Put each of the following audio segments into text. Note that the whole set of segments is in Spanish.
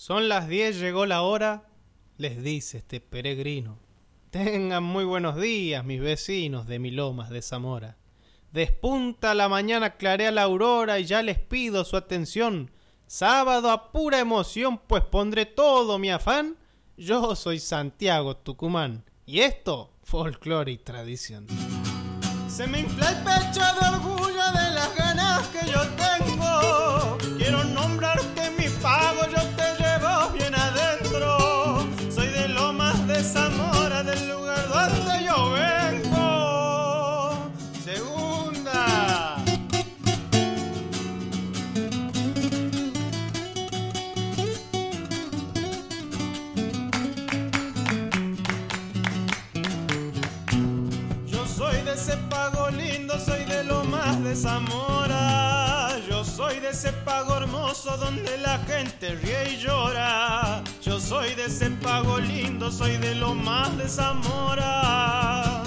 Son las diez, llegó la hora, les dice este peregrino. Tengan muy buenos días, mis vecinos de Milomas de Zamora. Despunta la mañana, clarea la aurora y ya les pido su atención. Sábado a pura emoción, pues pondré todo mi afán. Yo soy Santiago Tucumán y esto, folclore y tradición. Se me infla el pecho de orgullo de las ganas que yo Zamora. Yo soy de ese pago hermoso donde la gente ríe y llora. Yo soy de ese pago lindo, soy de lo más de Zamora.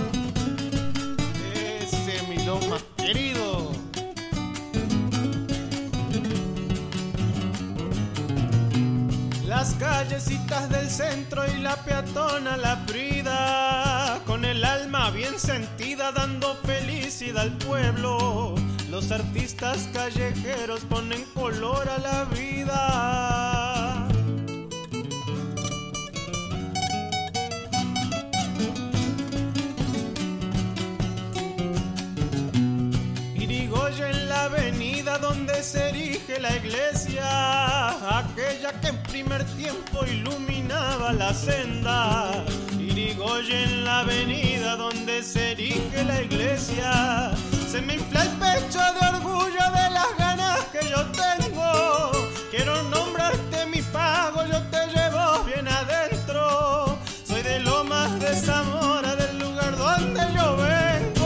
Ese mi lo más querido. Las callecitas del centro y la peatona la brida, con el alma bien sentida dando felicidad al pueblo. Los artistas callejeros ponen color a la vida. Irigoyen en la avenida donde se erige la iglesia, aquella que en primer tiempo iluminaba la senda. Irigoyen en la avenida donde se erige la iglesia, se me infla el pecho de orgullo de las ganas que yo tengo. Quiero nombrarte mi pago, yo te llevo bien adentro. Soy de Lomas de Zamora, del lugar donde yo vengo.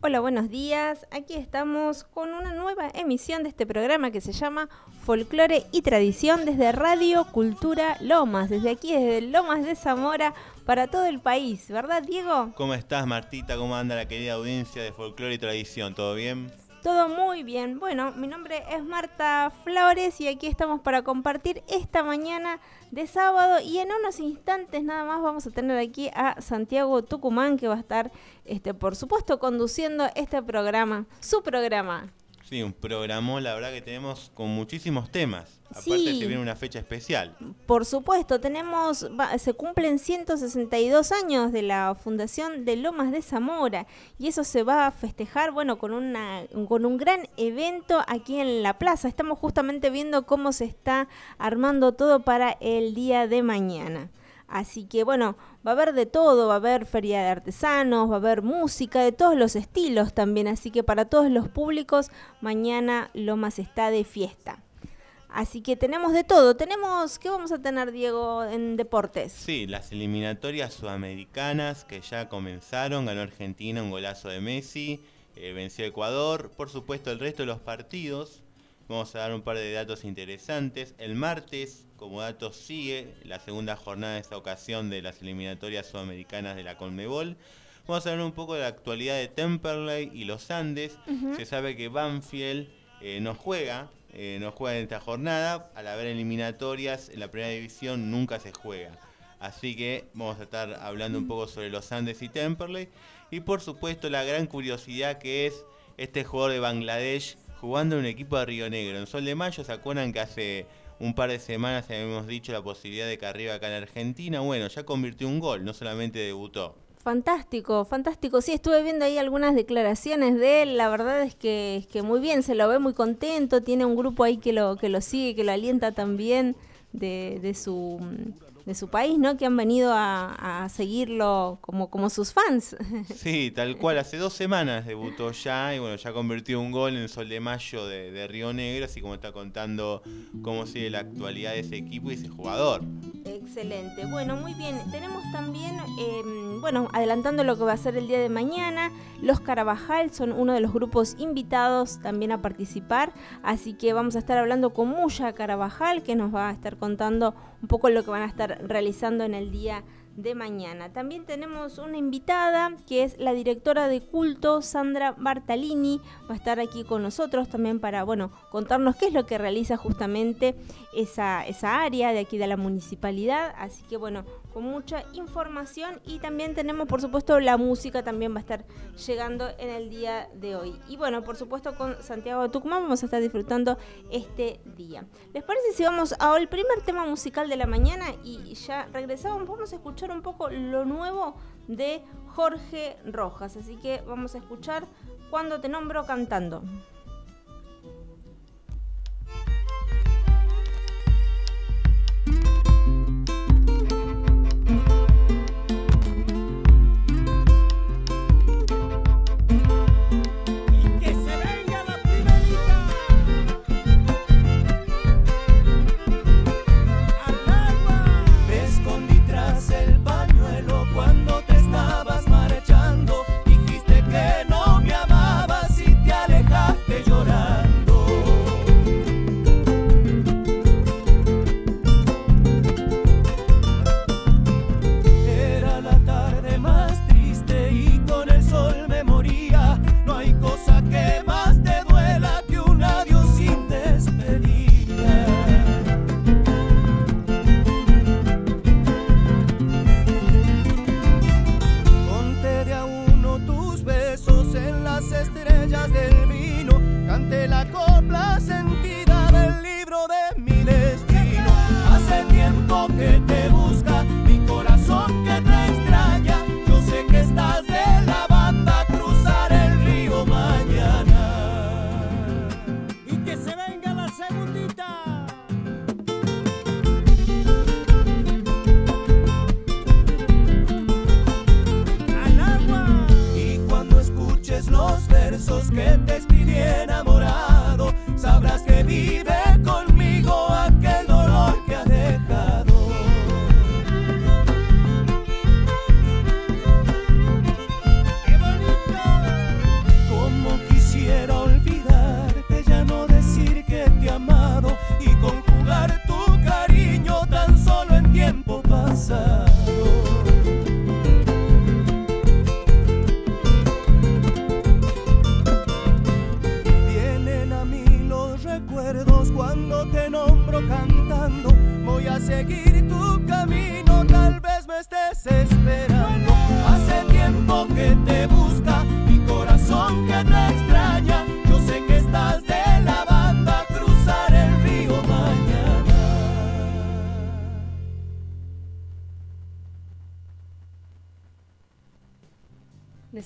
Hola, buenos días. Aquí estamos con una nueva emisión de este programa que se llama Folclore y Tradición desde Radio Cultura Lomas, desde aquí, desde Lomas de Zamora, para todo el país, ¿verdad, Diego? ¿Cómo estás, Martita? ¿Cómo anda la querida audiencia de Folclore y Tradición? ¿Todo bien? Todo muy bien. Bueno, mi nombre es Marta Flores y aquí estamos para compartir esta mañana de sábado y en unos instantes nada más vamos a tener aquí a Santiago Tucumán que va a estar, este, por supuesto, conduciendo este programa, su programa. Sí, un programón, la verdad que tenemos con muchísimos temas. Aparte Sí. se viene una fecha especial. Por supuesto, tenemos, se cumplen 162 años de la fundación de Lomas de Zamora y eso se va a festejar, bueno, con, una, con un gran evento aquí en la plaza. Estamos justamente viendo cómo se está armando todo para el día de mañana. Así que bueno, va a haber de todo, va a haber feria de artesanos, va a haber música de todos los estilos también, así que para todos los públicos mañana Lomas está de fiesta. Así que tenemos de todo. Tenemos, ¿qué vamos a tener, Diego, en deportes? Sí, las eliminatorias sudamericanas que ya comenzaron. Ganó Argentina un golazo de Messi. eh, venció Ecuador. Por supuesto, el resto de los partidos. Vamos a dar un par de datos interesantes. El martes, como datos, sigue la segunda jornada de esta ocasión de las eliminatorias sudamericanas de la Conmebol. Vamos a hablar un poco de la actualidad de Temperley y los Andes. Se sabe que Banfield eh, no juega, eh, no juega en esta jornada. Al haber eliminatorias, en la primera división nunca se juega. Así que vamos a estar hablando un poco sobre los Andes y Temperley. Y por supuesto la gran curiosidad que es este jugador de Bangladesh jugando en un equipo de Río Negro. En Sol de Mayo, ¿se acuerdan que hace un par de semanas habíamos dicho la posibilidad de que arriba acá en Argentina? Bueno, ya convirtió un gol, no solamente debutó. Fantástico, fantástico. Sí, estuve viendo ahí algunas declaraciones de él. La verdad es que, muy bien, se lo ve muy contento. Tiene un grupo ahí que lo, que lo sigue, que lo alienta también de su de su país, ¿no? Que han venido a, a seguirlo como, como sus fans. Sí, tal cual. Hace dos semanas debutó ya y bueno, ya convirtió un gol en el Sol de Mayo de, de Río Negro, así como está contando cómo sigue la actualidad de ese equipo y ese jugador. Excelente. Bueno, muy bien. Tenemos también, eh, bueno, adelantando lo que va a ser el día de mañana, los Carabajal son uno de los grupos invitados también a participar. Así que vamos a estar hablando con Muya Carabajal, que nos va a estar contando un poco lo que van a estar realizando en el día de mañana. También tenemos una invitada que es la directora de culto, Sandra Bartalini. Va a estar aquí con nosotros también para, bueno, contarnos qué es lo que realiza justamente esa, esa área de aquí de la municipalidad. Así que, bueno, con mucha información y también tenemos por supuesto la música también va a estar llegando en el día de hoy. Y bueno por supuesto con Santiago Tucumán vamos a estar disfrutando este día. Les parece si vamos al primer tema musical de la mañana y ya regresamos vamos a escuchar un poco lo nuevo de Jorge Rojas. Así que vamos a escuchar cuando te nombro cantando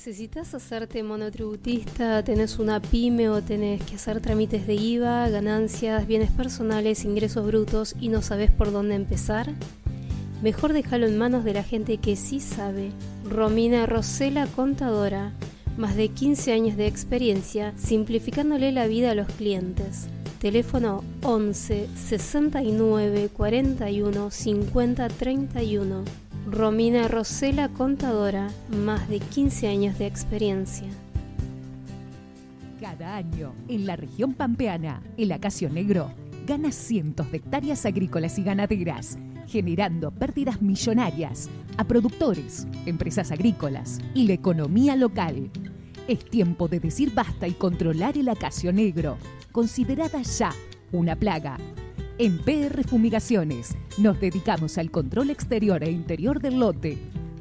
necesitas hacerte monotributista, tenés una pyme o tenés que hacer trámites de IVA, ganancias, bienes personales, ingresos brutos y no sabes por dónde empezar, mejor déjalo en manos de la gente que sí sabe. Romina Rosela Contadora, más de 15 años de experiencia simplificándole la vida a los clientes. Teléfono 11 69 41 50 31. Romina Rosela Contadora, más de 15 años de experiencia. Cada año, en la región pampeana, el acacio negro gana cientos de hectáreas agrícolas y ganaderas, generando pérdidas millonarias a productores, empresas agrícolas y la economía local. Es tiempo de decir basta y controlar el acacio negro, considerada ya una plaga en PR Fumigaciones nos dedicamos al control exterior e interior del lote.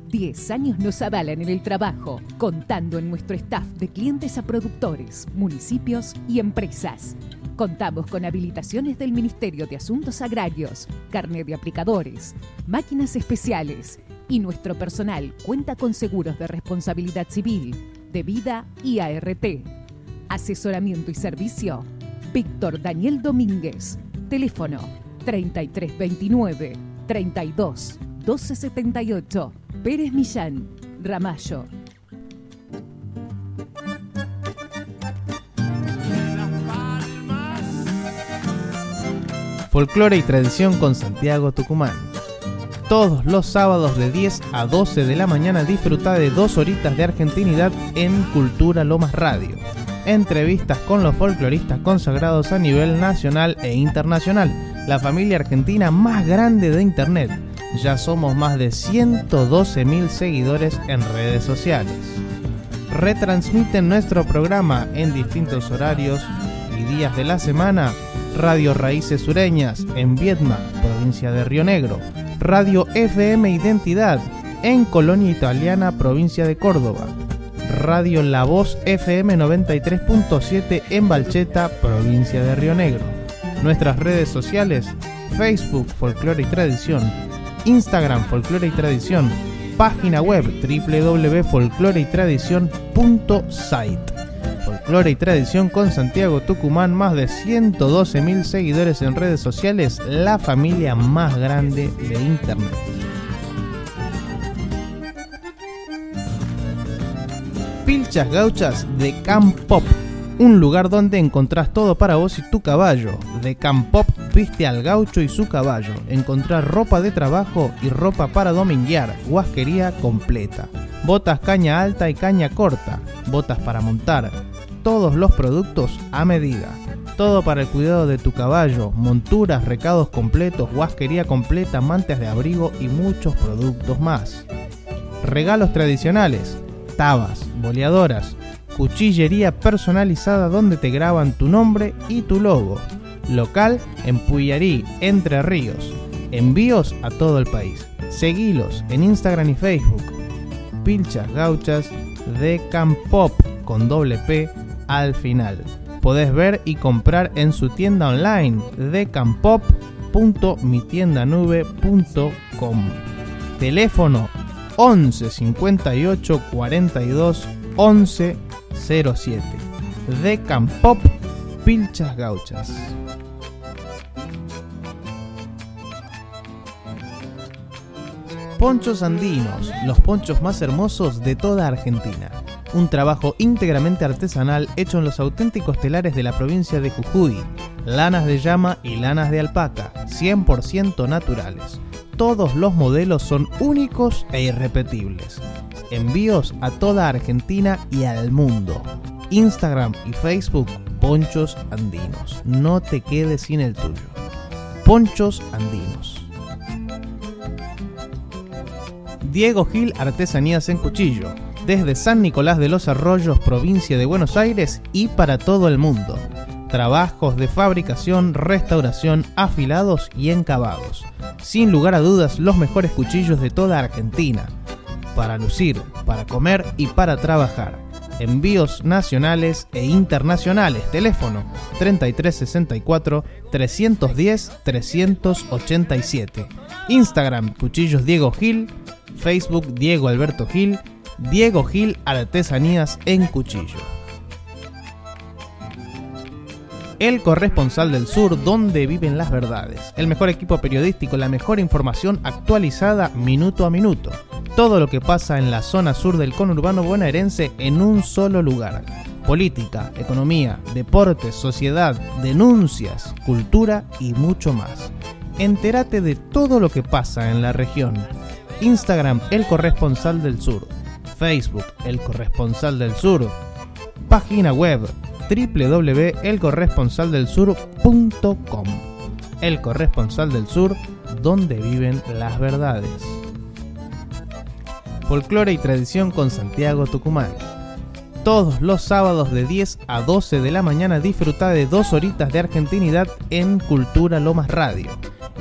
Diez años nos avalan en el trabajo, contando en nuestro staff de clientes a productores, municipios y empresas. Contamos con habilitaciones del Ministerio de Asuntos Agrarios, carnet de aplicadores, máquinas especiales y nuestro personal cuenta con seguros de responsabilidad civil, de vida y ART. Asesoramiento y servicio. Víctor Daniel Domínguez, Teléfono 3329 32 1278. Pérez Millán, Ramallo. Folclore y tradición con Santiago Tucumán. Todos los sábados de 10 a 12 de la mañana disfruta de dos horitas de argentinidad en Cultura Lomas Radio entrevistas con los folcloristas consagrados a nivel nacional e internacional, la familia argentina más grande de Internet. Ya somos más de 112.000 seguidores en redes sociales. Retransmiten nuestro programa en distintos horarios y días de la semana. Radio Raíces Sureñas en Viedma, provincia de Río Negro. Radio FM Identidad en Colonia Italiana, provincia de Córdoba. Radio La Voz FM 93.7 en Balcheta, provincia de Río Negro. Nuestras redes sociales, Facebook Folclore y Tradición, Instagram Folclore y Tradición, página web www.folcloreytradición.site. Folclore y Tradición con Santiago Tucumán, más de 112.000 seguidores en redes sociales, la familia más grande de Internet. Pilchas Gauchas de Campop, un lugar donde encontrás todo para vos y tu caballo. De Campop viste al gaucho y su caballo, encontrar ropa de trabajo y ropa para dominguear, guasquería completa. Botas caña alta y caña corta, botas para montar, todos los productos a medida. Todo para el cuidado de tu caballo, monturas, recados completos, guasquería completa, mantas de abrigo y muchos productos más. Regalos tradicionales, tabas, boleadoras, cuchillería personalizada donde te graban tu nombre y tu logo. Local en Puyarí, Entre Ríos. Envíos a todo el país. Seguilos en Instagram y Facebook. Pilchas Gauchas de Campop con doble P al final. Podés ver y comprar en su tienda online de campop.mitiendanube.com. Teléfono 11 58 42 11 07 de Campop Pilchas Gauchas. Ponchos andinos, los ponchos más hermosos de toda Argentina. Un trabajo íntegramente artesanal hecho en los auténticos telares de la provincia de Jujuy. Lanas de llama y lanas de alpaca, 100% naturales. Todos los modelos son únicos e irrepetibles. Envíos a toda Argentina y al mundo. Instagram y Facebook, Ponchos Andinos. No te quedes sin el tuyo. Ponchos Andinos. Diego Gil Artesanías en Cuchillo, desde San Nicolás de los Arroyos, provincia de Buenos Aires y para todo el mundo. Trabajos de fabricación, restauración, afilados y encabados. Sin lugar a dudas, los mejores cuchillos de toda Argentina. Para lucir, para comer y para trabajar. Envíos nacionales e internacionales. Teléfono 3364 310 387. Instagram Cuchillos Diego Gil. Facebook Diego Alberto Gil. Diego Gil Artesanías en Cuchillo. El corresponsal del sur, donde viven las verdades. El mejor equipo periodístico, la mejor información actualizada minuto a minuto. Todo lo que pasa en la zona sur del conurbano bonaerense en un solo lugar. Política, economía, deportes, sociedad, denuncias, cultura y mucho más. Entérate de todo lo que pasa en la región. Instagram El Corresponsal del Sur. Facebook El Corresponsal del Sur. Página web www.elcorresponsaldelsur.com El Corresponsal del Sur, donde viven las verdades. Folclore y tradición con Santiago Tucumán. Todos los sábados de 10 a 12 de la mañana disfruta de dos horitas de argentinidad en Cultura Lomas Radio.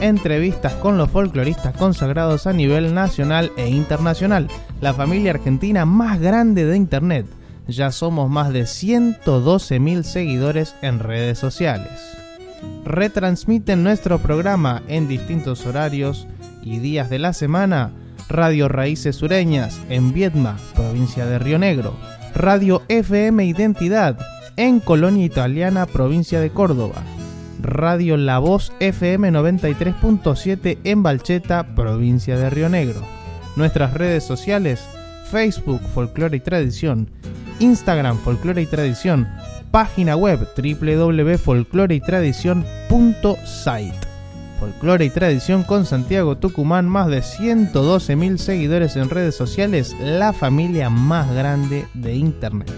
Entrevistas con los folcloristas consagrados a nivel nacional e internacional, la familia argentina más grande de Internet ya somos más de 112.000 seguidores en redes sociales. Retransmiten nuestro programa en distintos horarios y días de la semana. Radio Raíces Sureñas en Viedma, provincia de Río Negro. Radio FM Identidad en Colonia Italiana, provincia de Córdoba. Radio La Voz FM 93.7 en Balcheta, provincia de Río Negro. Nuestras redes sociales, Facebook Folclore y Tradición, Instagram Folclore y Tradición, página web www.folcloreytradición.site. Folclore y Tradición con Santiago Tucumán, más de 112.000 seguidores en redes sociales, la familia más grande de Internet.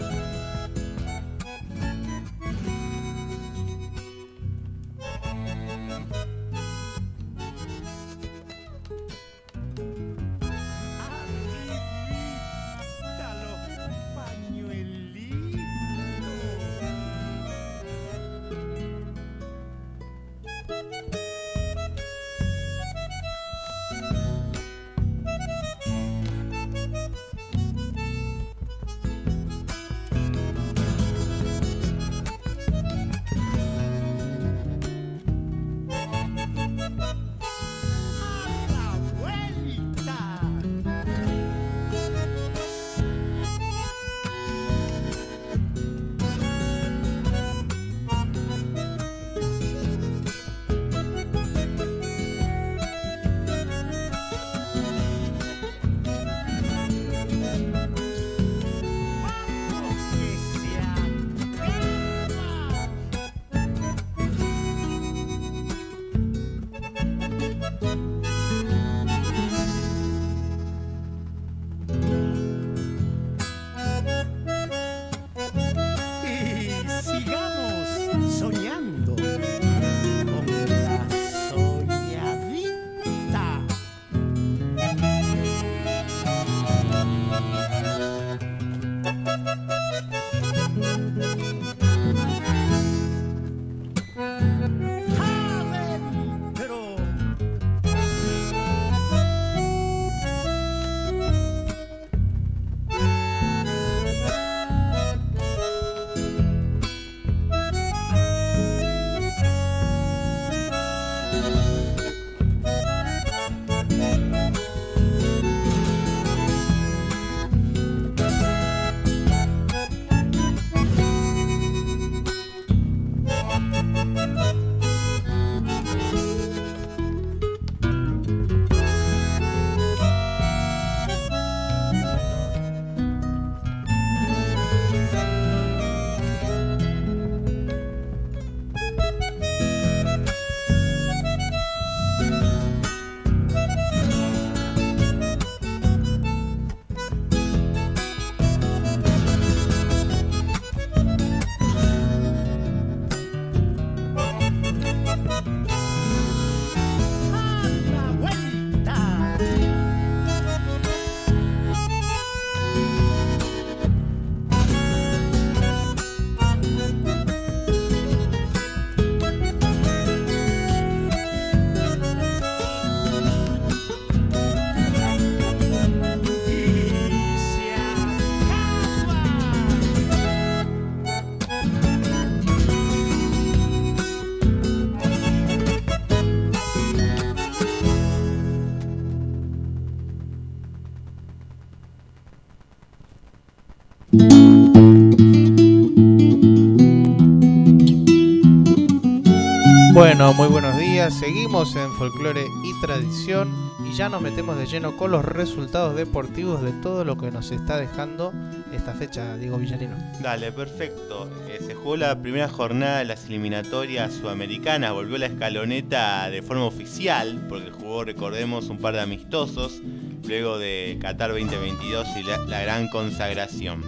Bueno, muy buenos días. Seguimos en folclore y tradición y ya nos metemos de lleno con los resultados deportivos de todo lo que nos está dejando esta fecha, Diego Villarino. Dale, perfecto. Eh, se jugó la primera jornada de las eliminatorias sudamericanas, volvió la escaloneta de forma oficial, porque jugó, recordemos, un par de amistosos, luego de Qatar 2022 y la, la gran consagración.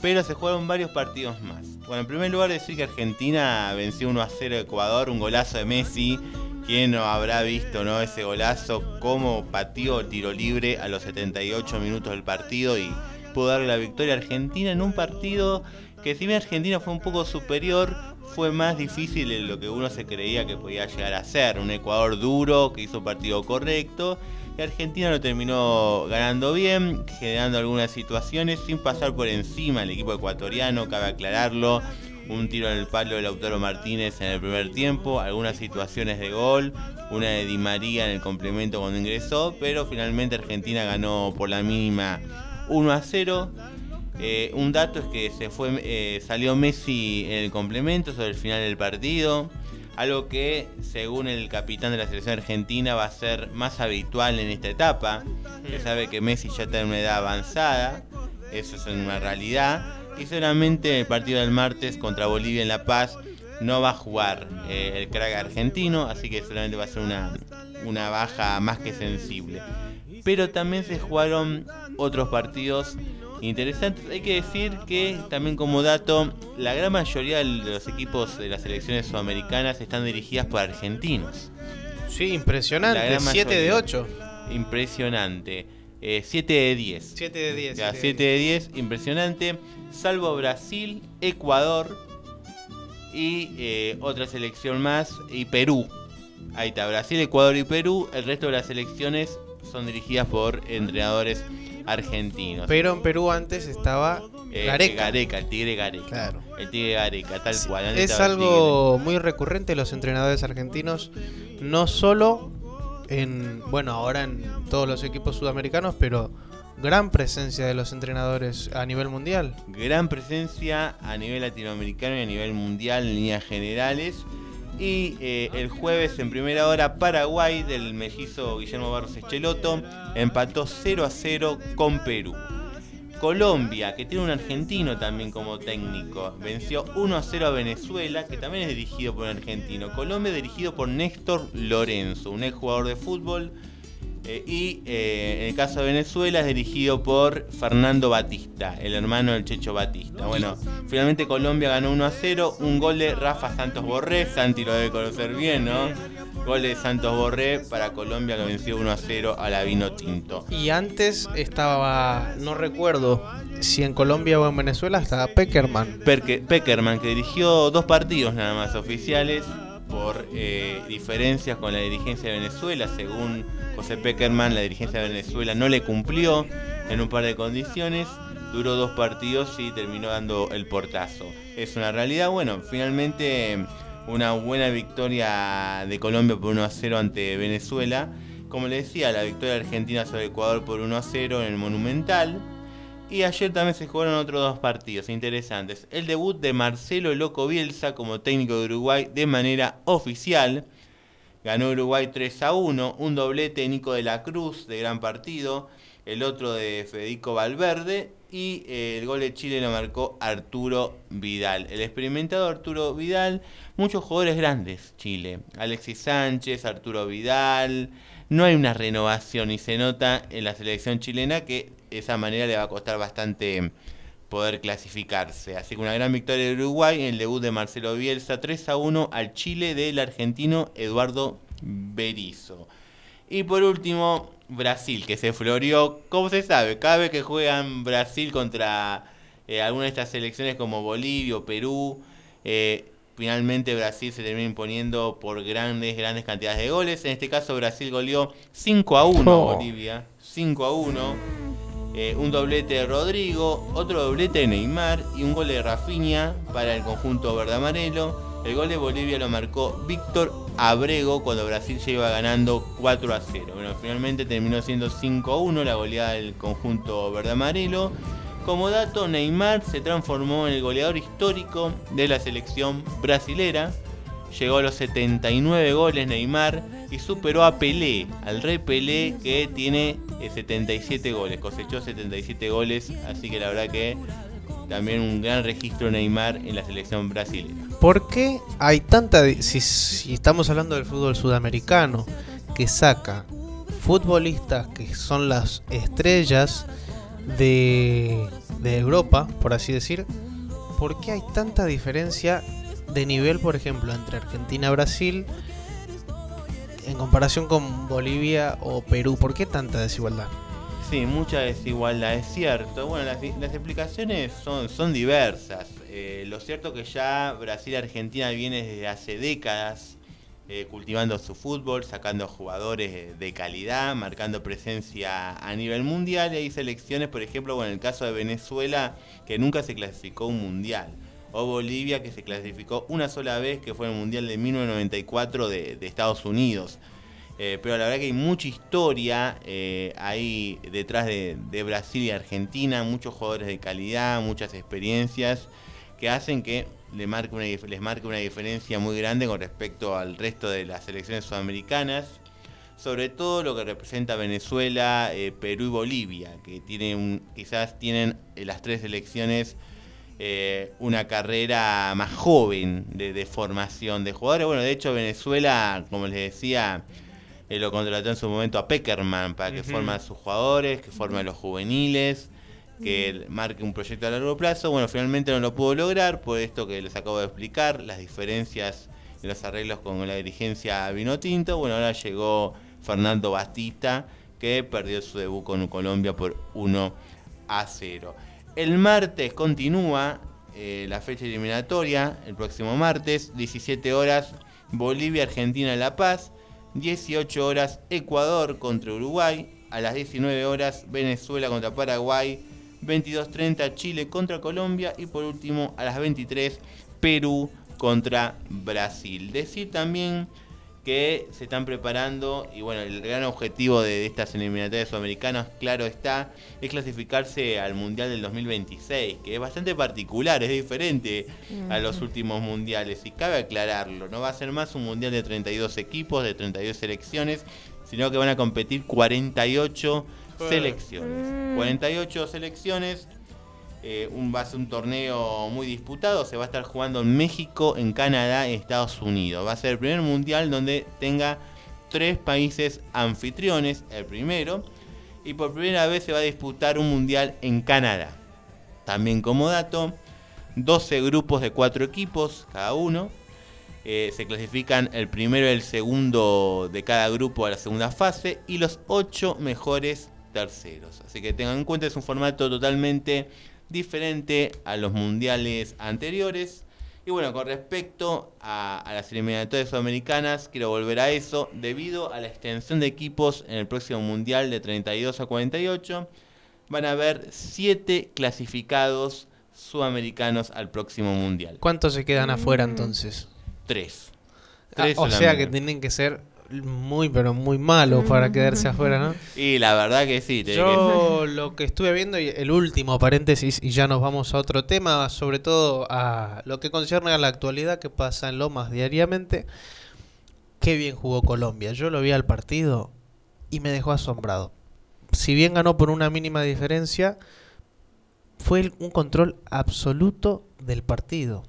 Pero se jugaron varios partidos más. Bueno, en primer lugar decir que Argentina venció 1 a 0 a Ecuador, un golazo de Messi. ¿Quién no habrá visto no ese golazo? Cómo pateó tiro libre a los 78 minutos del partido y pudo darle la victoria a Argentina en un partido que si bien Argentina fue un poco superior, fue más difícil de lo que uno se creía que podía llegar a ser. Un Ecuador duro que hizo un partido correcto Argentina lo terminó ganando bien, generando algunas situaciones sin pasar por encima el equipo ecuatoriano, cabe aclararlo. Un tiro en el palo de Lautaro Martínez en el primer tiempo, algunas situaciones de gol, una de Di María en el complemento cuando ingresó, pero finalmente Argentina ganó por la mínima 1 a 0. Eh, un dato es que se fue, eh, salió Messi en el complemento sobre el final del partido. Algo que, según el capitán de la selección argentina, va a ser más habitual en esta etapa. Se sabe que Messi ya está en una edad avanzada. Eso es una realidad. Y solamente el partido del martes contra Bolivia en La Paz no va a jugar eh, el crack argentino. Así que solamente va a ser una, una baja más que sensible. Pero también se jugaron otros partidos interesantes. Hay que decir que también como dato, la gran mayoría de los equipos de las selecciones sudamericanas están dirigidas por argentinos. Sí, impresionante. gran 7 de mayoría. 8. Impresionante. 7 de 10. 7 de 10. Ya, 7 de 10, impresionante. Salvo Brasil, Ecuador y eh, otra selección más, y Perú. Ahí está, Brasil, Ecuador y Perú. El resto de las selecciones son dirigidas por entrenadores argentinos. Pero en Perú antes estaba Eh, Gareca. Gareca, el Tigre Gareca. Claro. El Tigre Gareca, tal Sí, cual. antes Es algo muy recurrente los entrenadores argentinos, no solo en, bueno, ahora en todos los equipos sudamericanos, pero gran presencia de los entrenadores a nivel mundial. Gran presencia a nivel latinoamericano y a nivel mundial en líneas generales. Y eh, el jueves en primera hora Paraguay del mellizo Guillermo Barros Echeloto empató 0 a 0 con Perú. Colombia, que tiene un argentino también como técnico, venció 1 a 0 a Venezuela, que también es dirigido por un argentino. Colombia dirigido por Néstor Lorenzo, un ex jugador de fútbol Eh, y eh, en el caso de Venezuela es dirigido por Fernando Batista, el hermano del Checho Batista. Bueno, finalmente Colombia ganó 1 a 0, un gol de Rafa Santos Borré, Santi lo debe conocer bien, ¿no? Gol de Santos Borré para Colombia que venció 1 a 0 a la Vino Tinto. Y antes estaba, no recuerdo si en Colombia o en Venezuela, estaba Peckerman. Perke- Peckerman, que dirigió dos partidos nada más oficiales por eh, diferencias con la dirigencia de Venezuela. Según José Peckerman, la dirigencia de Venezuela no le cumplió en un par de condiciones. Duró dos partidos y terminó dando el portazo. Es una realidad. Bueno, finalmente una buena victoria de Colombia por 1 a 0 ante Venezuela. Como le decía, la victoria argentina sobre Ecuador por 1 a 0 en el Monumental. Y ayer también se jugaron otros dos partidos interesantes. El debut de Marcelo Loco Bielsa como técnico de Uruguay de manera oficial. Ganó Uruguay 3 a 1, un doblete Nico de la Cruz de gran partido, el otro de Federico Valverde y eh, el gol de Chile lo marcó Arturo Vidal. El experimentado Arturo Vidal, muchos jugadores grandes Chile, Alexis Sánchez, Arturo Vidal, no hay una renovación y se nota en la selección chilena que esa manera le va a costar bastante poder clasificarse. Así que una gran victoria de Uruguay en el debut de Marcelo Bielsa 3 a 1 al Chile del argentino Eduardo Berizzo. Y por último, Brasil, que se floreó, como se sabe, cada vez que juegan Brasil contra eh, alguna de estas selecciones como Bolivia o Perú, eh, finalmente Brasil se termina imponiendo por grandes, grandes cantidades de goles. En este caso Brasil goleó 5 a 1 a Oh. Bolivia, 5 a 1. Eh, un doblete de Rodrigo, otro doblete de Neymar y un gol de Rafinha para el conjunto verde amarelo. El gol de Bolivia lo marcó Víctor Abrego cuando Brasil ya iba ganando 4 a 0. Bueno, finalmente terminó siendo 5 a 1 la goleada del conjunto verde amarelo. Como dato, Neymar se transformó en el goleador histórico de la selección brasilera. Llegó a los 79 goles Neymar y superó a Pelé, al rey Pelé que tiene 77 goles, cosechó 77 goles, así que la verdad que también un gran registro Neymar en la selección brasileña. ¿Por qué hay tanta... Si, si estamos hablando del fútbol sudamericano, que saca futbolistas que son las estrellas de, de Europa, por así decir, ¿por qué hay tanta diferencia de nivel, por ejemplo, entre Argentina y Brasil en comparación con Bolivia o Perú? ¿Por qué tanta desigualdad? Sí, mucha desigualdad, es cierto. Bueno, las, explicaciones son, son diversas. Eh, lo cierto que ya Brasil y Argentina viene desde hace décadas eh, cultivando su fútbol, sacando jugadores de calidad, marcando presencia a nivel mundial. Y hay selecciones, por ejemplo, bueno, en el caso de Venezuela, que nunca se clasificó un mundial. O Bolivia, que se clasificó una sola vez, que fue el Mundial de 1994 de, Estados Unidos. Eh, pero la verdad que hay mucha historia eh, ahí detrás de, Brasil y Argentina, muchos jugadores de calidad, muchas experiencias que hacen que le marque una les marque una diferencia muy grande con respecto al resto de las selecciones sudamericanas. Sobre todo lo que representa Venezuela, eh, Perú y Bolivia, que tienen quizás tienen eh, las tres selecciones eh, una carrera más joven de, de formación de jugadores. Bueno, de hecho Venezuela, como les decía, eh, lo contrató en su momento a Peckerman para que Ujú. forme a sus jugadores, que forme a los juveniles, que marque un proyecto a largo plazo. Bueno, finalmente no lo pudo lograr por esto que les acabo de explicar, las diferencias en los arreglos con la dirigencia Vinotinto. Bueno, ahora llegó Fernando Batista, que perdió su debut con Colombia por 1 a 0. El martes continúa eh, la fecha eliminatoria, el próximo martes, 17 horas, Bolivia, Argentina, La Paz, 18 horas, Ecuador contra Uruguay, a las 19 horas, Venezuela contra Paraguay, 22.30, Chile contra Colombia y por último, a las 23, Perú contra Brasil. Decir también que se están preparando y bueno, el gran objetivo de, de estas eliminatorias sudamericanas, claro está, es clasificarse al Mundial del 2026, que es bastante particular, es diferente a los últimos mundiales y cabe aclararlo, no va a ser más un mundial de 32 equipos, de 32 selecciones, sino que van a competir 48 selecciones. Mm. 48 selecciones eh, un, va a ser un torneo muy disputado, se va a estar jugando en México, en Canadá, en Estados Unidos. Va a ser el primer mundial donde tenga tres países anfitriones, el primero, y por primera vez se va a disputar un mundial en Canadá. También como dato, 12 grupos de 4 equipos cada uno. Eh, se clasifican el primero y el segundo de cada grupo a la segunda fase y los 8 mejores terceros. Así que tengan en cuenta, es un formato totalmente diferente a los mundiales anteriores. Y bueno, con respecto a, a las eliminatorias sudamericanas, quiero volver a eso. Debido a la extensión de equipos en el próximo mundial de 32 a 48, van a haber 7 clasificados sudamericanos al próximo mundial. ¿Cuántos se quedan afuera entonces? 3. Ah, o sea que tienen que ser muy, pero muy malos para quedarse afuera, ¿no? Y la verdad que sí. Yo lo que estuve viendo, y el último paréntesis, y ya nos vamos a otro tema, sobre todo a lo que concierne a la actualidad que pasa en Lomas diariamente. Qué bien jugó Colombia. Yo lo vi al partido y me dejó asombrado. Si bien ganó por una mínima diferencia, fue un control absoluto del partido.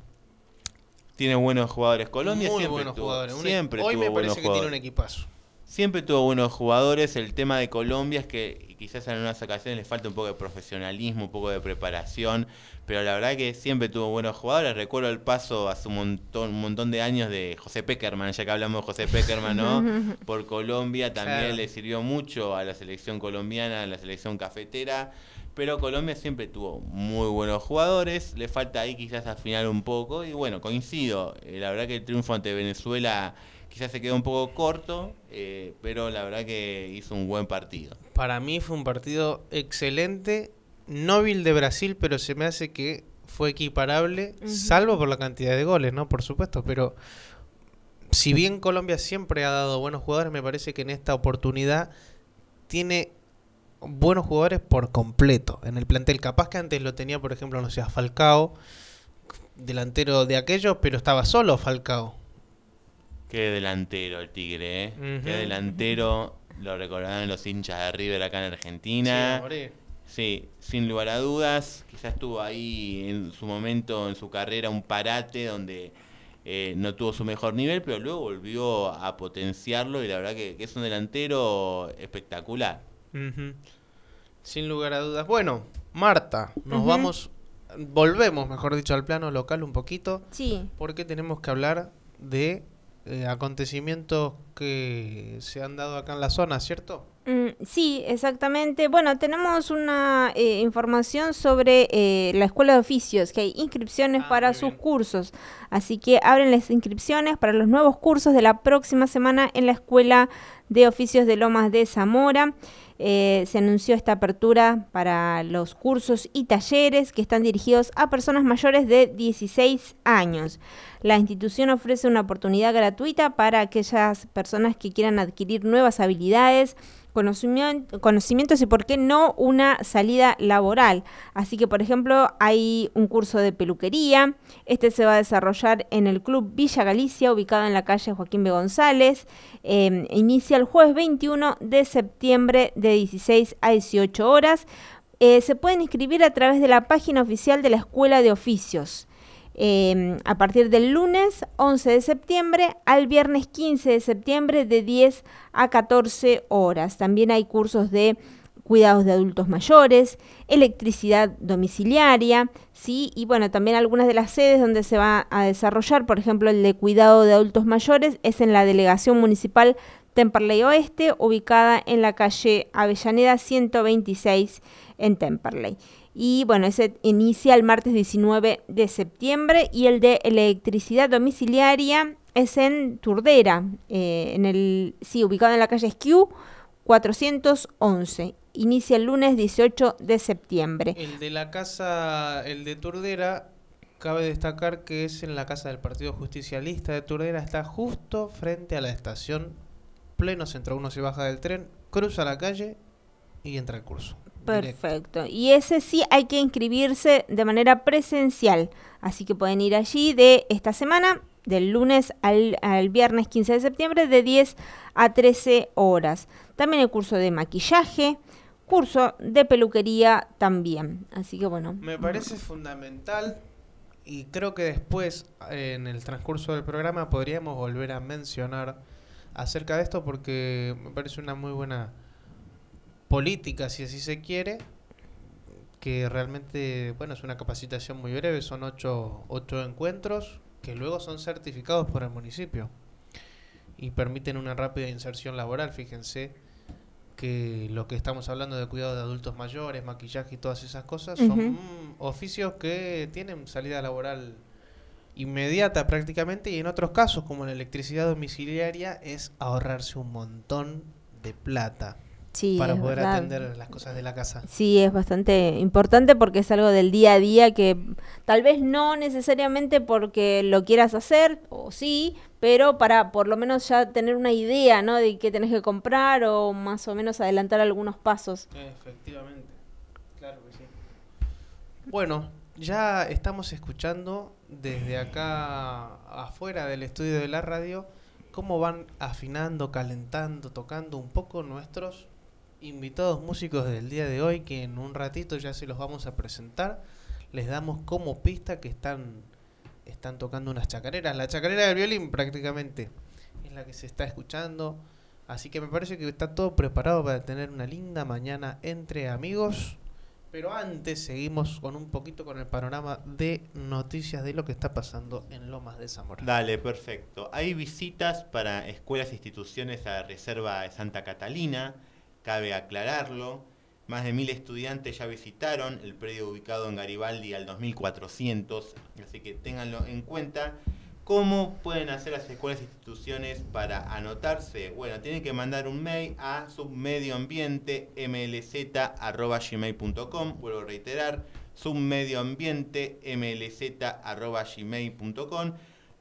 Tiene buenos jugadores. Colombia Muy siempre buenos tuvo, jugadores. Siempre Hoy tuvo me buenos parece que tiene un jugadores. equipazo. Siempre tuvo buenos jugadores. El tema de Colombia es que quizás en unas ocasiones le falta un poco de profesionalismo, un poco de preparación. Pero la verdad que siempre tuvo buenos jugadores. Recuerdo el paso hace un montón, un montón de años de José Peckerman, ya que hablamos de José Peckerman, ¿no? Por Colombia también Claro. le sirvió mucho a la selección colombiana, a la selección cafetera. Pero Colombia siempre tuvo muy buenos jugadores. Le falta ahí quizás afinar un poco. Y bueno, coincido. eh, la verdad que el triunfo ante Venezuela quizás se quedó un poco corto. eh, pero la verdad que hizo un buen partido. Para mí fue un partido excelente. No vi el de Brasil, pero se me hace que fue equiparable, salvo por la cantidad de goles, ¿no? Por supuesto, pero si bien Colombia siempre ha dado buenos jugadores, me parece que en esta oportunidad tiene buenos jugadores por completo en el plantel. Capaz que antes lo tenía, por ejemplo, no sé, Falcao, delantero de aquellos, pero estaba solo Falcao. Qué delantero el Tigre, ¿eh? Qué delantero. Lo recordarán los hinchas de River acá en Argentina. Sí, sin lugar a dudas. Quizás tuvo ahí en su momento, en su carrera, un parate donde eh, no tuvo su mejor nivel, pero luego volvió a potenciarlo y la verdad que, que es un delantero espectacular. Ujú. Sin lugar a dudas. Bueno, Marta, nos vamos, volvemos, mejor dicho, al plano local un poquito, Sí, porque tenemos que hablar de eh, acontecimientos que se han dado acá en la zona, ¿cierto? Mm, sí, exactamente. Bueno, tenemos una eh, información sobre eh, la Escuela de Oficios, que hay inscripciones Ah, para sus bien. cursos. Así que abren las inscripciones para los nuevos cursos de la próxima semana en la Escuela de Oficios de Lomas de Zamora. Eh, se anunció esta apertura para los cursos y talleres que están dirigidos a personas mayores de 16 años. La institución ofrece una oportunidad gratuita para aquellas personas que quieran adquirir nuevas habilidades, conocimien- conocimientos y, por qué no, una salida laboral. Así que, por ejemplo, hay un curso de peluquería. Este se va a desarrollar en el Club Villa Galicia, ubicado en la calle Joaquín B. González. Eh, inicia el jueves 21 de septiembre de 16 a 18 horas. Eh, se pueden inscribir a través de la página oficial de la Escuela de Oficios. Eh, a partir del lunes 11 de septiembre al viernes 15 de septiembre de 10 a 14 horas. También hay cursos de cuidados de adultos mayores, electricidad domiciliaria, sí, y bueno, también algunas de las sedes donde se va a desarrollar, por ejemplo, el de cuidado de adultos mayores es en la delegación municipal Temperley Oeste, ubicada en la calle Avellaneda 126 en Temperley. Y bueno, ese inicia el martes 19 de septiembre y el de electricidad domiciliaria es en Turdera, eh, en el, sí, ubicado en la calle Esquiu 411. Inicia el lunes 18 de septiembre. El de la casa, el de Turdera, cabe destacar que es en la casa del Partido Justicialista de Turdera, está justo frente a la estación, pleno centro. Uno se baja del tren, cruza la calle y entra al curso. Perfecto. Y ese sí hay que inscribirse de manera presencial. Así que pueden ir allí de esta semana, del lunes al, al viernes 15 de septiembre, de 10 a 13 horas. También el curso de maquillaje, curso de peluquería también. Así que bueno. Me parece fundamental y creo que después, eh, en el transcurso del programa, podríamos volver a mencionar acerca de esto porque me parece una muy buena política, si así se quiere, que realmente, bueno, es una capacitación muy breve, son ocho, ocho encuentros que luego son certificados por el municipio y permiten una rápida inserción laboral, fíjense que lo que estamos hablando de cuidado de adultos mayores, maquillaje y todas esas cosas, son mm, oficios que tienen salida laboral inmediata prácticamente y en otros casos como la electricidad domiciliaria es ahorrarse un montón de plata Sí, para poder verdad. atender las cosas de la casa. Sí, es bastante importante porque es algo del día a día que tal vez no necesariamente porque lo quieras hacer, o sí, pero para por lo menos ya tener una idea, ¿no? De qué tenés que comprar o más o menos adelantar algunos pasos. Efectivamente, claro que sí. Bueno, ya estamos escuchando desde acá afuera del estudio de la radio cómo van afinando, calentando, tocando un poco nuestros invitados músicos del día de hoy, que en un ratito ya se los vamos a presentar. Les damos como pista que están, están tocando unas chacareras. La chacarera del violín prácticamente es la que se está escuchando. Así que me parece que está todo preparado para tener una linda mañana entre amigos. Pero antes seguimos con un poquito con el panorama de noticias de lo que está pasando en Lomas de Zamora. Dale, perfecto. Hay visitas para escuelas e instituciones a Reserva de Santa Catalina, cabe aclararlo. Más de mil estudiantes ya visitaron el predio ubicado en Garibaldi al 2400, así que ténganlo en cuenta. ¿Cómo pueden hacer las escuelas e instituciones para anotarse? Bueno, tienen que mandar un mail a submedioambientemlz.gmail.com Vuelvo a reiterar, submedioambientemlz.gmail.com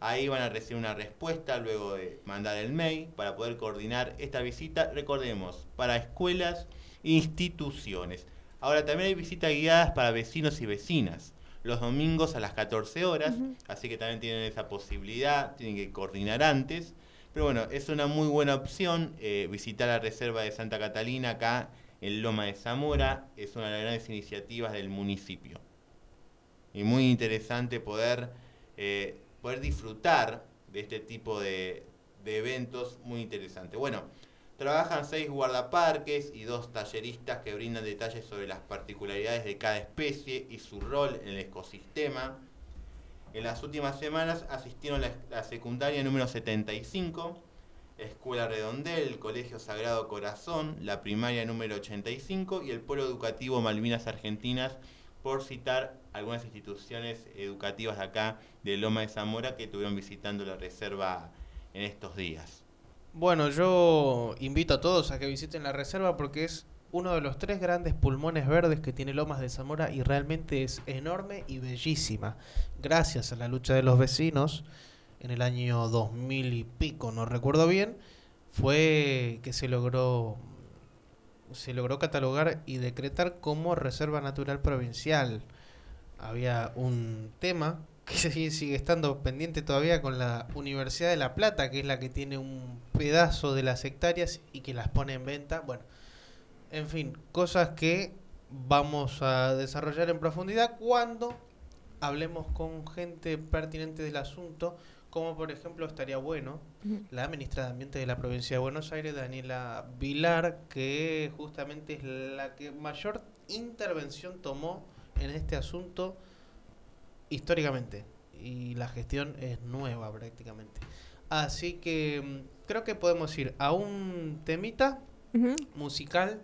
Ahí van a recibir una respuesta luego de mandar el mail para poder coordinar esta visita. Recordemos, para escuelas e instituciones. Ahora también hay visitas guiadas para vecinos y vecinas. Los domingos a las 14 horas, así que también tienen esa posibilidad, tienen que coordinar antes. Pero bueno, es una muy buena opción eh, visitar la Reserva de Santa Catalina acá en Loma de Zamora. Es una de las grandes iniciativas del municipio. Y muy interesante poder, eh, poder disfrutar de este tipo de, eventos muy interesantes. Bueno, trabajan seis guardaparques y dos talleristas que brindan detalles sobre las particularidades de cada especie y su rol en el ecosistema. En las últimas semanas asistieron la, la secundaria número 75, Escuela Redondel, el Colegio Sagrado Corazón, la primaria número 85 y el Polo Educativo Malvinas Argentinas, por citar algunas instituciones educativas de acá de Loma de Zamora que estuvieron visitando la reserva en estos días. Bueno, yo invito a todos a que visiten la reserva porque es uno de los tres grandes pulmones verdes que tiene Lomas de Zamora y realmente es enorme y bellísima. Gracias a la lucha de los vecinos en el año 2000 y pico, no recuerdo bien, fue que se logró se logró catalogar y decretar como reserva natural provincial. Había un tema que sigue estando pendiente todavía con la Universidad de La Plata, que es la que tiene un pedazo de las hectáreas y que las pone en venta. Bueno, en fin, cosas que vamos a desarrollar en profundidad cuando hablemos con gente pertinente del asunto, como por ejemplo estaría bueno la ministra de Ambiente de la provincia de Buenos Aires, Daniela Vilar, que justamente es la que mayor intervención tomó en este asunto históricamente. Y la gestión es nueva prácticamente. Así que mm, creo que podemos ir a un temita musical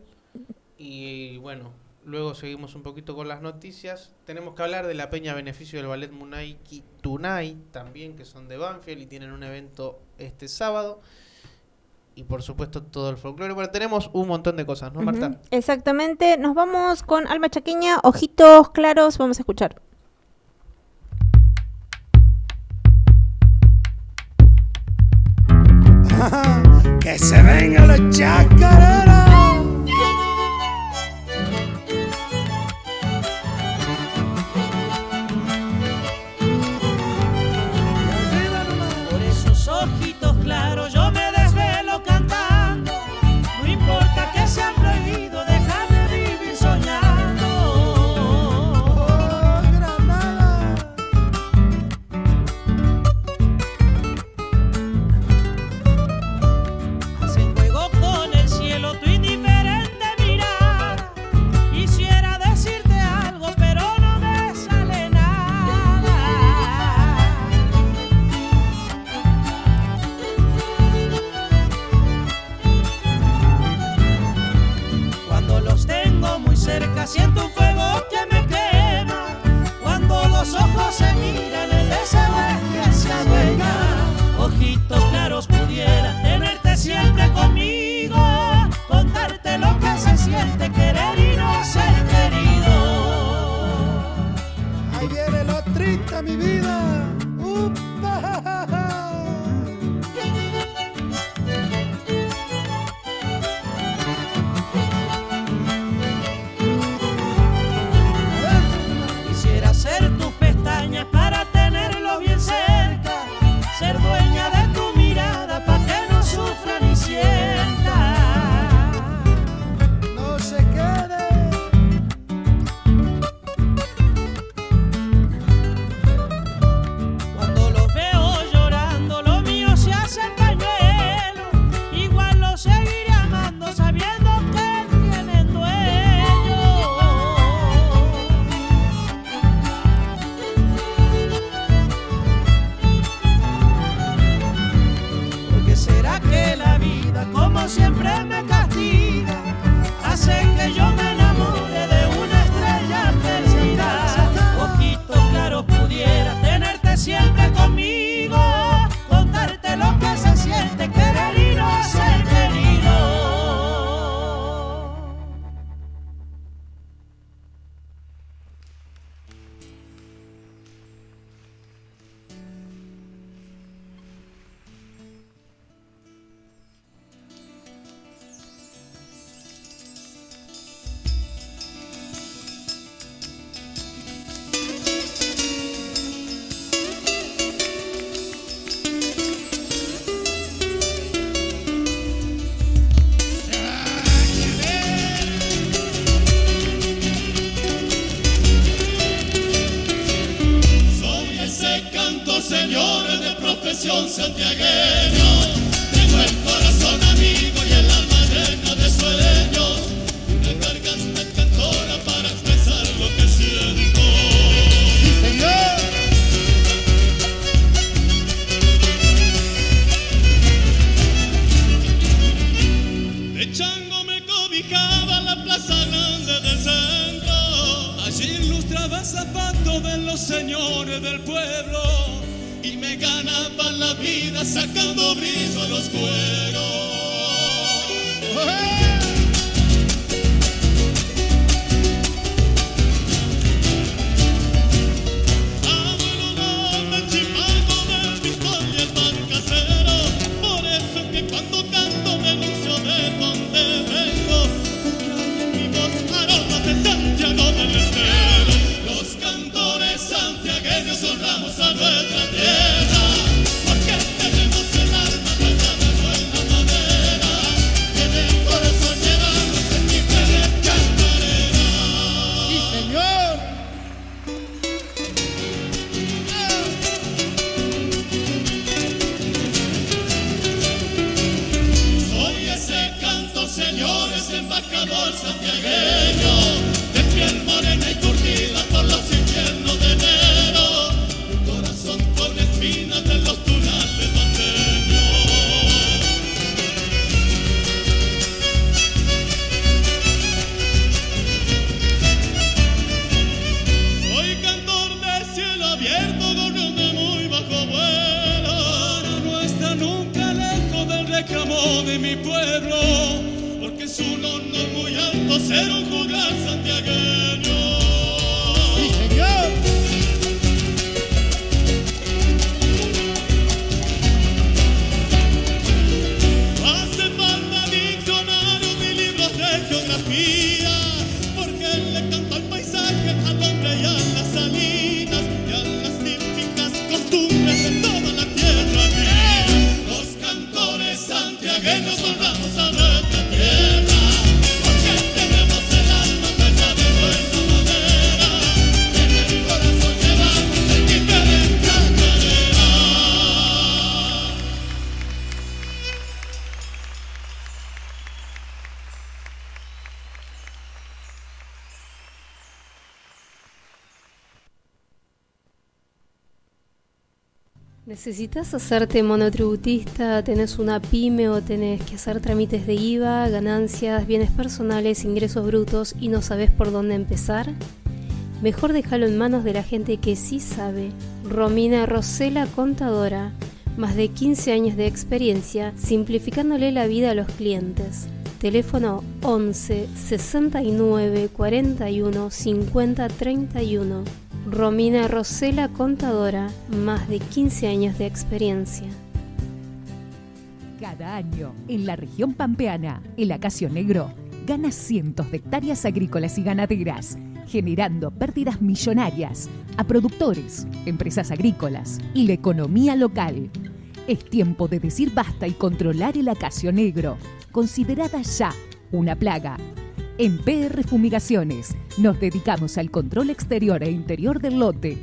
y bueno, luego seguimos un poquito con las noticias. Tenemos que hablar de la peña beneficio del ballet Munaiki Tunai también, que son de Banfield y tienen un evento este sábado. Y por supuesto todo el folclore. Bueno, tenemos un montón de cosas, ¿no, Marta? Exactamente. Nos vamos con Alma Chaqueña, ojitos claros, vamos a escuchar. Que se vengan los chacareros. mi vida. ¿Necesitas hacerte monotributista? ¿Tenés una pyme o tenés que hacer trámites de IVA, ganancias, bienes personales, ingresos brutos y no sabes por dónde empezar? Mejor déjalo en manos de la gente que sí sabe. Romina Rosela Contadora, más de 15 años de experiencia simplificándole la vida a los clientes. Teléfono 11 69 41 50 31. Romina Rosela Contadora, más de 15 años de experiencia. Cada año, en la región pampeana, el acacio negro gana cientos de hectáreas agrícolas y ganaderas, generando pérdidas millonarias a productores, empresas agrícolas y la economía local. Es tiempo de decir basta y controlar el acacio negro, considerada ya una plaga. En PR Fumigaciones nos dedicamos al control exterior e interior del lote.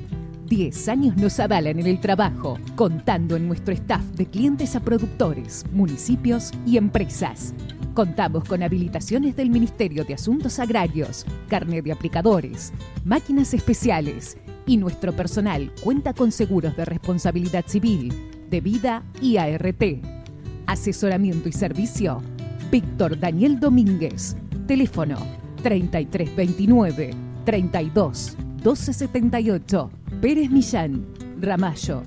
10 años nos avalan en el trabajo, contando en nuestro staff de clientes a productores, municipios y empresas. Contamos con habilitaciones del Ministerio de Asuntos Agrarios, carnet de aplicadores, máquinas especiales y nuestro personal cuenta con seguros de responsabilidad civil, de vida y ART. Asesoramiento y servicio. Víctor Daniel Domínguez. Teléfono 3329 32 1278. Pérez Millán. Ramallo.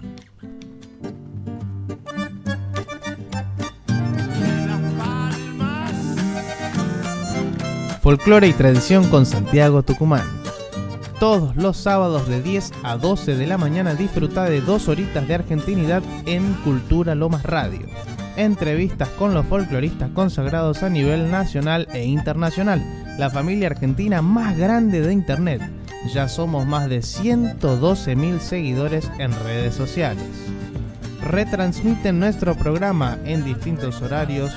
Folclore y tradición con Santiago Tucumán. Todos los sábados de 10 a 12 de la mañana disfruta de dos horitas de argentinidad en Cultura Lomas Radio. Entrevistas con los folcloristas consagrados a nivel nacional e internacional. La familia argentina más grande de Internet. Ya somos más de 112.000 seguidores en redes sociales. Retransmiten nuestro programa en distintos horarios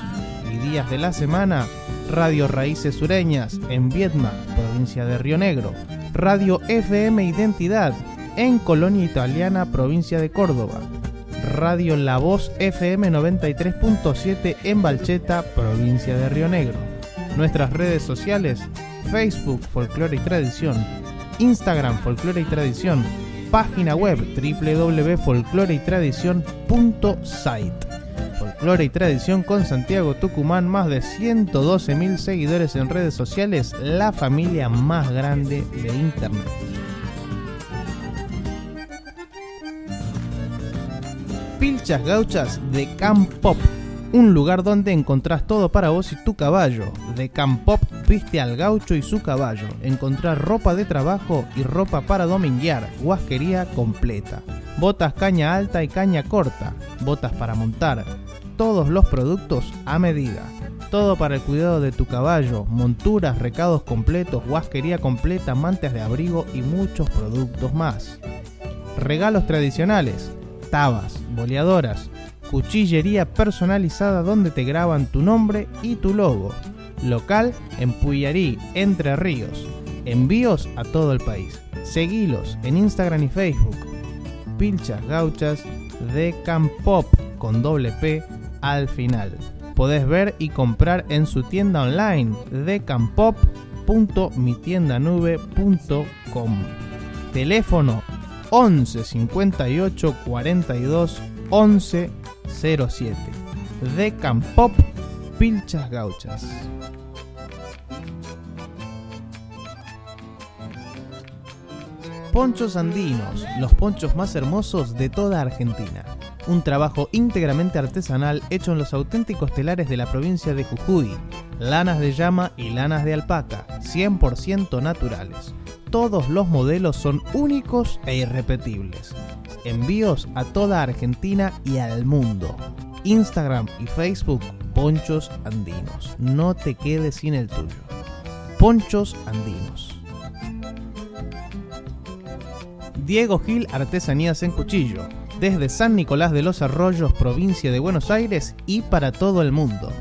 y días de la semana Radio Raíces Sureñas en Viedma, provincia de Río Negro, Radio FM Identidad en Colonia Italiana, provincia de Córdoba, Radio La Voz FM 93.7 en Balcheta, provincia de Río Negro. Nuestras redes sociales, Facebook Folclore y Tradición, Instagram Folclore y Tradición, página web www.folcloreytradición.site. Folclore y Tradición con Santiago Tucumán, más de 112.000 seguidores en redes sociales, la familia más grande de Internet. Pilchas Gauchas de Campop, un lugar donde encontrás todo para vos y tu caballo. De Campop viste al gaucho y su caballo. Encontrar ropa de trabajo y ropa para dominguear, guasquería completa. Botas caña alta y caña corta, botas para montar, todos los productos a medida. Todo para el cuidado de tu caballo, monturas, recados completos, guasquería completa, mantas de abrigo y muchos productos más. Regalos tradicionales, tabas, boleadoras, cuchillería personalizada donde te graban tu nombre y tu logo. Local en Puyarí, Entre Ríos. Envíos a todo el país. Seguilos en Instagram y Facebook. Pilchas Gauchas de Campop con doble P al final. Podés ver y comprar en su tienda online de campop.mitiendanube.com. Teléfono 11 58 42 11 07. De Campop Pilchas Gauchas. Ponchos andinos, los ponchos más hermosos de toda Argentina. Un trabajo íntegramente artesanal hecho en los auténticos telares de la provincia de Jujuy. Lanas de llama y lanas de alpaca, 100% naturales. Todos los modelos son únicos e irrepetibles. Envíos a toda Argentina y al mundo. Instagram y Facebook, Ponchos Andinos. No te quedes sin el tuyo. Ponchos Andinos. Diego Gil Artesanías en Cuchillo, desde San Nicolás de los Arroyos, provincia de Buenos Aires y para todo el mundo.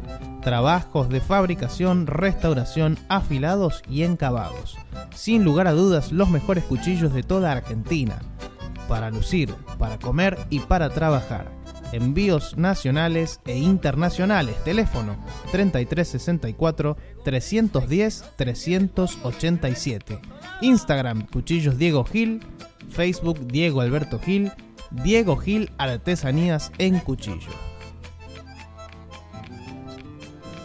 Trabajos de fabricación, restauración, afilados y encabados. Sin lugar a dudas, los mejores cuchillos de toda Argentina. Para lucir, para comer y para trabajar. Envíos nacionales e internacionales. Teléfono 3364 310 387. Instagram Cuchillos Diego Gil. Facebook Diego Alberto Gil. Diego Gil Artesanías en Cuchillo.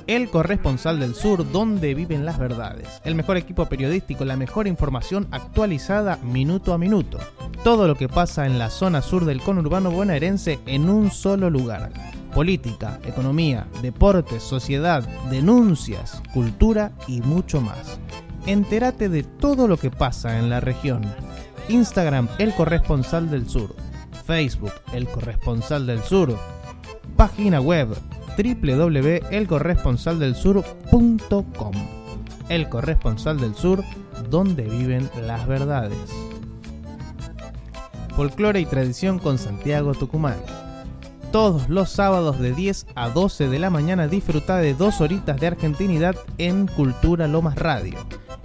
El corresponsal del sur, donde viven las verdades. El mejor equipo periodístico, la mejor información actualizada minuto a minuto. todo lo que pasa en la zona sur del conurbano bonaerense en un solo lugar. Política, economía, deportes, sociedad, denuncias, cultura y mucho más. Entérate de todo lo que pasa en la región. Instagram El Corresponsal del Sur. Facebook El Corresponsal del Sur. Página web www.elcorresponsaldelsur.com El Corresponsal del Sur, donde viven las verdades. Folclore y tradición con Santiago Tucumán. Todos los sábados de 10 a 12 de la mañana disfruta de dos horitas de argentinidad en Cultura Lomas Radio.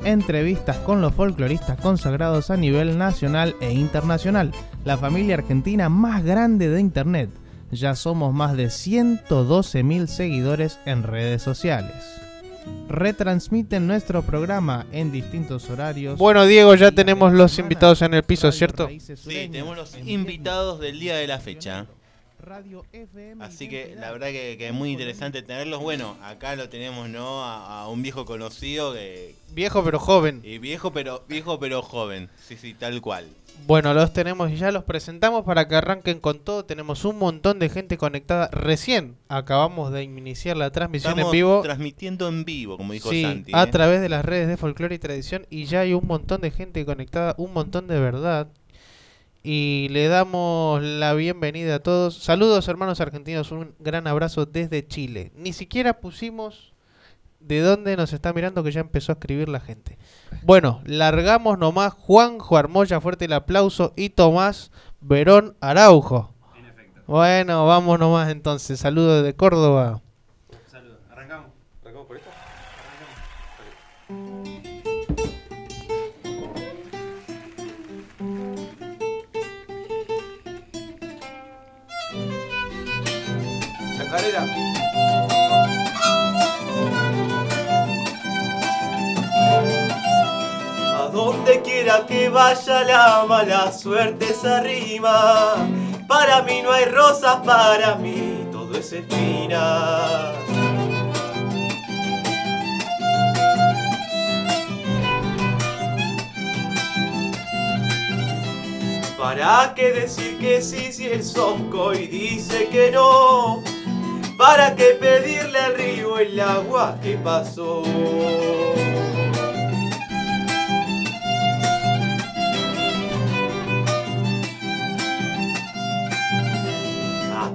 Entrevistas con los folcloristas consagrados a nivel nacional e internacional, la familia argentina más grande de Internet. Ya somos más de 112.000 seguidores en redes sociales. Retransmiten nuestro programa en distintos horarios. Bueno, Diego, ya tenemos los invitados en el piso, ¿cierto? Sí, tenemos los invitados del día de la fecha. Así que la verdad que, que es muy interesante tenerlos. Bueno, acá lo tenemos, ¿no? A, a un viejo conocido que... Viejo pero joven. Y viejo pero viejo pero joven. Sí, sí, tal cual. Bueno, los tenemos y ya los presentamos para que arranquen con todo. Tenemos un montón de gente conectada. Recién acabamos de iniciar la transmisión Estamos en vivo. transmitiendo en vivo, como dijo Sí, Santi. a ¿eh? través de las redes de folclore y tradición y ya hay un montón de gente conectada, un montón de verdad. Y le damos la bienvenida a todos. Saludos hermanos argentinos, un gran abrazo desde Chile. Ni siquiera pusimos de dónde nos está mirando que ya empezó a escribir la gente. Bueno, largamos nomás Juanjo Armoya, fuerte el aplauso, y Tomás Verón Araujo. Bueno, vamos nomás entonces. Saludos de Córdoba. Saludos. Arrancamos. ¿Arrancamos por esto? Chacarera. Quiera que vaya la mala suerte se arrima. Para mí no hay rosas, para mí todo es espina. ¿Para qué decir que sí si el y dice que no? ¿Para qué pedirle al río el agua que pasó?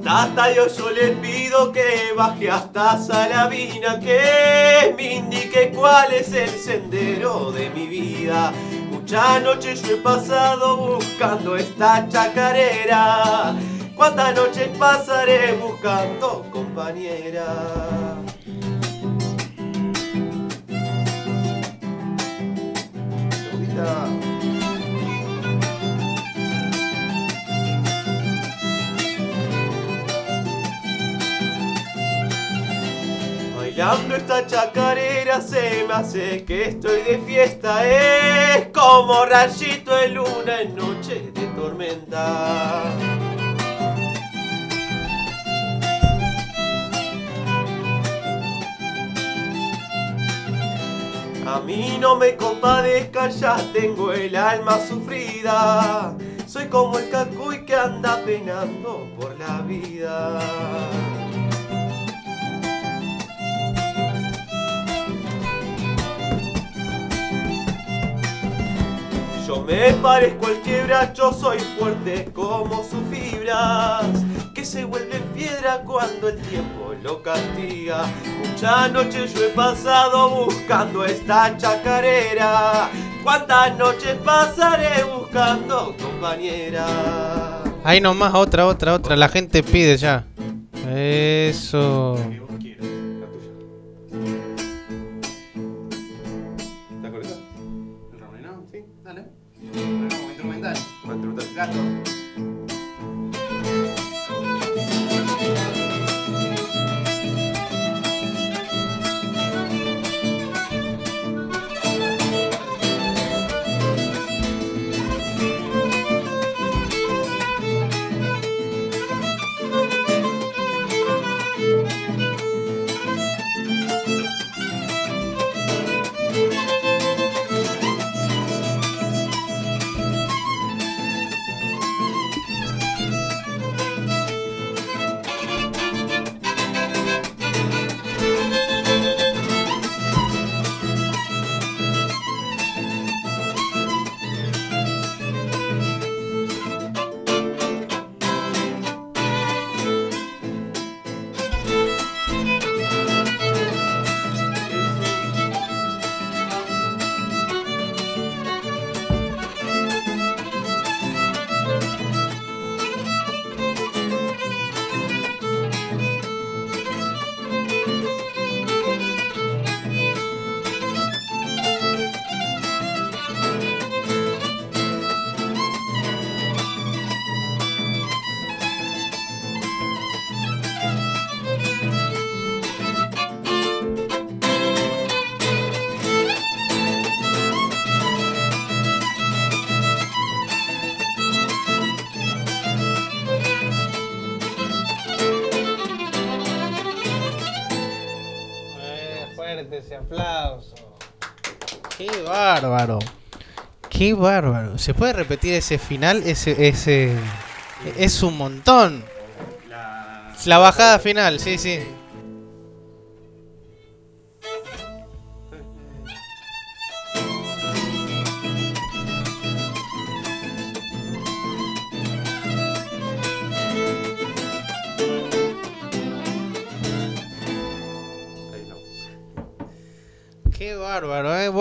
Tata yo, yo le pido que baje hasta Salavina, que me indique cuál es el sendero de mi vida. Muchas noches yo he pasado buscando esta chacarera. ¿Cuántas noches pasaré buscando compañera? Bailando esta chacarera se me hace que estoy de fiesta. Es como rayito de luna en noche de tormenta. A mí no me compadezca, ya tengo el alma sufrida. Soy como el cacuy que anda penando por la vida. Yo me parezco al quebracho, soy fuerte como sus fibras, que se vuelve piedra cuando el tiempo lo castiga. Muchas noches yo he pasado buscando esta chacarera, cuántas noches pasaré buscando compañera. Ahí nomás, otra, otra, otra. La gente pide ya. Eso. Qué bárbaro. ¿Se puede repetir ese final? Ese, ese es un montón. La bajada final, sí, sí.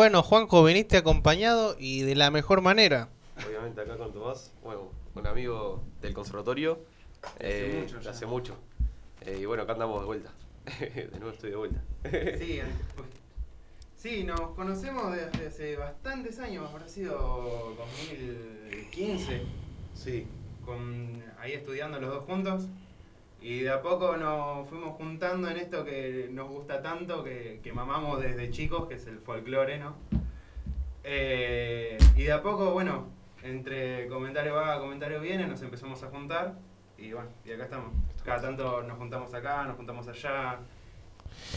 Bueno, Juanjo, viniste acompañado y de la mejor manera. Obviamente acá con Tomás, bueno, un amigo del conservatorio. Hace eh, mucho ya. hace mucho. Eh, y bueno, acá andamos de vuelta. de nuevo estoy de vuelta. Sí, eh, pues, sí, nos conocemos desde hace bastantes años, habrá sido 2015. Sí, con, ahí estudiando los dos juntos. Y de a poco nos fuimos juntando en esto que nos gusta tanto, que, que mamamos desde chicos, que es el folclore, ¿no? Eh, y de a poco, bueno, entre comentario va, comentario viene, nos empezamos a juntar. Y bueno, y acá estamos. Cada tanto nos juntamos acá, nos juntamos allá.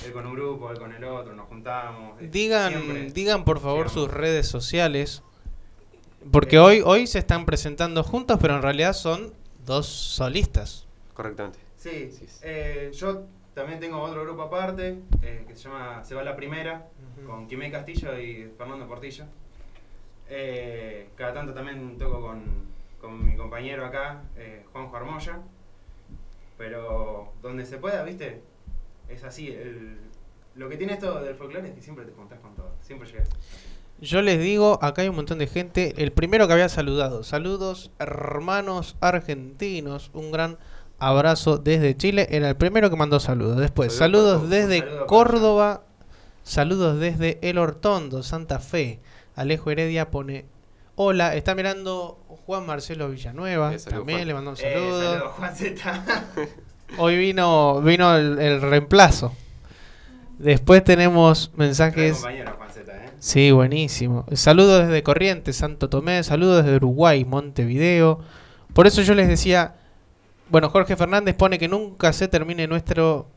Él con un grupo, él con el otro, nos juntamos. eh, Digan, siempre. digan por favor sus redes sociales. Porque hoy, hoy se están presentando juntos, pero en realidad son dos solistas. Correctamente. Sí, eh, yo también tengo otro grupo aparte eh, que se llama Se va la primera, con Quimé Castillo y Fernando Portillo. Eh, cada tanto también toco con, con mi compañero acá, eh, Juanjo Armoya. Pero donde se pueda, ¿viste? Es así. el- lo que tiene esto del folclore es que siempre te juntás con todo, siempre llegas. Yo les digo, acá hay un montón de gente. El primero que había saludado. Saludos, hermanos argentinos. Un gran abrazo desde Chile. Era el primero que mandó saludos. Después, Saludos desde Córdoba. Saludos desde El Hortondo, Santa Fe. Alejo Heredia pone. Hola, está mirando Juan Marcelo Villanueva. Eh, También Juan. le mandó un Eh, saludo. Juan. Hoy vino, vino el, el reemplazo. Después tenemos mensajes. compañero, Juan Zeta, ¿eh? Sí, buenísimo. Saludos desde Corrientes, Santo Tomé, saludos desde Uruguay, Montevideo. Por eso yo les decía, bueno, Jorge Fernández pone que nunca se termine nuestro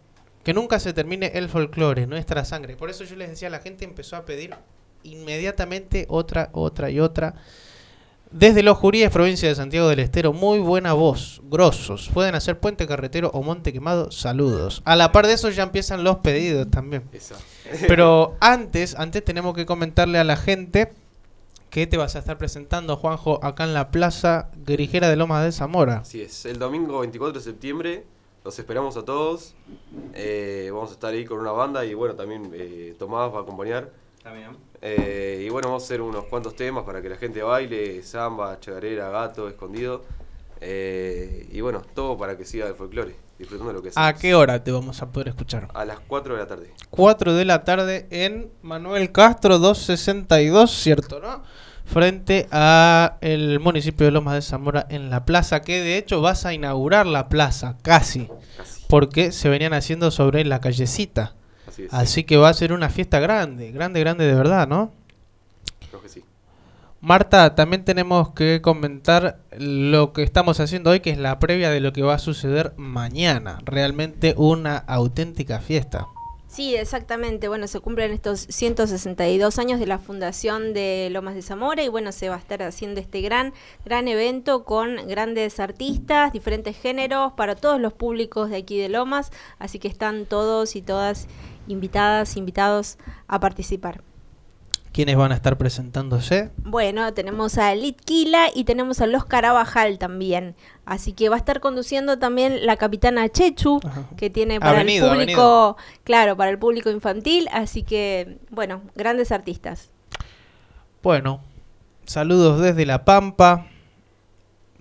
que nunca se termine el folclore, nuestra sangre. Por eso yo les decía, la gente empezó a pedir inmediatamente otra, otra y otra. Desde los Juríes, provincia de Santiago del Estero, muy buena voz, grosos. Pueden hacer Puente Carretero o Monte Quemado, saludos. A la par de eso ya empiezan los pedidos también. Pero antes, antes tenemos que comentarle a la gente que te vas a estar presentando, Juanjo, acá en la Plaza Grijera de Lomas de Zamora. Así es, el domingo 24 de septiembre los esperamos a todos. Eh, vamos a estar ahí con una banda y bueno, también eh, Tomás va a acompañar. También. Eh, y bueno, vamos a hacer unos cuantos temas para que la gente baile, samba, chagarera, gato, escondido. Eh, y bueno, todo para que siga el folclore, disfrutando de lo que ¿A qué hora te vamos a poder escuchar? A las 4 de la tarde. 4 de la tarde en Manuel Castro 262, ¿cierto, no? Frente a el municipio de Lomas de Zamora en la plaza, que de hecho vas a inaugurar la plaza, casi, Casi. porque se venían haciendo sobre la callecita. Así es. Así que va a ser una fiesta grande, grande, grande de verdad, ¿no? Marta, también tenemos que comentar lo que estamos haciendo hoy, que es la previa de lo que va a suceder mañana. Realmente una auténtica fiesta. Sí, exactamente. Bueno, se cumplen estos 162 años de la fundación de Lomas de Zamora y bueno, se va a estar haciendo este gran, gran evento con grandes artistas, diferentes géneros para todos los públicos de aquí de Lomas, así que están todos y todas invitadas, invitados a participar. ¿Quiénes van a estar presentándose? Bueno, tenemos a Litquila y tenemos a Los Carabajal también. Así que va a estar conduciendo también la capitana Chechu, que tiene para venido, el público, claro, para el público infantil. Así que, bueno, grandes artistas. Bueno, saludos desde La Pampa.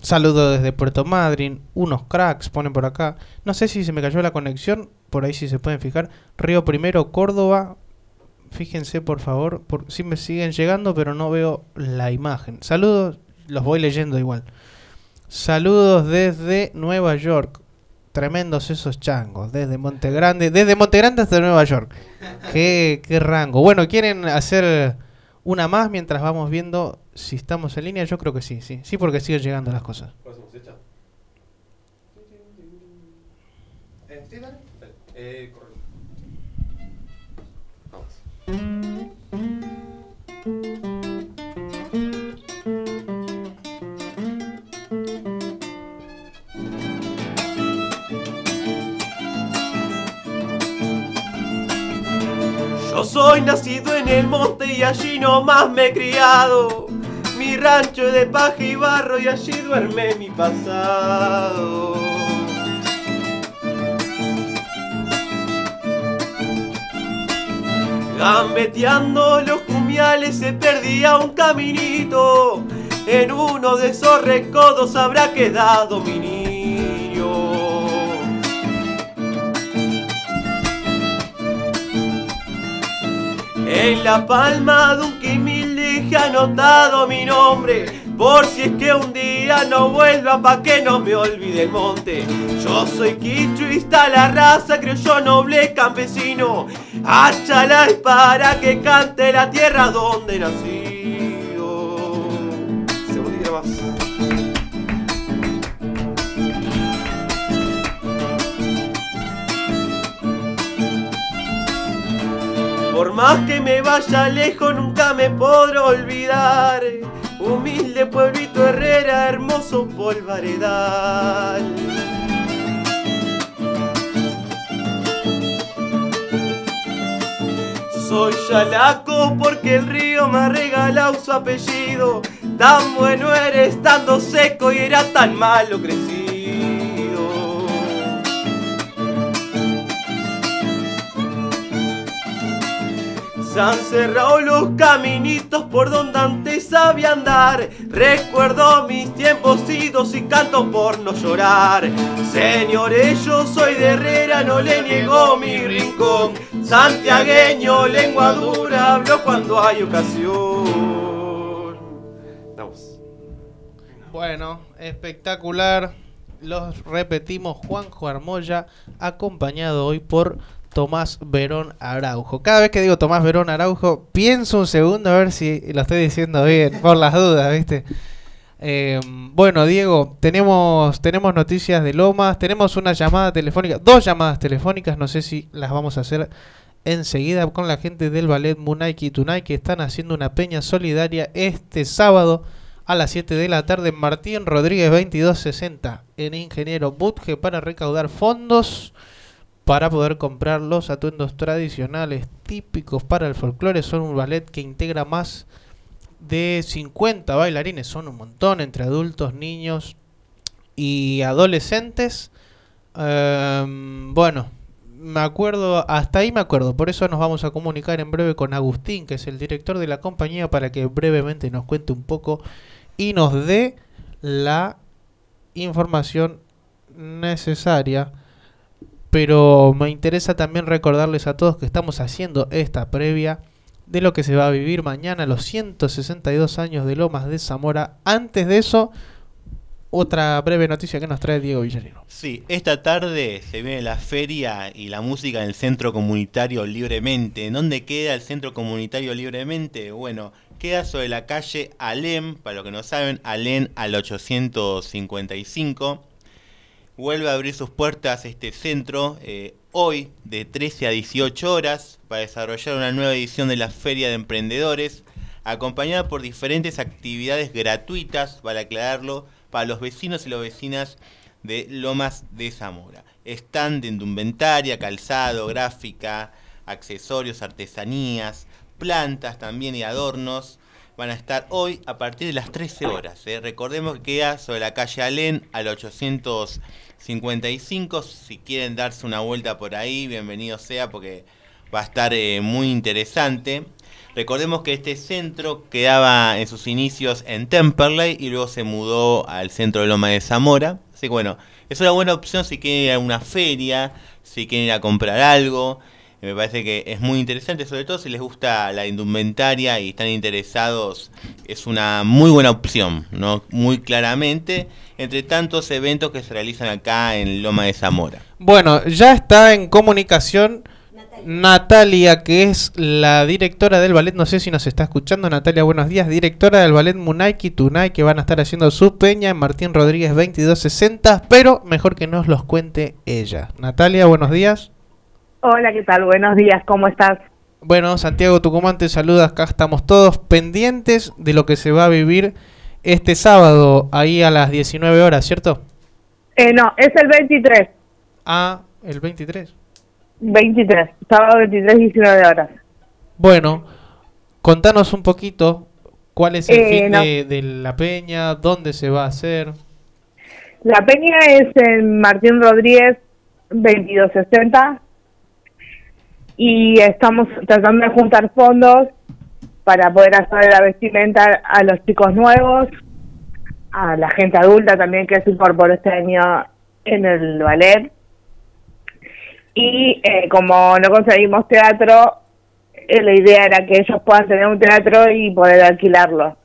Saludos desde Puerto Madryn. Unos cracks ponen por acá. No sé si se me cayó la conexión. Por ahí si se pueden fijar. Río Primero, Córdoba. Fíjense por favor. Por, si me siguen llegando, pero no veo la imagen. Saludos. Los voy leyendo igual. Saludos desde Nueva York. Tremendos esos changos. Desde Monte Grande. Desde Monte Grande hasta Nueva York. qué, qué rango. Bueno, ¿quieren hacer una más mientras vamos viendo si estamos en línea? Yo creo que sí, sí. Sí, porque siguen llegando las cosas. Eh, sí, dale. Eh, correcto. Yo soy nacido en el monte y allí nomás me he criado. Mi rancho de paja y barro y allí duerme mi pasado. Gambeteando los cumiales se perdía un caminito. En uno de esos recodos habrá quedado mi niño. En la palma de un quimil dejé anotado mi nombre. Por si es que un día no vuelva pa' que no me olvide el monte. Yo soy quichuista, la raza creyó noble campesino. Achala es para que cante la tierra donde nací. Por más que me vaya lejos, nunca me podré olvidar. Humilde pueblito Herrera, hermoso polvaredal. Soy Yalaco porque el río me ha regalado su apellido. Tan bueno eres estando seco y era tan malo crecido. Se han cerrado los caminitos por donde antes sabía andar. Recuerdo mis tiempos idos y canto por no llorar. Señores, yo soy de Herrera, no le niego mi rincón. Santiagueño, lengua dura, hablo cuando hay ocasión. Vamos. Bueno, espectacular. Los repetimos Juanjo Armoya, acompañado hoy por Tomás Verón Araujo. Cada vez que digo Tomás Verón Araujo, pienso un segundo a ver si lo estoy diciendo bien, por las dudas, ¿viste? Eh, bueno, Diego, tenemos, tenemos noticias de Lomas, tenemos una llamada telefónica, dos llamadas telefónicas, no sé si las vamos a hacer enseguida con la gente del ballet Munaiki Tunai que están haciendo una peña solidaria este sábado a las 7 de la tarde Martín Rodríguez 2260 en Ingeniero Butge para recaudar fondos para poder comprar los atuendos tradicionales típicos para el folclore. Son un ballet que integra más de 50 bailarines, son un montón entre adultos, niños y adolescentes. Em, bueno, me acuerdo, hasta ahí me acuerdo, por eso nos vamos a comunicar en breve con Agustín, que es el director de la compañía, para que brevemente nos cuente un poco y nos dé la información necesaria pero me interesa también recordarles a todos que estamos haciendo esta previa de lo que se va a vivir mañana, los 162 años de Lomas de Zamora. Antes de eso, otra breve noticia que nos trae Diego Villarino. Sí, esta tarde se viene la feria y la música en el Centro Comunitario Libremente. ¿En dónde queda el Centro Comunitario Libremente? Bueno, queda sobre la calle Alem, para los que no saben, Alem al 855 vuelve a abrir sus puertas este centro eh, hoy de 13 a 18 horas para desarrollar una nueva edición de la Feria de Emprendedores, acompañada por diferentes actividades gratuitas, para aclararlo, para los vecinos y las vecinas de Lomas de Zamora. Stand de indumentaria, calzado, gráfica, accesorios, artesanías, plantas también y adornos. Van a estar hoy a partir de las 13 horas. ¿eh? Recordemos que queda sobre la calle Alén al 800 55. Si quieren darse una vuelta por ahí, bienvenido sea porque va a estar eh, muy interesante. Recordemos que este centro quedaba en sus inicios en Temperley y luego se mudó al centro de Loma de Zamora. Así que bueno, es una buena opción si quieren ir a una feria, si quieren ir a comprar algo. Me parece que es muy interesante, sobre todo si les gusta la indumentaria y están interesados, es una muy buena opción, ¿no? Muy claramente, entre tantos eventos que se realizan acá en Loma de Zamora. Bueno, ya está en comunicación Natalia, que es la directora del ballet, no sé si nos está escuchando, Natalia, buenos días, directora del ballet Munaiki Tunai, que van a estar haciendo su peña en Martín Rodríguez 2260, pero mejor que nos los cuente ella. Natalia, buenos días. Hola, ¿qué tal? Buenos días, ¿cómo estás? Bueno, Santiago Tucumán te saluda. Acá estamos todos pendientes de lo que se va a vivir este sábado, ahí a las 19 horas, ¿cierto? Eh, no, es el 23. Ah, el 23. 23. Sábado 23, 19 horas. Bueno, contanos un poquito cuál es el Eh, fin no. de, de la peña, dónde se va a hacer. La peña es en Martín Rodríguez 2260 y estamos tratando de juntar fondos para poder hacer la vestimenta a los chicos nuevos, a la gente adulta también que se incorporó este año en el ballet. Y eh, como no conseguimos teatro, eh, la idea era que ellos puedan tener un teatro y poder alquilarlo.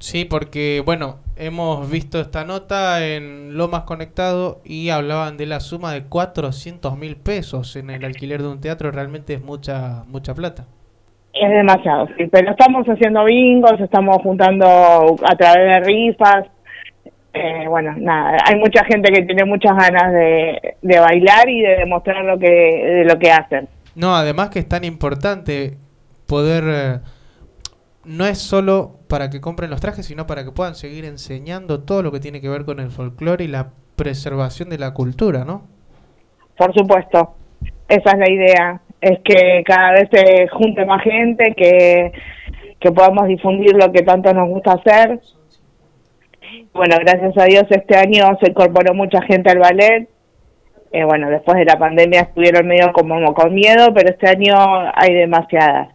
Sí, porque bueno, hemos visto esta nota en Lo Más Conectado y hablaban de la suma de 400 mil pesos en el alquiler de un teatro. Realmente es mucha, mucha plata. Es demasiado, sí, pero estamos haciendo bingos, estamos juntando a través de rifas. Eh, bueno, nada, hay mucha gente que tiene muchas ganas de, de bailar y de demostrar lo que, de lo que hacen. No, además que es tan importante poder... no es solo para que compren los trajes, sino para que puedan seguir enseñando todo lo que tiene que ver con el folclore y la preservación de la cultura, ¿no? Por supuesto, esa es la idea, es que cada vez se junte más gente, que, que podamos difundir lo que tanto nos gusta hacer. Bueno, gracias a Dios este año se incorporó mucha gente al ballet. Eh, bueno, después de la pandemia estuvieron medio como con miedo, pero este año hay demasiadas.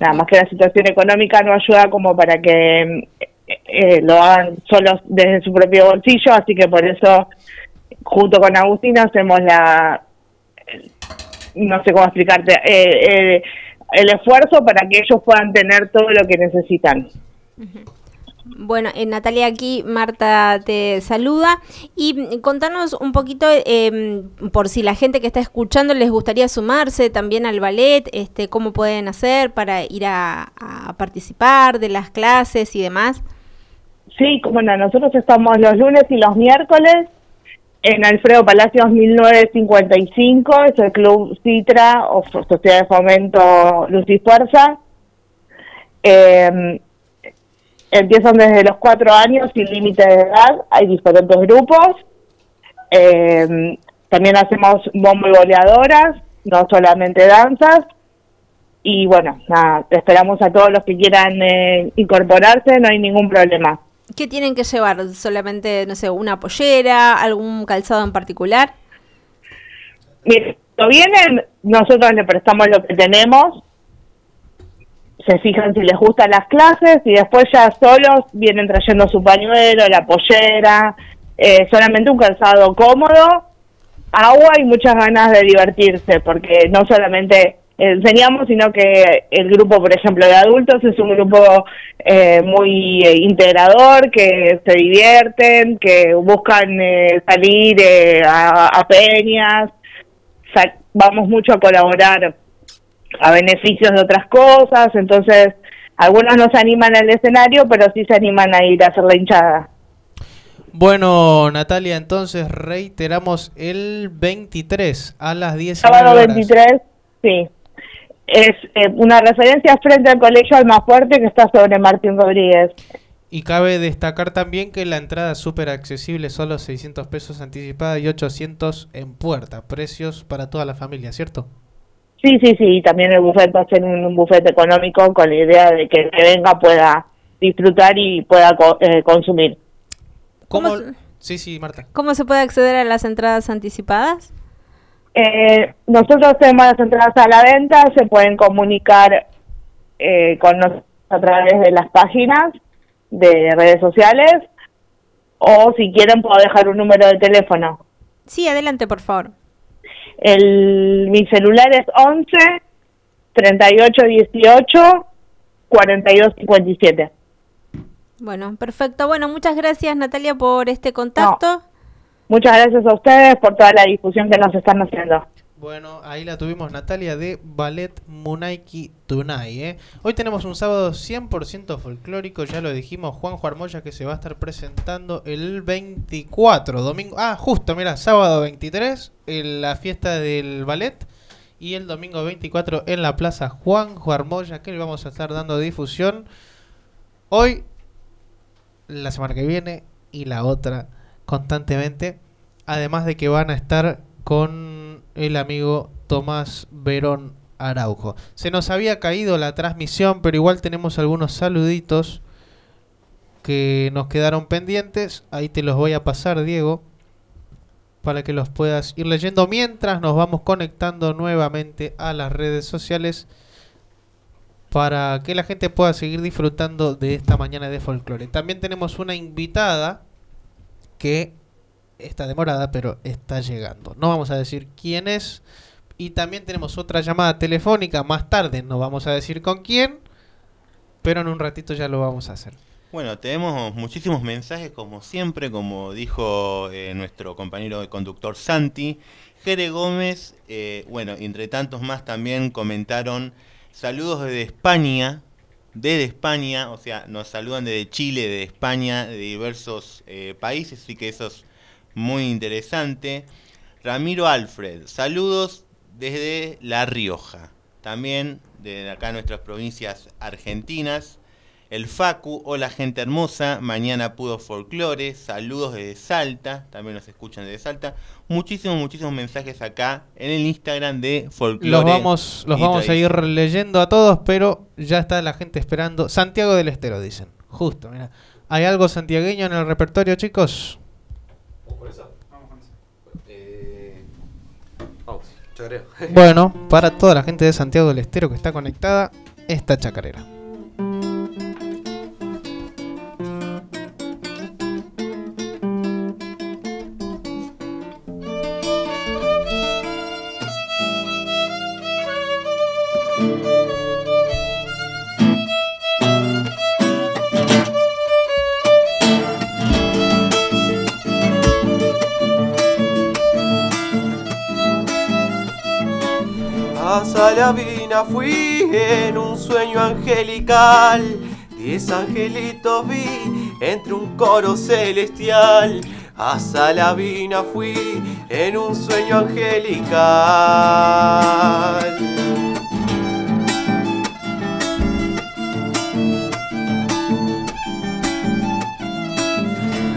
Nada más que la situación económica no ayuda como para que eh, eh, lo hagan solos desde su propio bolsillo, así que por eso junto con Agustina hacemos la no sé cómo explicarte eh, eh, el esfuerzo para que ellos puedan tener todo lo que necesitan Bueno, eh, Natalia, aquí Marta te saluda. Y mm, contanos un poquito, eh, por si la gente que está escuchando les gustaría sumarse también al ballet, este, cómo pueden hacer para ir a, participar de las clases y demás. sí bueno nosotros estamos los lunes y los miércoles en Alfredo Palacios 1955 es el club Citra o Sociedad de Fomento Luz y Fuerza. Eh, empiezan desde los cuatro años sin límite de edad, hay diferentes grupos. Eh, también hacemos bombo y boleadoras, no solamente danzas. Y bueno, nada, esperamos a todos los que quieran eh, incorporarse, no hay ningún problema. ¿Qué tienen que llevar? ¿Solamente, no sé, una pollera, algún calzado en particular? Mire, cuando vienen, nosotros le prestamos lo que tenemos, se fijan si les gustan las clases y después ya solos vienen trayendo su pañuelo, la pollera, eh, solamente un calzado cómodo, agua y muchas ganas de divertirse, porque no solamente enseñamos, sino que el grupo, por ejemplo, de adultos es un grupo eh, muy eh, integrador, que se divierten, que buscan eh, salir eh, a, a peñas, vamos mucho a colaborar a beneficios de otras cosas, entonces algunos no se animan al escenario, pero sí se animan a ir a hacer la hinchada. Bueno, Natalia, entonces reiteramos el 23 a las 19 Sábado horas. 23, sí. Es eh, una referencia frente al colegio Almafuerte que está sobre Martín Rodríguez. Y cabe destacar también que la entrada es súper accesible, solo 600 pesos anticipada y 800 en puerta. Precios para toda la familia, ¿cierto? Sí, sí, sí, y también el buffet va a ser un, un buffet económico con la idea de que el que venga pueda disfrutar y pueda co- eh, consumir. ¿Cómo? ¿Cómo se- Sí, sí, Marta. ¿Cómo se puede acceder a las entradas anticipadas? Eh, nosotros tenemos las entradas a la venta, se pueden comunicar eh, con nosotros a través de las páginas de redes sociales o si quieren puedo dejar un número de teléfono. Sí, adelante, por favor. El, mi celular es 11 38 18 42 57. Bueno, perfecto. Bueno, muchas gracias Natalia por este contacto. Muchas gracias a ustedes por toda la difusión que nos están haciendo. Bueno, ahí la tuvimos Natalia de Ballet Munaiki ¿eh? Hoy tenemos un sábado 100% folclórico, ya lo dijimos, Juanjo Armoya que se va a estar presentando el 24, domingo. Ah, justo, mira, sábado 23, en la fiesta del ballet. Y el domingo 24 en la plaza Juanjo Armoya, que le vamos a estar dando difusión. Hoy, la semana que viene y la otra constantemente. Además de que van a estar con el amigo Tomás Verón Araujo. Se nos había caído la transmisión, pero igual tenemos algunos saluditos que nos quedaron pendientes. Ahí te los voy a pasar, Diego, para que los puedas ir leyendo mientras nos vamos conectando nuevamente a las redes sociales para que la gente pueda seguir disfrutando de esta mañana de folclore. También tenemos una invitada que está demorada, pero está llegando. No vamos a decir quién es. Y también tenemos otra llamada telefónica más tarde, no vamos a decir con quién, pero en un ratito ya lo vamos a hacer. Bueno, tenemos muchísimos mensajes, como siempre, como dijo eh, nuestro compañero de conductor Santi. Jere Gómez, eh, bueno, entre tantos más también comentaron saludos desde España, desde España, o sea, nos saludan desde Chile, de España, de diversos eh, países, así que eso es muy interesante. Ramiro Alfred, saludos desde La Rioja, también desde acá nuestras provincias argentinas. El Facu, hola gente hermosa, mañana pudo folclore, saludos desde Salta, también nos escuchan desde Salta. Muchísimos, muchísimos mensajes acá en el Instagram de folclore. Los vamos, los vamos a ir leyendo a todos, pero ya está la gente esperando. Santiago del Estero, dicen. Justo, mira. ¿Hay algo santiagueño en el repertorio, chicos? ¿Vamos con eso? Vamos con eso. Eh, Bueno, para toda la gente de Santiago del Estero que está conectada, esta chacarera. A Salavina fui en un sueño angelical. Diez angelitos vi entre un coro celestial. A Salavina fui en un sueño angelical.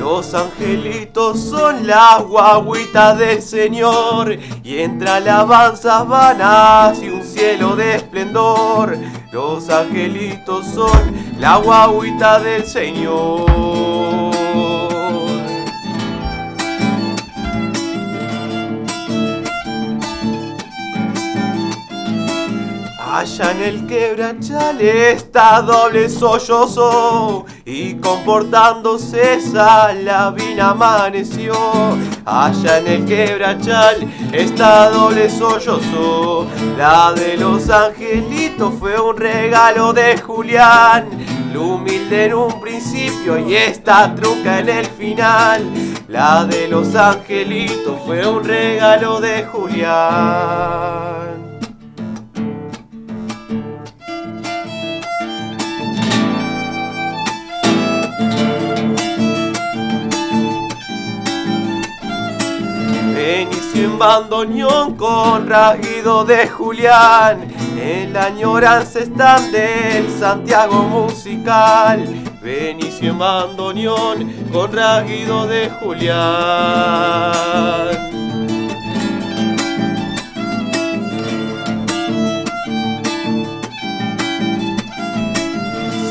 Los angelitos son las guaguitas del Señor y entre alabanzas van hacia un cielo de esplendor. Los angelitos son la guaguita del Señor. Allá en el quebrachal está doble sollozo y comportándose Salavina amaneció. Allá en el quebrachal está doble sollozo. La de los angelitos fue un regalo de Julián. Lo humilde en un principio y esta truca en el final. La de los angelitos fue un regalo de Julián. Benicio en bandoneón con rasguido de Julián. En la añoranza están del Santiago musical. Benicio en bandoneón con rasguido de Julián.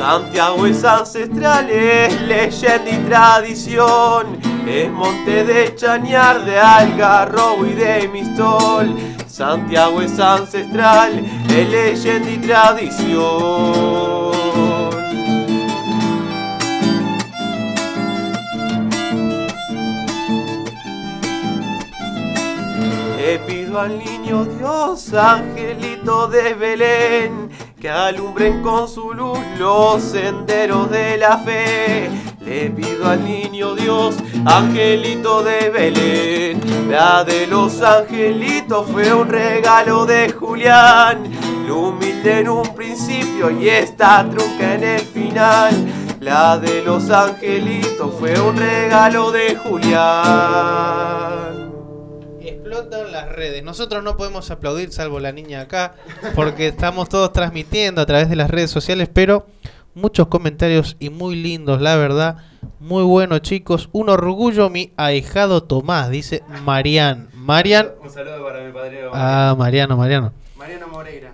Santiago es ancestral, es leyenda y tradición. Es monte de Chañar, de Algarrobo y de Mistol. Santiago es ancestral, es leyenda y tradición. Le pido al niño Dios, angelito de Belén, que alumbren con su luz los senderos de la fe. Le pido al niño Dios, angelito de Belén, la de los angelitos fue un regalo de Julián. Lo humilde en un principio y esta trunca en el final. La de los angelitos fue un regalo de Julián. Explotan las redes. Nosotros no podemos aplaudir, salvo la niña acá, porque estamos todos transmitiendo a través de las redes sociales, pero muchos comentarios y muy lindos, la verdad. Muy bueno, chicos. Un orgullo, mi ahijado Tomás, dice Marian. Marian. Un saludo para mi padre. Ah, Mariano, Mariano. Mariano Moreira.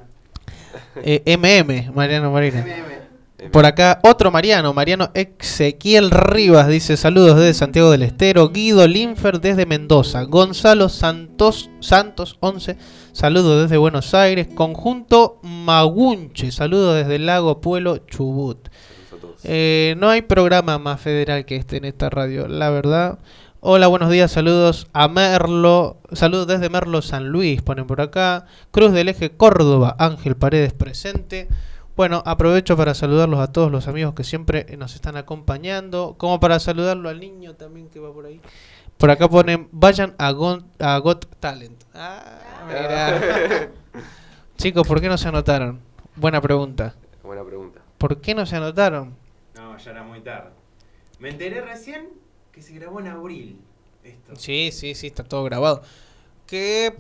Eh, MM, Mariano Moreira. MM. Por acá, otro Mariano, Mariano Ezequiel Rivas, dice saludos desde Santiago del Estero, Guido Linfer desde Mendoza, Gonzalo Santos, Santos 11, saludos desde Buenos Aires, Conjunto Magunche, saludos desde Lago Pueblo Chubut. Eh, no hay programa más federal que este en esta radio, la verdad. Hola, buenos días, saludos a Merlo, saludos desde Merlo San Luis, ponen por acá. Cruz del Eje Córdoba, Ángel Paredes presente. Bueno, aprovecho para saludarlos a todos los amigos que siempre nos están acompañando, como para saludarlo al niño también que va por ahí. Por acá ponen, vayan a, Gon- a Got Talent. Ah, mira. Chicos, ¿por qué no se anotaron? Buena pregunta. Buena pregunta. ¿Por qué no se anotaron? No, ya era muy tarde. Me enteré recién que se grabó en abril. Esto. Sí, sí, sí, está todo grabado. Qué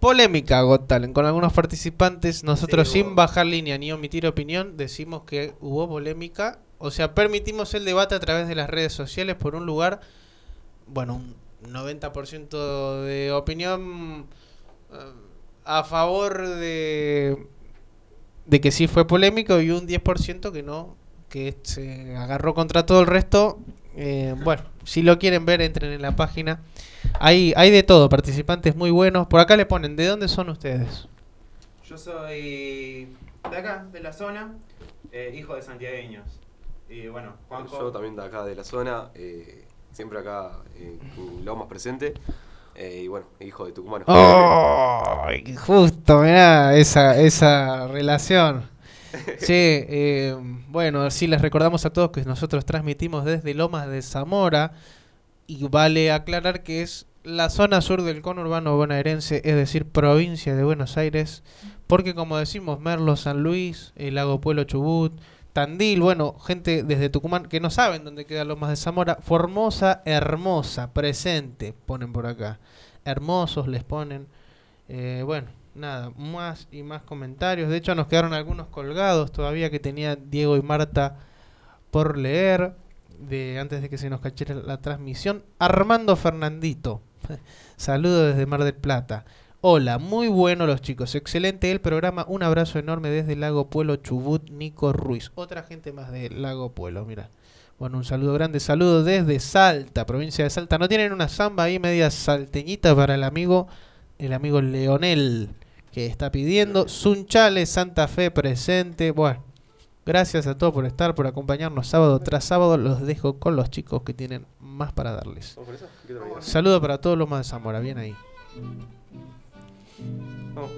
polémica Got Talent con algunos participantes. Nosotros Sí, sin bajar línea ni omitir opinión decimos que hubo polémica. O sea, permitimos el debate a través de las redes sociales por un lugar, bueno, un 90% de opinión eh, a favor de, de que sí fue polémico y un 10% que no, que se agarró contra todo el resto. Eh, bueno, si lo quieren ver, entren en la página. Hay, hay de todo, participantes muy buenos. Por acá le ponen, ¿de dónde son ustedes? Yo soy de acá, de la zona, eh, hijo de santiagueños. Y bueno, Juanjo. Yo también de acá de la zona, eh, siempre acá eh, en Lomas presente. eh, y bueno, hijo de tucumano. ¡Ay, justo, mirá, esa, esa relación! Sí, eh, bueno, sí, les recordamos a todos que nosotros transmitimos desde Lomas de Zamora y vale aclarar que es la zona sur del conurbano bonaerense, es decir, provincia de Buenos Aires, porque como decimos, Merlo, San Luis, el Lago Pueblo Chubut, Tandil, bueno, gente desde Tucumán que no saben dónde queda Lomas de Zamora, Formosa, hermosa, presente, ponen por acá. Hermosos les ponen. Eh, bueno, nada, más y más comentarios. De hecho, nos quedaron algunos colgados todavía que tenía Diego y Marta por leer. De antes de que se nos cachara la transmisión. Armando Fernandito. Saludos desde Mar del Plata. Hola, muy bueno los chicos. Excelente el programa. Un abrazo enorme desde Lago Pueblo Chubut, Nico Ruiz. Otra gente más de Lago Pueblo, mira. Bueno, un saludo grande. Saludo desde Salta, provincia de Salta. ¿No tienen una samba ahí media salteñita para el amigo, el amigo Leonel, que está pidiendo? Sunchales, Santa Fe presente. Bueno, gracias a todos por estar, por acompañarnos sábado tras sábado. Los dejo con los chicos que tienen más para darles. ¿Vamos con eso? ¿Qué te parece? Saludo para todos los más de Zamora. Bien ahí. Vamos.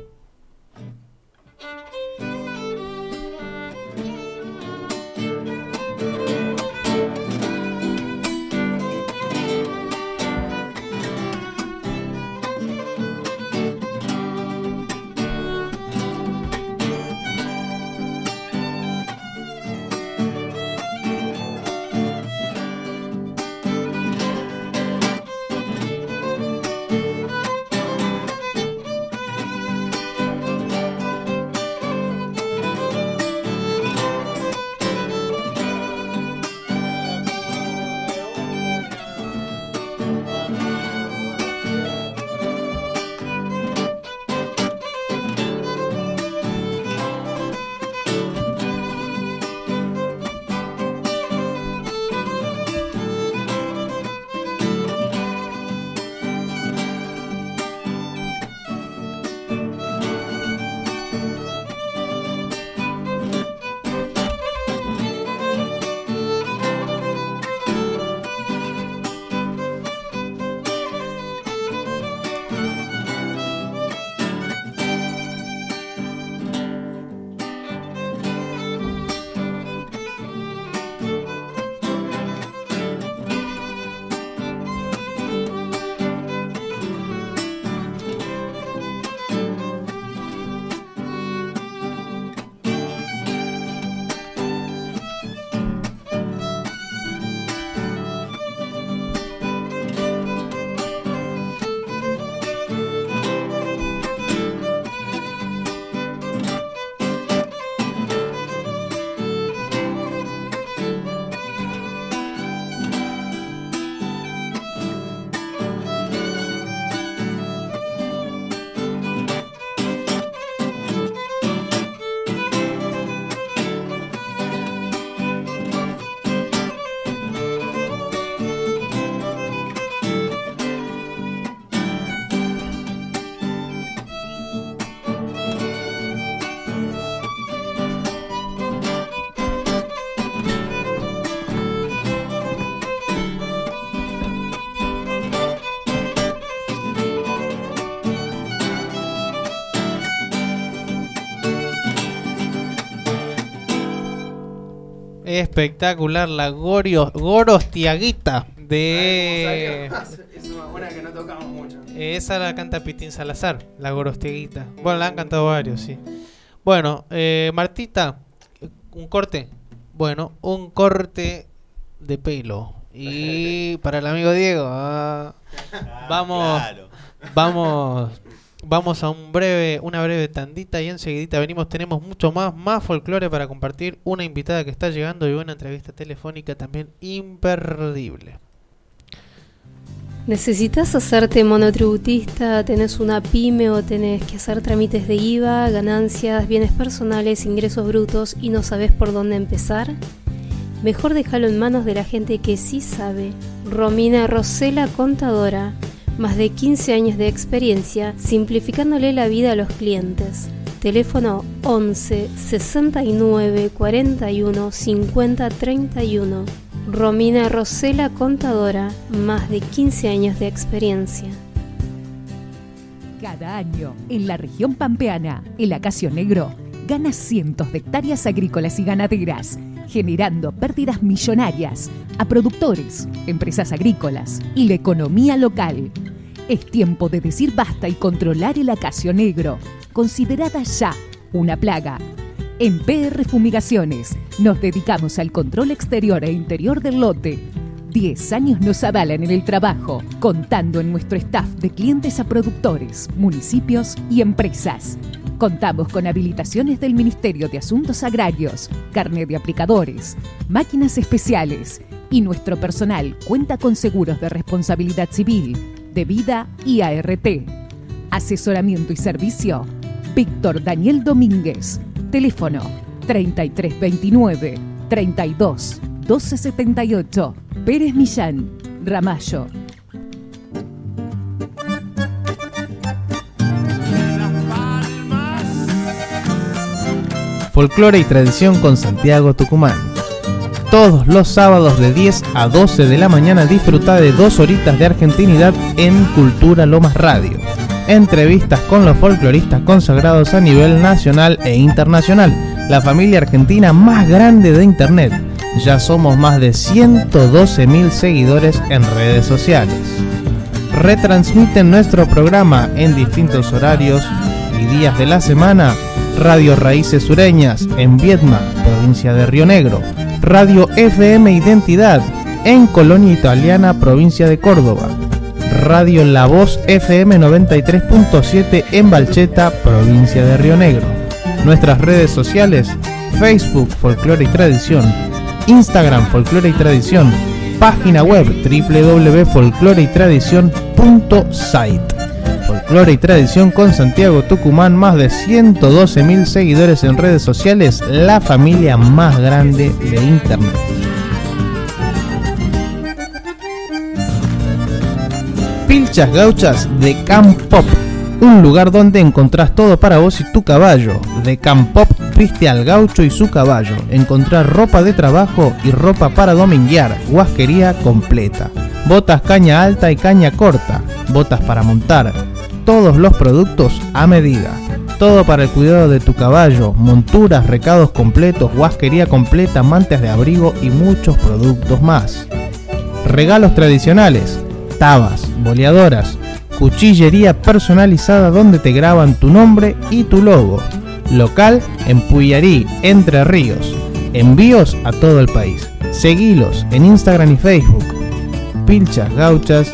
Espectacular, la Gorio, Gorostiaguita de... Es una buena que no tocamos mucho. Esa la canta Pitín Salazar, la Gorostiaguita. Bueno, la han cantado varios, sí. Bueno, eh, Martita, un corte. Bueno, un corte de pelo. Y para el amigo Diego, ah, vamos, claro. vamos, vamos a un breve, una breve tandita y enseguidita venimos. Tenemos mucho más, más folclore para compartir. Una invitada que está llegando y una entrevista telefónica también imperdible. ¿Necesitas hacerte monotributista? ¿Tenés una pyme o tenés que hacer trámites de IVA, ganancias, bienes personales, ingresos brutos y no sabes por dónde empezar? Mejor déjalo en manos de la gente que sí sabe. Romina Rosela Contadora, más de 15 años de experiencia simplificándole la vida a los clientes. Teléfono 11 69 41 50 31. Romina Rosela Contadora, más de 15 años de experiencia. Cada año, en la región pampeana, el acacio negro gana cientos de hectáreas agrícolas y ganaderas, generando pérdidas millonarias a productores, empresas agrícolas y la economía local. Es tiempo de decir basta y controlar el acacio negro, considerada ya una plaga. En PR Fumigaciones nos dedicamos al control exterior e interior del lote. 10 años nos avalan en el trabajo, contando en nuestro staff de clientes a productores, municipios y empresas. Contamos con habilitaciones del Ministerio de Asuntos Agrarios, carnet de aplicadores, máquinas especiales y nuestro personal cuenta con seguros de responsabilidad civil, de vida y ART. Asesoramiento y servicio. Víctor Daniel Domínguez. Teléfono 3329 32 1278. Pérez Millán. Ramallo. Folclore y tradición con Santiago Tucumán. Todos los sábados de 10 a 12 de la mañana disfruta de dos horitas de argentinidad en Cultura Lomas Radio. Entrevistas con los folcloristas consagrados a nivel nacional e internacional. La familia argentina más grande de Internet. Ya somos más de 112.000 seguidores en redes sociales. Retransmiten nuestro programa en distintos horarios y días de la semana Radio Raíces Sureñas en Viedma, provincia de Río Negro, Radio FM Identidad en Colonia Italiana, provincia de Córdoba, Radio La Voz FM 93.7 en Balcheta, provincia de Río Negro. Nuestras redes sociales, Facebook Folclore y Tradición, Instagram Folclore y Tradición, página web www.folcloreytradición.site. Folclore y Tradición con Santiago Tucumán, más de 112.000 seguidores en redes sociales, la familia más grande de Internet. Pilchas Gauchas de Campop, un lugar donde encontrás todo para vos y tu caballo. De Campop viste al gaucho y su caballo, encontrar ropa de trabajo y ropa para dominguear, guasquería completa. Botas caña alta y caña corta, botas para montar, todos los productos a medida. Todo para el cuidado de tu caballo, monturas, recados completos, guasquería completa, mantas de abrigo y muchos productos más. Regalos tradicionales, tabas, boleadoras, cuchillería personalizada donde te graban tu nombre y tu logo. Local en Puyarí, Entre Ríos. Envíos a todo el país. Seguilos en Instagram y Facebook. Pilchas Gauchas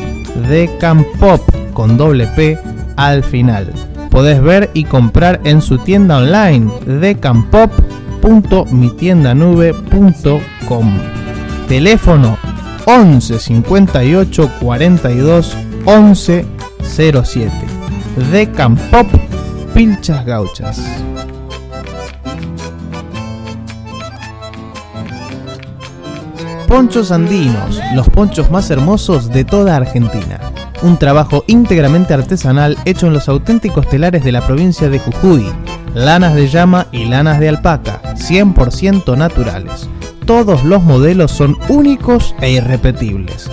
de Campop con doble P al final. Podés ver y comprar en su tienda online de campop.mitiendanube.com. Teléfono 11 58 42 11 07. De Campop Pilchas Gauchas. Ponchos Andinos, los ponchos más hermosos de toda Argentina. Un trabajo íntegramente artesanal hecho en los auténticos telares de la provincia de Jujuy. Lanas de llama y lanas de alpaca, 100% naturales. Todos los modelos son únicos e irrepetibles.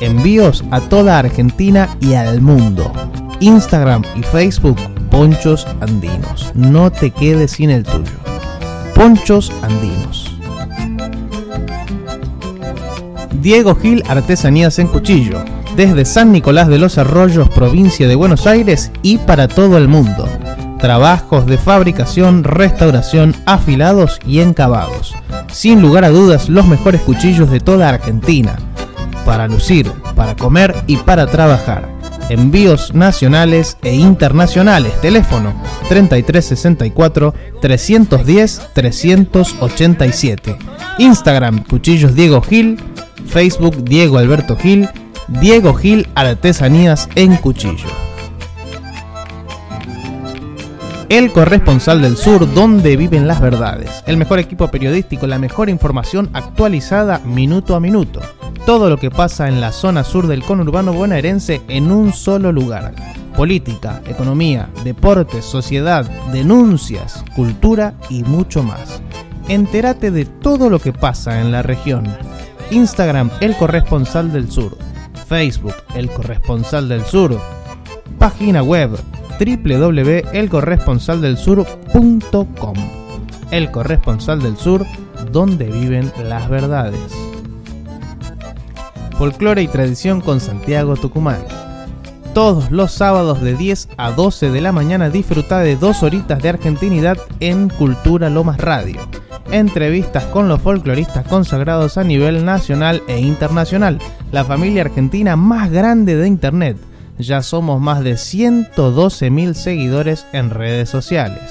Envíos a toda Argentina y al mundo. Instagram y Facebook, Ponchos Andinos. No te quedes sin el tuyo. Ponchos Andinos. Diego Gil Artesanías en Cuchillo, desde San Nicolás de los Arroyos, provincia de Buenos Aires y para todo el mundo. Trabajos de fabricación, restauración, afilados y encabados. Sin lugar a dudas, los mejores cuchillos de toda Argentina. Para lucir, para comer y para trabajar. Envíos nacionales e internacionales. Teléfono 3364 310 387. Instagram Cuchillos Diego Gil. Facebook Diego Alberto Gil. Diego Gil Artesanías en Cuchillo. El corresponsal del sur, donde viven las verdades. El mejor equipo periodístico, la mejor información actualizada minuto a minuto. Todo lo que pasa en la zona sur del conurbano bonaerense en un solo lugar. Política, economía, deportes, sociedad, denuncias, cultura y mucho más. Entérate de todo lo que pasa en la región. Instagram El Corresponsal del Sur. Facebook El Corresponsal del Sur. Página web www.elcorresponsaldelsur.com El Corresponsal del Sur, donde viven las verdades. Folclore y tradición con Santiago Tucumán. Todos los sábados de 10 a 12 de la mañana disfruta de dos horitas de argentinidad en Cultura Lomas Radio. Entrevistas con los folcloristas consagrados a nivel nacional e internacional. La familia argentina más grande de Internet ya somos más de 112.000 seguidores en redes sociales.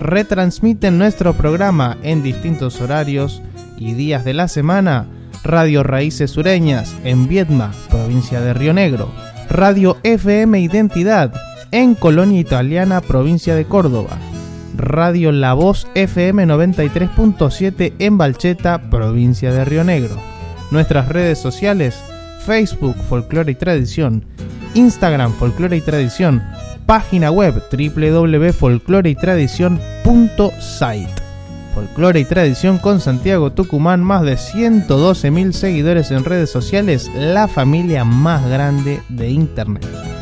Retransmiten nuestro programa en distintos horarios y días de la semana Radio Raíces Sureñas en Viedma, provincia de Río Negro, Radio FM Identidad en Colonia Italiana, provincia de Córdoba, Radio La Voz FM 93.7 en Balcheta, provincia de Río Negro. Nuestras redes sociales, Facebook Folclore y Tradición, Instagram Folclore y Tradición, página web www.folcloreytradición.site. Folclore y Tradición con Santiago Tucumán, más de 112.000 seguidores en redes sociales, la familia más grande de Internet.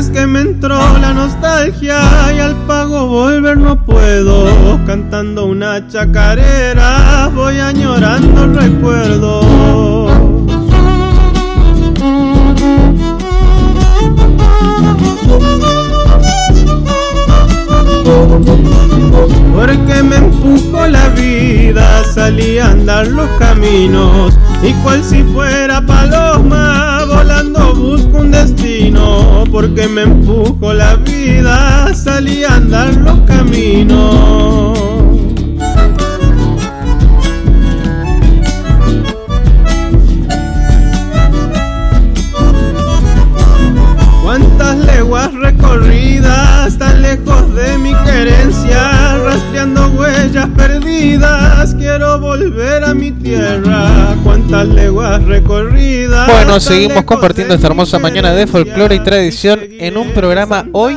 Es que me entró la nostalgia y al pago volver no puedo. Cantando una chacarera voy añorando recuerdos. Porque me empujó la vida, salí a andar los caminos y cual si fuera paloma, volando busco un destino. Porque me empujó la vida, salí a andar los caminos. Cuántas leguas recorridas, tan lejos de mi querencia, rastreando huellas perdidas, quiero volver a mi tierra. Cuántas leguas recorridas. Bueno, seguimos compartiendo esta hermosa mañana de folclore y tradición en un programa hoy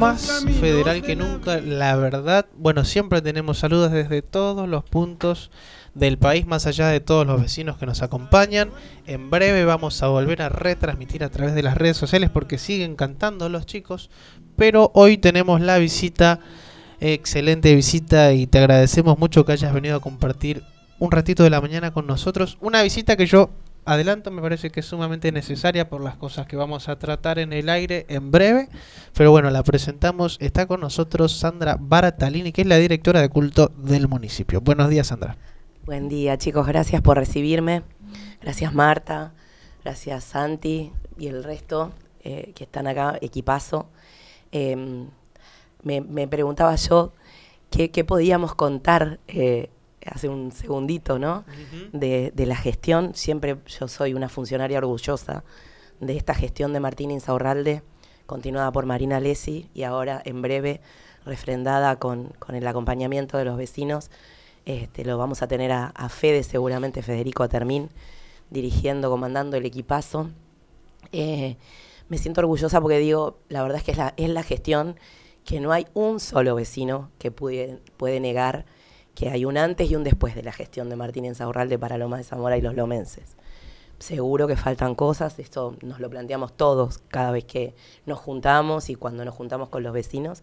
más federal que nunca, la verdad. Bueno, siempre tenemos saludos desde todos los puntos del país, más allá de todos los vecinos que nos acompañan. En breve vamos a volver a retransmitir a través de las redes sociales porque siguen cantando los chicos, pero hoy tenemos la visita, excelente visita y te agradecemos mucho que hayas venido a compartir un ratito de la mañana con nosotros. Una visita que yo adelanto me parece que es sumamente necesaria por las cosas que vamos a tratar en el aire en breve. Pero bueno, la presentamos. Está con nosotros Sandra Baratalini, que es la directora de culto del municipio. Buenos días, Sandra. Buen día, chicos. Gracias por recibirme. Gracias, Marta. Gracias, Santi y el resto eh, que están acá, equipazo. Em, me, me preguntaba yo qué, qué podíamos contar eh, hace un segundito, ¿no? de, de la gestión. Siempre yo soy una funcionaria orgullosa de esta gestión de Martín Insaurralde, continuada por Marina Lesi y ahora en breve refrendada con, con el acompañamiento de los vecinos. Este, lo vamos a tener a, a Fede, seguramente Federico Atermín, dirigiendo, comandando el equipazo. Eh, me siento orgullosa porque digo, la verdad es que es la, es la gestión que no hay un solo vecino que puede, puede negar que hay un antes y un después de la gestión de Martín Insaurralde para Lomas de Zamora y los lomenses. Seguro que faltan cosas, esto nos lo planteamos todos cada vez que nos juntamos y cuando nos juntamos con los vecinos,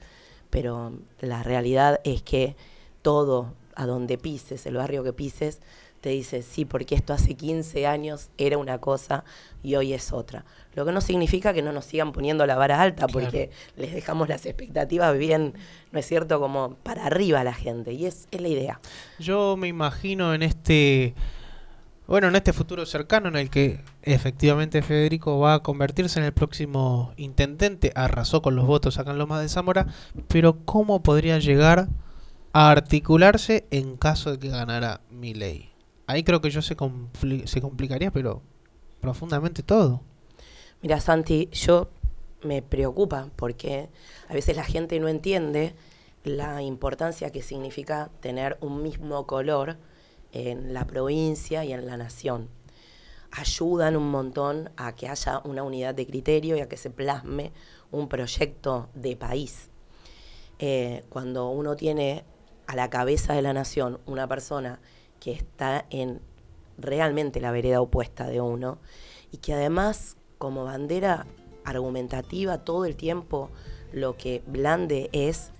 pero la realidad es que todo, a donde pises, el barrio que pises, te dice, sí, porque esto hace 15 años era una cosa y hoy es otra. Lo que no significa que no nos sigan poniendo la vara alta, porque les dejamos las expectativas bien, ¿no es cierto?, como para arriba a la gente, y es, es la idea. Yo me imagino en este, bueno, en este futuro cercano en el que efectivamente Federico va a convertirse en el próximo intendente, arrasó con los votos acá en Lomas de Zamora, pero ¿cómo podría llegar a articularse en caso de que ganara mi ley? Ahí creo que yo se, compli- se complicaría, pero profundamente todo. Mira, Santi, yo me preocupa porque a veces la gente no entiende la importancia que significa tener un mismo color en la provincia y en la nación. Ayudan un montón a que haya una unidad de criterio y a que se plasme un proyecto de país. Eh, cuando uno tiene a la cabeza de la nación una persona que está en realmente la vereda opuesta de uno y que además como bandera argumentativa todo el tiempo lo que blande es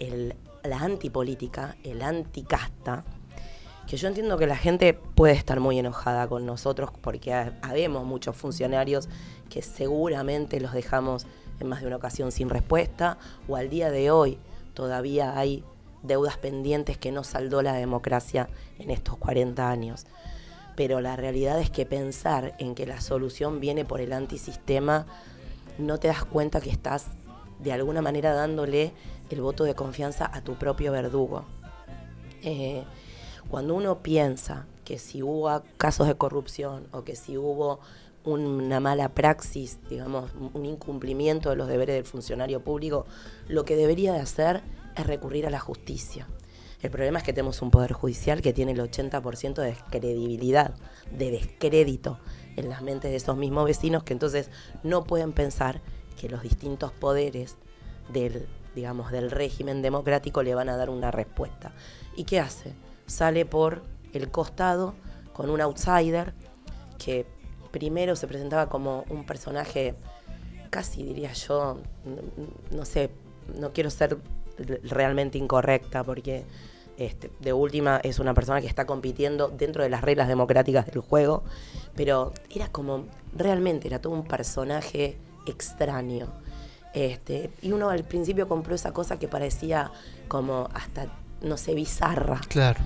el- la antipolítica, el anticasta, que yo entiendo que la gente puede estar muy enojada con nosotros porque ha- habemos muchos funcionarios que seguramente los dejamos en más de una ocasión sin respuesta o al día de hoy todavía hay deudas pendientes que no saldó la democracia en estos 40 años. Pero la realidad es que pensar en que la solución viene por el antisistema, no te das cuenta que estás de alguna manera dándole el voto de confianza a tu propio verdugo. Eh, cuando uno piensa que si hubo casos de corrupción o que si hubo una mala praxis, digamos, un incumplimiento de los deberes del funcionario público, lo que debería de hacer es recurrir a la justicia. El problema es que tenemos un poder judicial que tiene el 80% de descredibilidad, de descrédito en las mentes de esos mismos vecinos que entonces no pueden pensar que los distintos poderes del, digamos, del régimen democrático le van a dar una respuesta. ¿Y qué hace? Sale por el costado con un outsider que primero se presentaba como un personaje, casi diría yo, no sé, no quiero ser realmente incorrecta porque este, de última es una persona que está compitiendo dentro de las reglas democráticas del juego, pero era como, realmente era todo un personaje extraño. Este, y uno al principio compró esa cosa que parecía como hasta, no sé, bizarra. Claro.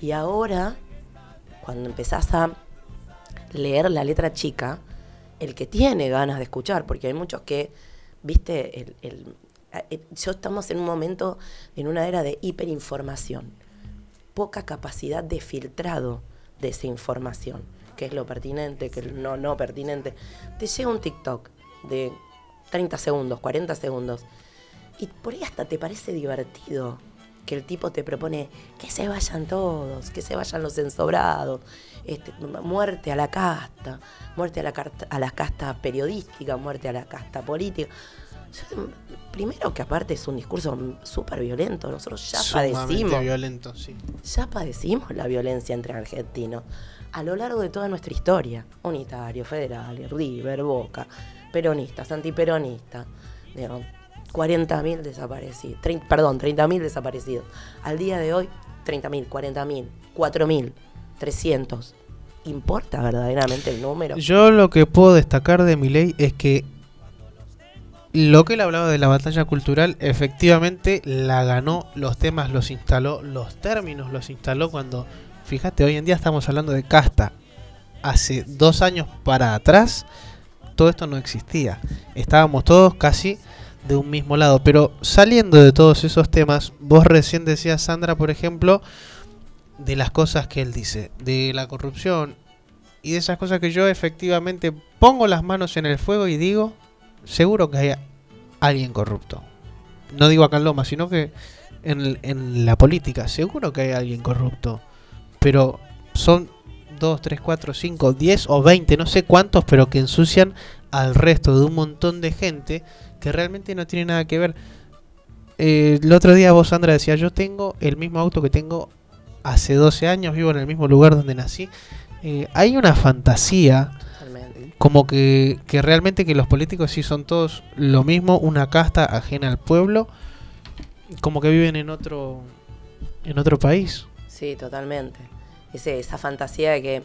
Y ahora, cuando empezás a leer la letra chica, el que tiene ganas de escuchar, porque hay muchos que, viste, el, el- yo estamos en un momento, en una era de hiperinformación, poca capacidad de filtrado de esa información, qué es lo pertinente, qué es no, no pertinente. Te llega un TikTok de 30 segundos, 40 segundos, y por ahí hasta te parece divertido que el tipo te propone que se vayan todos, que se vayan los ensobrados, este, muerte a la casta, muerte a la, a la casta periodística, muerte a la casta política. Yo, primero que aparte es un discurso súper violento, nosotros ya Sumamente padecimos violento, sí. ya padecimos la violencia entre argentinos a lo largo de toda nuestra historia. Unitario, federal, River, Boca, peronistas, antiperonistas. Digo, 40.000 desaparecidos. Perdón, 30.000 desaparecidos. Al día de hoy, 30.000, 40.000, 4.000, 300. ¿Importa verdaderamente el número? Yo lo que puedo destacar de mi ley es que lo que él hablaba de la batalla cultural, efectivamente la ganó, los temas los instaló, los términos los instaló cuando, fíjate, hoy en día estamos hablando de casta. Hace dos años para atrás, todo esto no existía. Estábamos todos casi de un mismo lado. Pero saliendo de todos esos temas, vos recién decías, Sandra, por ejemplo, de las cosas que él dice, de la corrupción y de esas cosas que yo efectivamente pongo las manos en el fuego y digo, seguro que hay alguien corrupto. No digo acá en Loma, sino que en, la política, seguro que hay alguien corrupto. Pero son 2, 3, 4, 5, 10 o 20, no sé cuántos, pero que ensucian al resto de un montón de gente que realmente no tiene nada que ver. Eh, el otro día vos, Sandra, decía, yo tengo el mismo auto que tengo hace 12 años, vivo en el mismo lugar donde nací. Eh, hay una fantasía. Como que, que realmente que los políticos sí son todos lo mismo, una casta ajena al pueblo, como que viven en otro en otro país. Sí, totalmente. Ese, esa fantasía de que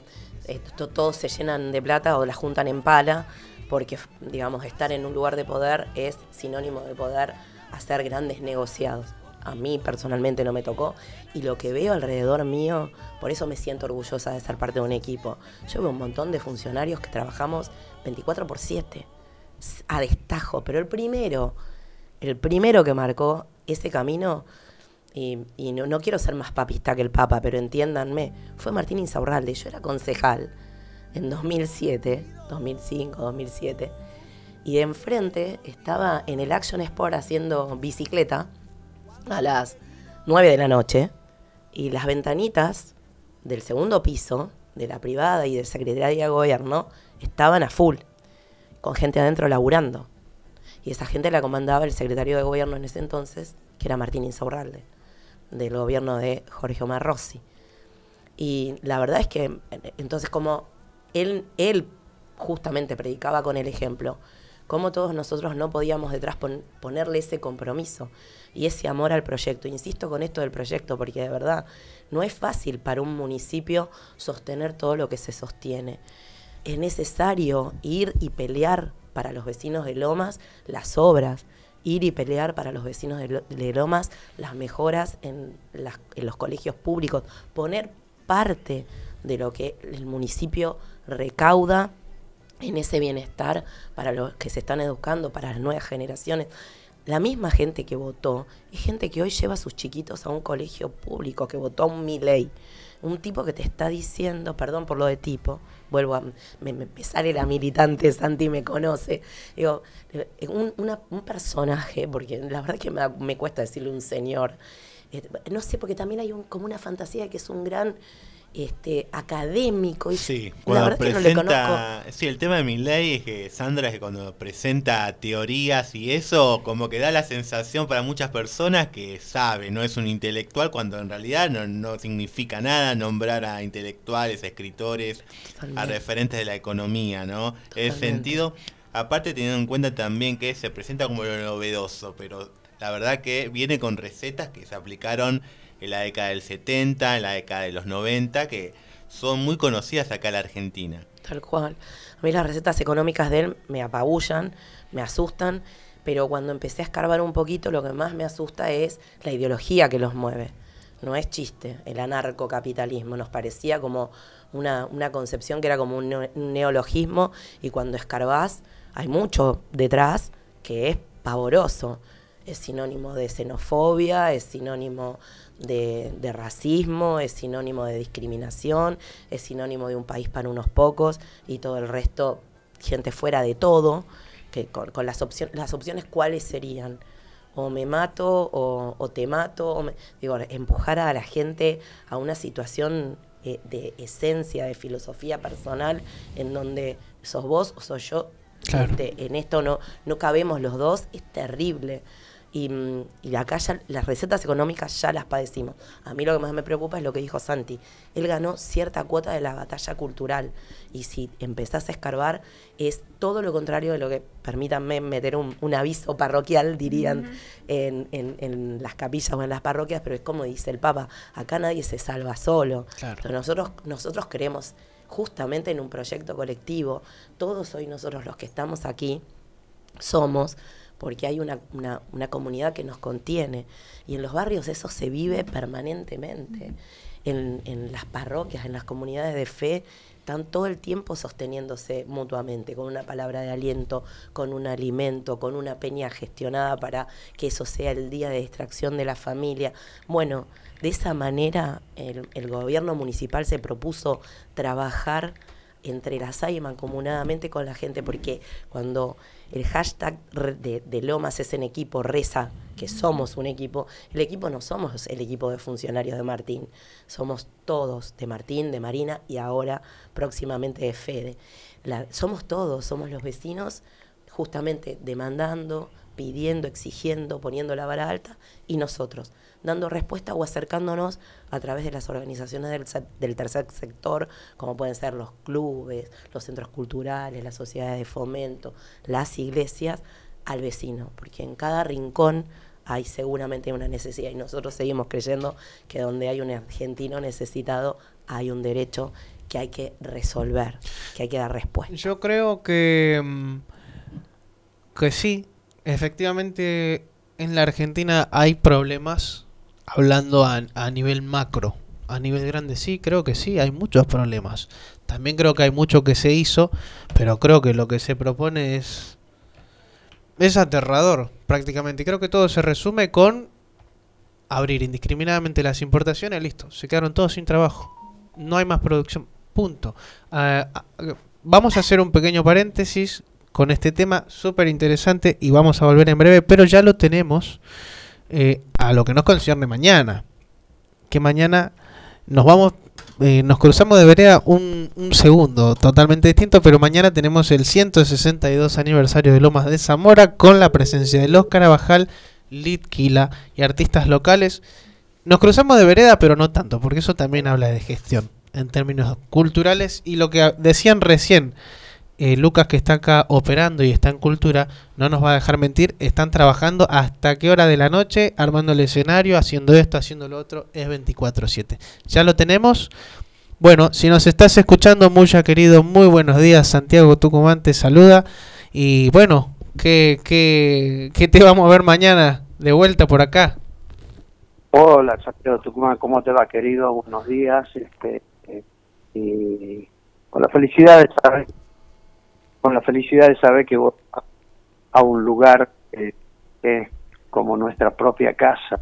eh, to- todos se llenan de plata o la juntan en pala, porque, digamos, estar en un lugar de poder es sinónimo de poder hacer grandes negociados. A mí personalmente no me tocó y lo que veo alrededor mío, por eso me siento orgullosa de ser parte de un equipo. Yo veo un montón de funcionarios que trabajamos 24 por 7, s- a destajo, pero el primero, el primero que marcó ese camino y, no, no quiero ser más papista que el Papa, pero entiéndanme, fue Martín Insaurralde. Yo era concejal en 2007, 2005, 2007, y enfrente estaba en el Action Sport haciendo bicicleta a las 9 de la noche, y las ventanitas del segundo piso, de la privada y del Secretaría de Gobierno, estaban a full, con gente adentro laburando. Y esa gente la comandaba el secretario de Gobierno en ese entonces, que era Martín Insaurralde del gobierno de Jorge Omar Rossi. Y la verdad es que entonces como él, él justamente predicaba con el ejemplo, cómo todos nosotros no podíamos detrás pon- ponerle ese compromiso y ese amor al proyecto. Insisto con esto del proyecto porque de verdad no es fácil para un municipio sostener todo lo que se sostiene. Es necesario ir y pelear para los vecinos de Lomas las obras, ir y pelear para los vecinos de, Lo- de Lomas las mejoras en, en los colegios públicos, poner parte de lo que el municipio recauda en ese bienestar para los que se están educando, para las nuevas generaciones. La misma gente que votó es gente que hoy lleva a sus chiquitos a un colegio público, que votó a un Milei. Un tipo que te está diciendo, perdón por lo de tipo, vuelvo a. Me, me- sale la militante, Santi me conoce. Digo, eh, un, un personaje, porque la verdad que me, me cuesta decirle un señor. Eh, no sé, porque también hay como una fantasía que es un gran este académico. Y Sí, la cuando verdad que no le conozco. presenta. Sí, el tema de mi ley es que Sandra es que cuando presenta teorías y eso, como que da la sensación para muchas personas que sabe, no es un intelectual, cuando en realidad no, no significa nada nombrar a intelectuales, a escritores, a Totalmente. referentes de la economía, ¿no? En ese Totalmente. sentido, aparte teniendo en cuenta también que se presenta como lo novedoso, pero la verdad que viene con recetas que se aplicaron en la década del 70, en la década de los 90, que son muy conocidas acá en la Argentina. Tal cual. A mí las recetas económicas de él me apabullan, me asustan, pero cuando empecé a escarbar un poquito, lo que más me asusta es la ideología que los mueve. No es chiste, el anarcocapitalismo. Nos parecía como una, una concepción que era como un, neo- un neologismo y cuando escarbás hay mucho detrás que es pavoroso. Es sinónimo de xenofobia, es sinónimo de, de racismo, es sinónimo de discriminación, es sinónimo de un país para unos pocos y todo el resto, gente fuera de todo, que con, con las, opciones las opciones cuáles serían. O me mato o, o te mato. o me- digo, empujar a la gente a una situación eh, de esencia, de filosofía personal, en donde sos vos o soy yo. Claro. Este, en esto no, no cabemos los dos, es terrible. Y, y acá ya las recetas económicas ya las padecimos. A mí lo que más me preocupa es lo que dijo Santi. Él ganó cierta cuota de la batalla cultural. Y si empezás a escarbar, es todo lo contrario de lo que, permítanme meter un, un aviso parroquial, dirían en, en- en las capillas o en las parroquias, pero es como dice el Papa, acá nadie se salva solo. Claro. Pero nosotros, nosotros creemos justamente en un proyecto colectivo. Todos hoy nosotros los que estamos aquí somos porque hay una, una- comunidad que nos contiene. Y en los barrios eso se vive permanentemente. En, en las parroquias, en las comunidades de fe, están todo el tiempo sosteniéndose mutuamente, con una palabra de aliento, con un alimento, con una peña gestionada para que eso sea el día de distracción de la familia. Bueno, de esa manera el, el gobierno municipal se propuso trabajar entrelazada y mancomunadamente con la gente, porque cuando el hashtag de, de Lomas es en equipo reza que somos un equipo, el equipo no somos el equipo de funcionarios de Martín, somos todos de Martín, de Marina y ahora próximamente de Fede. La- somos todos, somos los vecinos justamente demandando, pidiendo, exigiendo, poniendo la vara alta y nosotros dando respuesta o acercándonos a través de las organizaciones del, del tercer sector, como pueden ser los clubes, los centros culturales, las sociedades de fomento, las iglesias, al vecino, porque en cada rincón hay seguramente una necesidad y nosotros seguimos creyendo que donde hay un argentino necesitado hay un derecho que hay que resolver, que hay que dar respuesta. Yo creo que, mm, que sí, efectivamente en la Argentina hay problemas hablando a, a nivel macro, a nivel grande sí, creo que sí, hay muchos problemas. También creo que hay mucho que se hizo, pero creo que lo que se propone es es aterrador prácticamente. Creo que todo se resume con abrir indiscriminadamente las importaciones, listo, se quedaron todos sin trabajo. No hay más producción, punto. Ah, vamos a hacer un pequeño paréntesis con este tema súper interesante y vamos a volver en breve, pero ya lo tenemos eh, a lo que nos concierne mañana. Que mañana nos vamos, eh, nos cruzamos de vereda un, un segundo totalmente distinto, pero mañana tenemos el 162 aniversario de Lomas de Zamora con la presencia de Los Carabajal, Litquila y artistas locales. Nos cruzamos de vereda, pero no tanto, porque eso también habla de gestión en términos culturales y lo que decían recién. Eh, Lucas que está acá operando y está en cultura, no nos va a dejar mentir, están trabajando hasta qué hora de la noche, armando el escenario, haciendo esto, haciendo lo otro, es 24/7. Ya lo tenemos. Bueno, si nos estás escuchando, Muya querido, muy buenos días, Santiago Tucumán te saluda. Y bueno, ¿qué, qué, qué te vamos a ver mañana de vuelta por acá? Hola, Santiago Tucumán, ¿cómo te va, querido? Buenos días. Este, eh, y con la felicidad de saber, con la felicidad de saber que vos a, un lugar es como nuestra propia casa,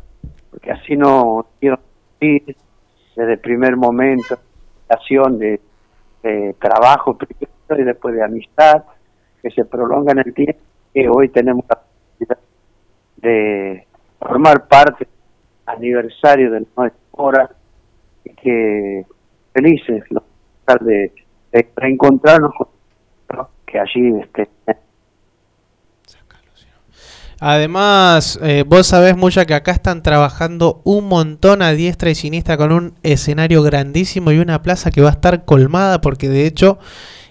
porque así no quiero ir desde el primer momento, de, de trabajo primero y después de amistad, que se prolonga en el tiempo, que hoy tenemos la posibilidad de formar parte aniversario de nuestra hora y que felices los de, de reencontrarnos con que allí este, Además, eh, vos sabés mucha que acá están trabajando un montón a diestra y siniestra con un escenario grandísimo y una plaza que va a estar colmada porque de hecho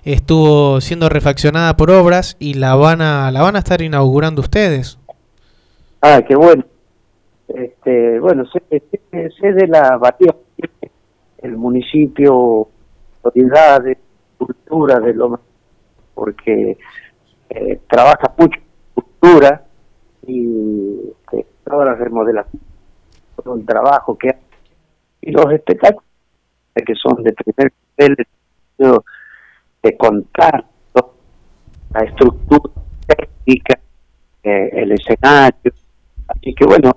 estuvo siendo refaccionada por obras y la van a la van a estar inaugurando ustedes. Ah, qué bueno. Este, bueno, sé, sé- sé de la Bahía, el municipio, autoridad de cultura de Loma, porque eh, trabaja mucho cultura y este, todas las remodelaciones, todo el trabajo que hace. Y los espectáculos que son de primer nivel de, contar la estructura técnica, eh, el escenario, así que bueno,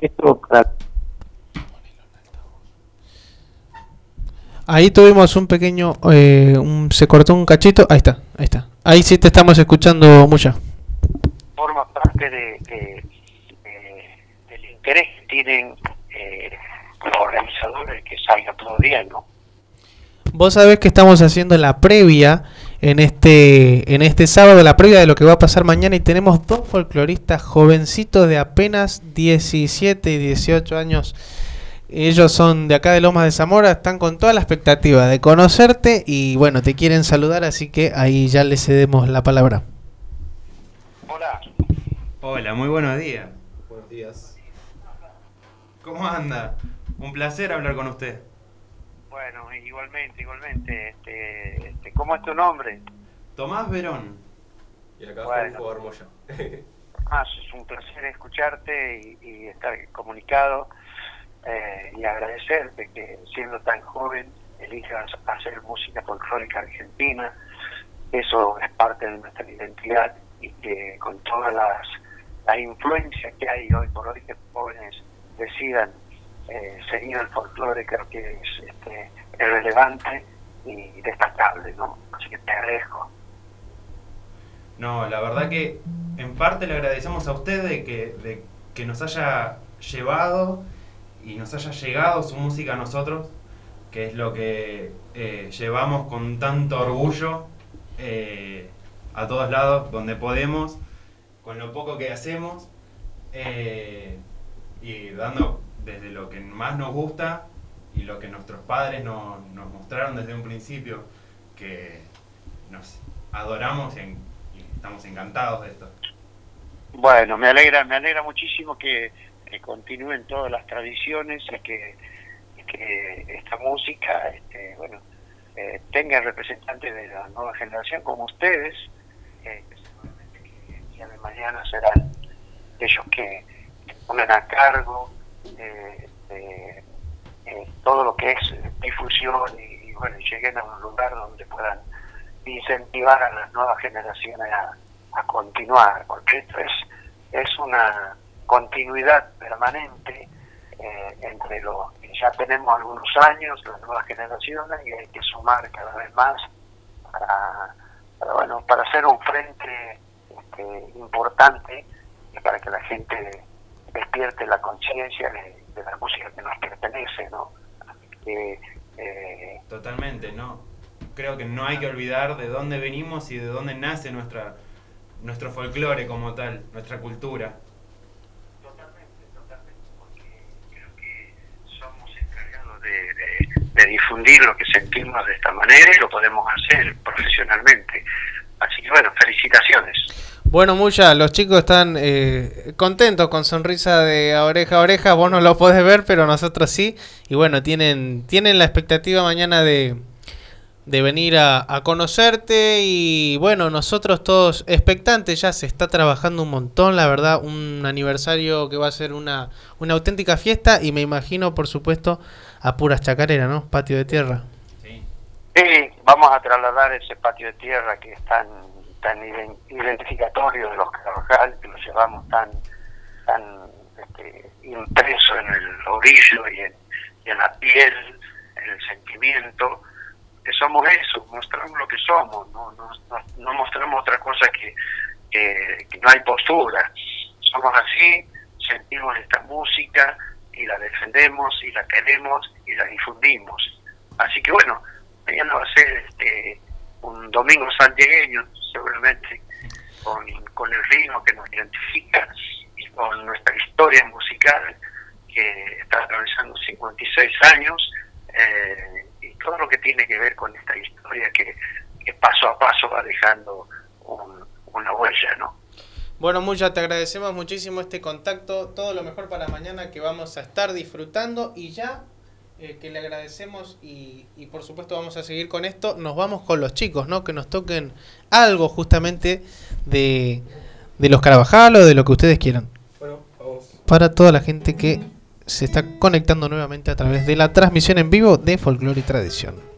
esto Ahí tuvimos un pequeño, eh, un- se cortó un cachito, ahí está, ahí está. Ahí sí te estamos escuchando mucha. forma parte de, de- de- del interés que tienen eh, los organizadores que salga todo bien, ¿no? Vos sabés que estamos haciendo la previa en este en este sábado, la previa de lo que va a pasar mañana y tenemos dos folcloristas jovencitos de apenas 17 y 18 años. Ellos son de acá de Lomas de Zamora, están con toda la expectativa de conocerte y bueno, te quieren saludar, así que ahí ya les cedemos la palabra. Hola, muy buenos días. Buenos días. ¿Cómo anda? Un placer hablar con usted. Bueno, igualmente, igualmente. Este, este, ¿Cómo es tu nombre? Tomás Verón. Y acá Bueno. Juanjo Armoya. Ah, es un placer escucharte y, y estar comunicado eh, y agradecerte que siendo tan joven elijas hacer música folclórica argentina. Eso es parte de nuestra identidad y que con todas las, las influencias que hay hoy por hoy que jóvenes decidan eh, seguir el folclore creo que es, este, es relevante y destacable, ¿no? Así que te agradezco. No, la verdad que en parte le agradecemos a usted de que, de que nos haya llevado y nos haya llegado su música a nosotros, que es lo que eh, llevamos con tanto orgullo eh, a todos lados donde podemos, con lo poco que hacemos eh, y dando desde lo que más nos gusta y lo que nuestros padres no- nos mostraron desde un principio, que nos adoramos y estamos encantados de esto. Bueno, me alegra, me alegra muchísimo que, que continúen todas las tradiciones y que, esta música, este, bueno, eh, tenga representantes de la nueva generación como ustedes, eh, seguramente que el día de mañana serán ellos que pongan a cargo todo lo que es difusión y, y, bueno, lleguen a un lugar donde puedan incentivar a las nuevas generaciones a, a continuar, porque esto es, es una continuidad permanente eh, entre los que ya tenemos algunos años, las nuevas generaciones, y hay que sumar cada vez más para, bueno, para hacer un frente este, importante y para que la gente despierte la conciencia de, la música que nos pertenece, ¿no? Que, eh, Totalmente, ¿no? Creo que no hay que olvidar de dónde venimos y de dónde nace nuestra, nuestro folclore como tal, nuestra cultura. De, difundir lo que sentimos de esta manera y lo podemos hacer profesionalmente. Así que bueno, felicitaciones. Bueno, mucha, los chicos están eh, contentos con sonrisa de oreja a oreja. Vos no lo podés ver, pero nosotros sí. Y bueno, tienen, tienen la expectativa mañana de, de venir a, a conocerte. Y bueno, nosotros todos expectantes. Ya se está trabajando un montón, la verdad. Un aniversario que va a ser una, una auténtica fiesta. Y me imagino, por supuesto, a puras chacareras, ¿no? Patio de tierra. Sí, vamos a trasladar ese patio de tierra que es tan, tan iden- identificatorio de los Carvajal, que lo llevamos tan, tan este, impreso en el orillo y en, y en la piel, en el sentimiento, que somos eso, mostramos lo que somos, no, no, no- no mostramos otra cosa que, que, que no hay postura. Somos así, sentimos esta música y la defendemos y la queremos y la difundimos. Así que bueno, mañana va a ser este, un domingo santiagueño, seguramente, con, con el ritmo que nos identifica y con nuestra historia musical que está atravesando 56 años eh, y todo lo que tiene que ver con esta historia que, paso a paso va dejando un- una huella, ¿no? Bueno, Muya, te agradecemos muchísimo este contacto. Todo lo mejor para mañana que vamos a estar disfrutando. Y ya eh, que le agradecemos y, y por supuesto vamos a seguir con esto, nos vamos con los chicos, ¿no? Que nos toquen algo justamente de, de los Carabajal o de lo que ustedes quieran. Bueno, vamos. Para toda la gente que se está conectando nuevamente a través de la transmisión en vivo de Folklore y Tradición.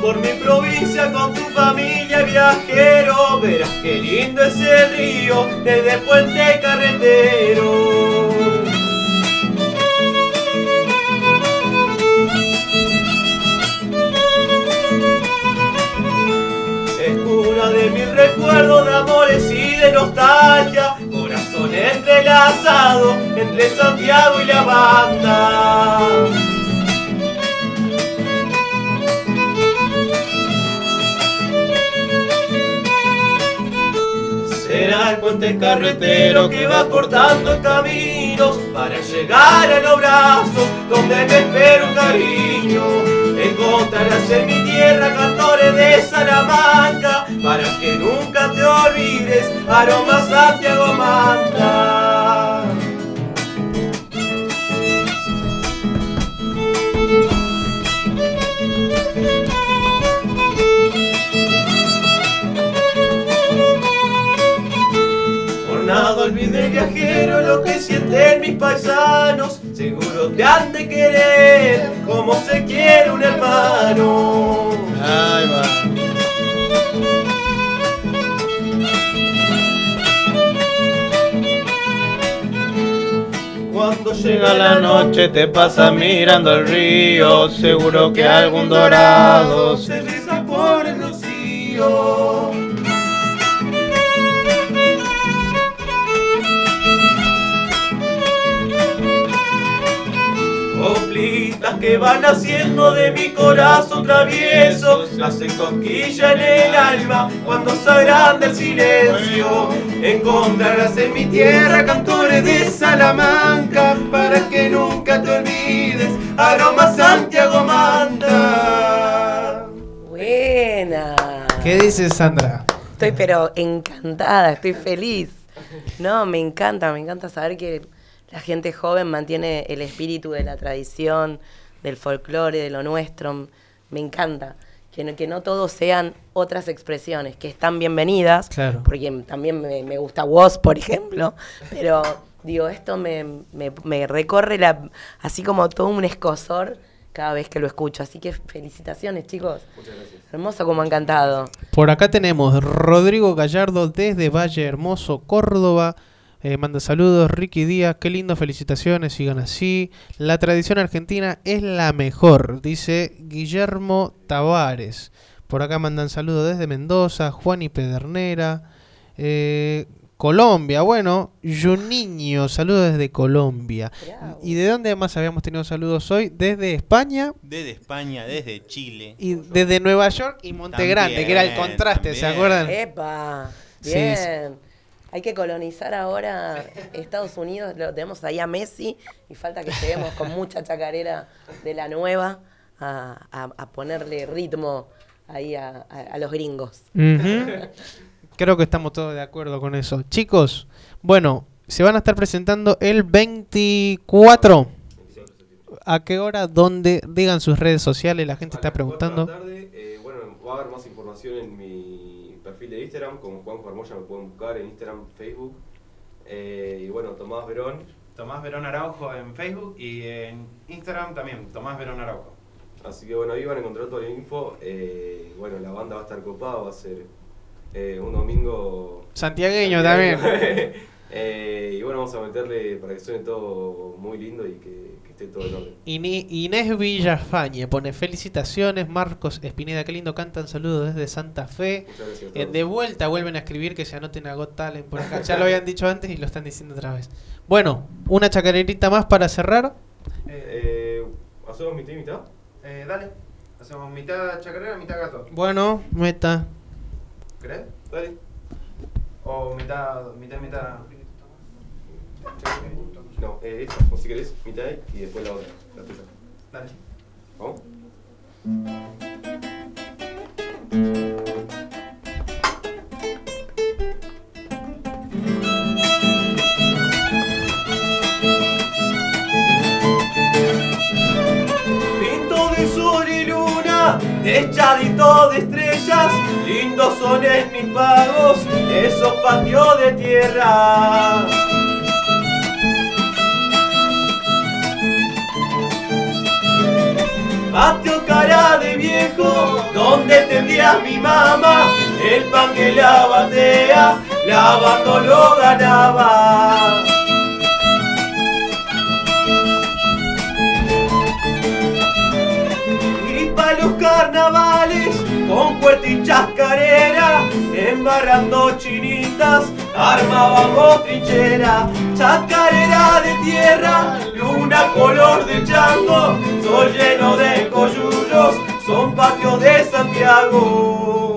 Por mi provincia con tu familia viajero, verás qué lindo es el río desde Puente Carretero. Es cuna de mil recuerdos de amores y de nostalgia, corazón entrelazado entre Santiago y la banda. Carretero que va cortando caminos para llegar a los brazos donde me espera un cariño. Encontrarás en mi tierra cantores de Salamanca para que nunca te olvides, aroma Santiago. Viajero lo que sienten mis paisanos. Seguro te han de querer como se quiere un hermano. Ahí va. Cuando Llega la noche, te pasa mirando el río, seguro que algún dorado se besa por el rocío que van haciendo de mi corazón travieso Hacen cosquilla en el alma cuando se agranda el silencio Encontrarás en mi tierra cantores de Salamanca Para que nunca te olvides, aroma Santiago Manta Buena. ¿Qué dices, Sandra? Estoy pero encantada, estoy feliz. No, me encanta, me encanta saber que la gente joven mantiene el espíritu de la tradición, del folclore, de lo nuestro. Me encanta. Que no, que no todos sean otras expresiones, que están bienvenidas, Claro. porque también me, me gusta vos, por ejemplo, pero digo, esto me, me- me recorre la, así como todo un escosor cada vez que lo escucho. Así que felicitaciones, chicos. Muchas gracias. Hermoso como han cantado. Por acá tenemos Rodrigo Gallardo desde Valle Hermoso, Córdoba. Eh, manda saludos, Ricky Díaz, qué lindo, felicitaciones, sigan así. La tradición argentina es la mejor, dice Guillermo Tavares. Por acá mandan saludos desde Mendoza, Juan y Pedernera. Eh, Colombia, bueno, Juninho, saludos desde Colombia. ¿Y de dónde más habíamos tenido saludos hoy? Desde España Desde España, desde Chile. y desde Nueva York y Montegrande, que era el También, contraste, ¿se acuerdan? ¡Epa! Bien. sí. Hay que colonizar ahora Estados Unidos. Lo tenemos ahí a Messi y falta que lleguemos con mucha chacarera de la nueva a, a- a ponerle ritmo ahí a, a- a los gringos. Creo que estamos todos de acuerdo con eso. Chicos, bueno, se van a estar presentando el 24. ¿A qué hora? ¿Dónde? Digan sus redes sociales, la gente está preguntando. Tarde, eh, bueno, va a haber más información en mi perfil de Instagram, como Juanjo Armoya me pueden buscar en Instagram, Facebook. Eh, y bueno, Tomás Verón. Tomás Verón Araujo en Facebook y en Instagram también, Tomás Verón Araujo. Así que bueno, ahí van a encontrar toda la info. Eh, bueno, la banda va a estar copada, va a ser eh, un domingo... Santiagueño también. Eh, y bueno, vamos a meterle para que suene todo muy lindo y que, que esté todo en orden. Inés Villafañe pone felicitaciones, Marcos Espineda, qué lindo cantan, saludos desde Santa Fe. Muchas gracias a Eh, de vuelta vuelven a escribir que se anoten a Got Talent por acá. Ya lo habían dicho antes y lo están diciendo otra vez. Bueno, una chacarerita más para cerrar. Eh, ¿Hacemos mitad y mitad? Eh, dale. Hacemos mitad chacarera, mitad gato. Bueno, meta. ¿Crees? Dale. O mitad, mitad, mitad. No, eh, esta, o si querés, mitad y después la otra, la tuya. Dale. ¿Vamos? Pinto de sol y luna, techadito de estrellas, lindos son mis pagos, esos patios de tierra. Patio cara de viejo, donde tendría mi mamá, el pan que la batea, lavando lo ganaba. Para los carnavales, con cuerda y chascarera, embarrando chinitas, armábamos trinchera. Chacarera de tierra, luna color de chango, sol lleno de coyullos, son patios de Santiago.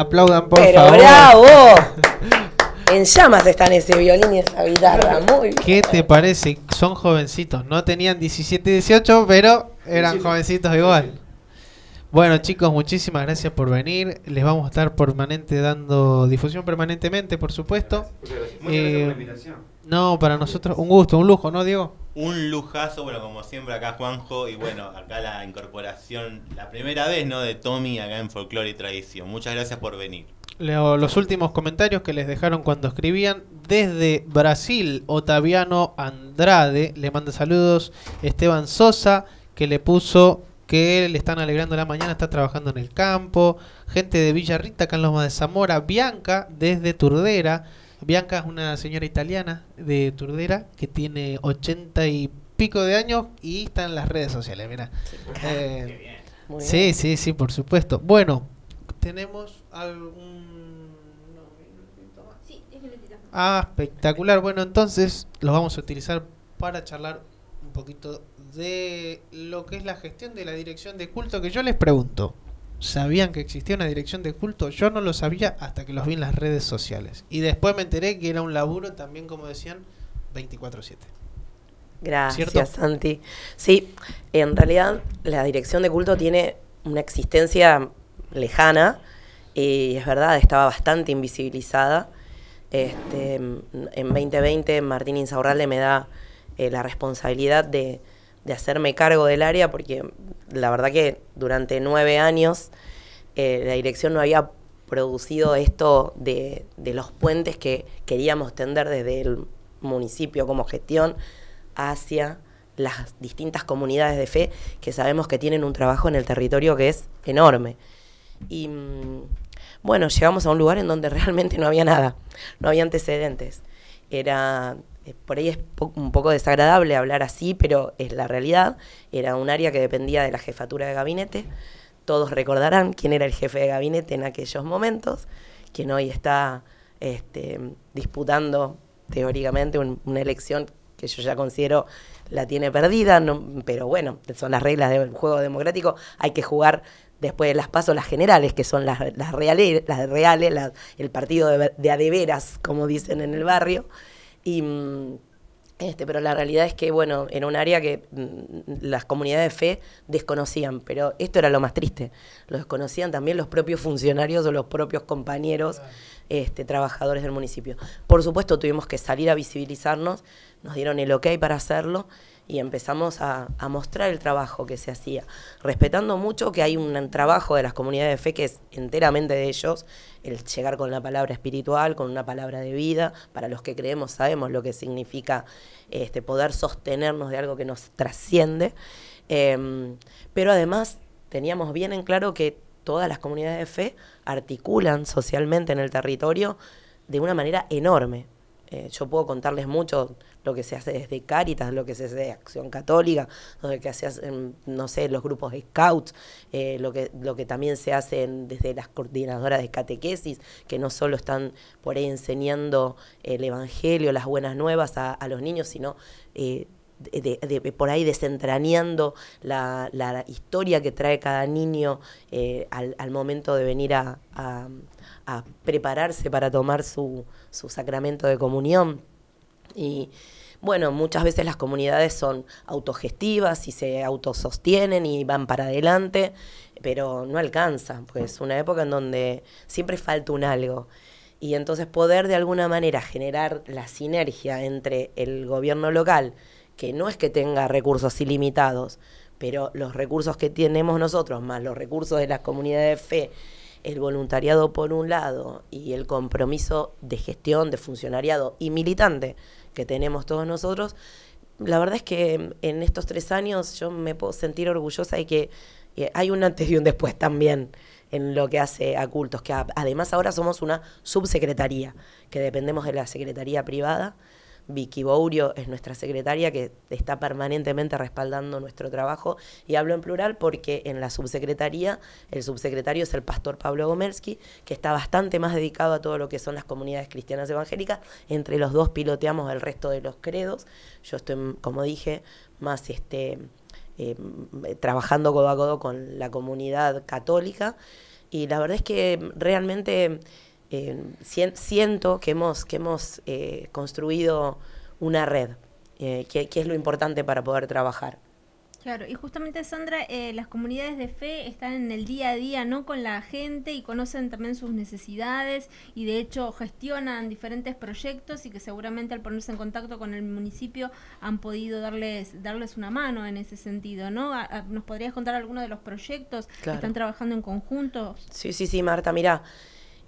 Aplaudan por Pero favor. bravo. En llamas están ese violín y esa guitarra. Muy bien. ¿Qué te parece? Son jovencitos. No tenían 17 y 18, pero eran jovencitos igual. Bueno, chicos, muchísimas gracias por venir. Les vamos a estar permanente dando difusión permanentemente, por supuesto. Muchas gracias por Eh, la invitación. no, para nosotros un gusto, un lujo, ¿no, Diego? Un lujazo, bueno, como siempre acá Juanjo y bueno, acá la incorporación, la primera vez, ¿no? De Tommy acá en Folklore y Tradición. Muchas gracias por venir. Leo los últimos comentarios que les dejaron cuando escribían. Desde Brasil, Otaviano Andrade le manda saludos. Esteban Sosa, que le puso que le están alegrando la mañana, está trabajando en el campo. Gente de Villarrita, acá en Loma de Zamora. Bianca, desde Turdera. Bianca es una señora italiana de Turdera que tiene 80 y pico de años y está en las redes sociales, mira. Eh, Muy sí, bien. sí, sí, por supuesto. Bueno, tenemos algún... Sí, minutitos. Ah, espectacular. Bueno, entonces los vamos a utilizar para charlar un poquito de lo que es la gestión de la dirección de culto, que yo les pregunto, ¿sabían que existía una dirección de culto? Yo no lo sabía hasta que los vi en las redes sociales. Y después me enteré que era un laburo también, como decían, 24/7. Gracias, ¿Cierto? Santi. Sí, en realidad la dirección de culto tiene una existencia lejana y es verdad, estaba bastante invisibilizada. Este, en 2020 Martín Insaurralde me da eh, la responsabilidad de, de hacerme cargo del área porque la verdad que durante nueve años eh, la dirección no había producido esto de, de los puentes que queríamos tender desde el municipio como gestión hacia las distintas comunidades de fe que sabemos que tienen un trabajo en el territorio que es enorme. Y mm, bueno, llegamos a un lugar en donde realmente no había nada, no había antecedentes. Era, por ahí es un poco desagradable hablar así, pero es la realidad. Era un área que dependía de la jefatura de gabinete. Todos recordarán quién era el jefe de gabinete en aquellos momentos, quien hoy está este, disputando teóricamente un- una elección que yo ya considero la tiene perdida, no- pero bueno, son las reglas del juego democrático, hay que jugar después de las pasos las generales, que son las, las reales, las reales el partido de, de adeveras, como dicen en el barrio, y, mm, este, pero la realidad es que, bueno, era un área que mm, las comunidades de fe desconocían, pero esto era lo más triste. Lo desconocían también los propios funcionarios o los propios compañeros este, trabajadores del municipio. Por supuesto, tuvimos que salir a visibilizarnos, nos dieron el ok para hacerlo y empezamos a, mostrar el trabajo que se hacía, respetando mucho que hay un trabajo de las comunidades de fe que es enteramente de ellos, el llegar con la palabra espiritual, con una palabra de vida, para los que creemos sabemos lo que significa este, poder sostenernos de algo que nos trasciende, Em, pero además teníamos bien en claro que todas las comunidades de fe articulan socialmente en el territorio de una manera enorme. Eh, yo puedo contarles mucho lo que se hace desde Cáritas, lo que se hace de Acción Católica, lo que se hace, no sé, los grupos de scouts, eh, lo, que, lo que también se hace desde las coordinadoras de catequesis, que no solo están por ahí enseñando el Evangelio, las buenas nuevas a, los niños, sino eh, por ahí desentrañando la, la historia que trae cada niño eh, al, al momento de venir a, a- a prepararse para tomar su, su sacramento de comunión. Y bueno, muchas veces las comunidades son autogestivas y se autosostienen y van para adelante, pero no alcanza, pues es una época en donde siempre falta un algo. Y entonces poder de alguna manera generar la sinergia entre el gobierno local, que no es que tenga recursos ilimitados, pero los recursos que tenemos nosotros, más los recursos de las comunidades de fe, el voluntariado por un lado y el compromiso de gestión, de funcionariado y militante que tenemos todos nosotros, la verdad es que en estos tres años yo me puedo sentir orgullosa de que eh, hay un antes y un después también en lo que hace a cultos, que además ahora somos una subsecretaría, que dependemos de la secretaría privada. Vicky Bourio es nuestra secretaria que está permanentemente respaldando nuestro trabajo y hablo en plural porque en la subsecretaría el subsecretario es el pastor Pablo Gomelski que está bastante más dedicado a todo lo que son las comunidades cristianas evangélicas. Entre los dos piloteamos el resto de los credos. Yo estoy como dije más este eh, trabajando codo a codo con la comunidad católica. Y la verdad es que realmente eh, sien- siento que hemos, que hemos eh, construido una red, eh, que, que es lo importante para poder trabajar. Claro, y justamente Sandra, las comunidades de fe están en el día a día, ¿no? Con la gente y conocen también sus necesidades y de hecho gestionan diferentes proyectos y que seguramente al ponerse en contacto con el municipio han podido darles darles una mano en ese sentido, ¿no? A- a- ¿Nos podrías contar algunos de los proyectos que están trabajando en conjunto? Sí, sí, sí, Marta, mira,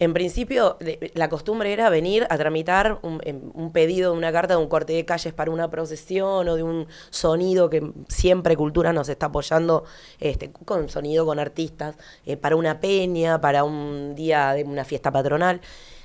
en principio de- la costumbre era venir a tramitar un, em, un pedido, una carta de un corte de calles para una procesión o de un sonido que siempre Cultura nos está apoyando, este, con sonido, con artistas, eh, para una peña, para un día de una fiesta patronal.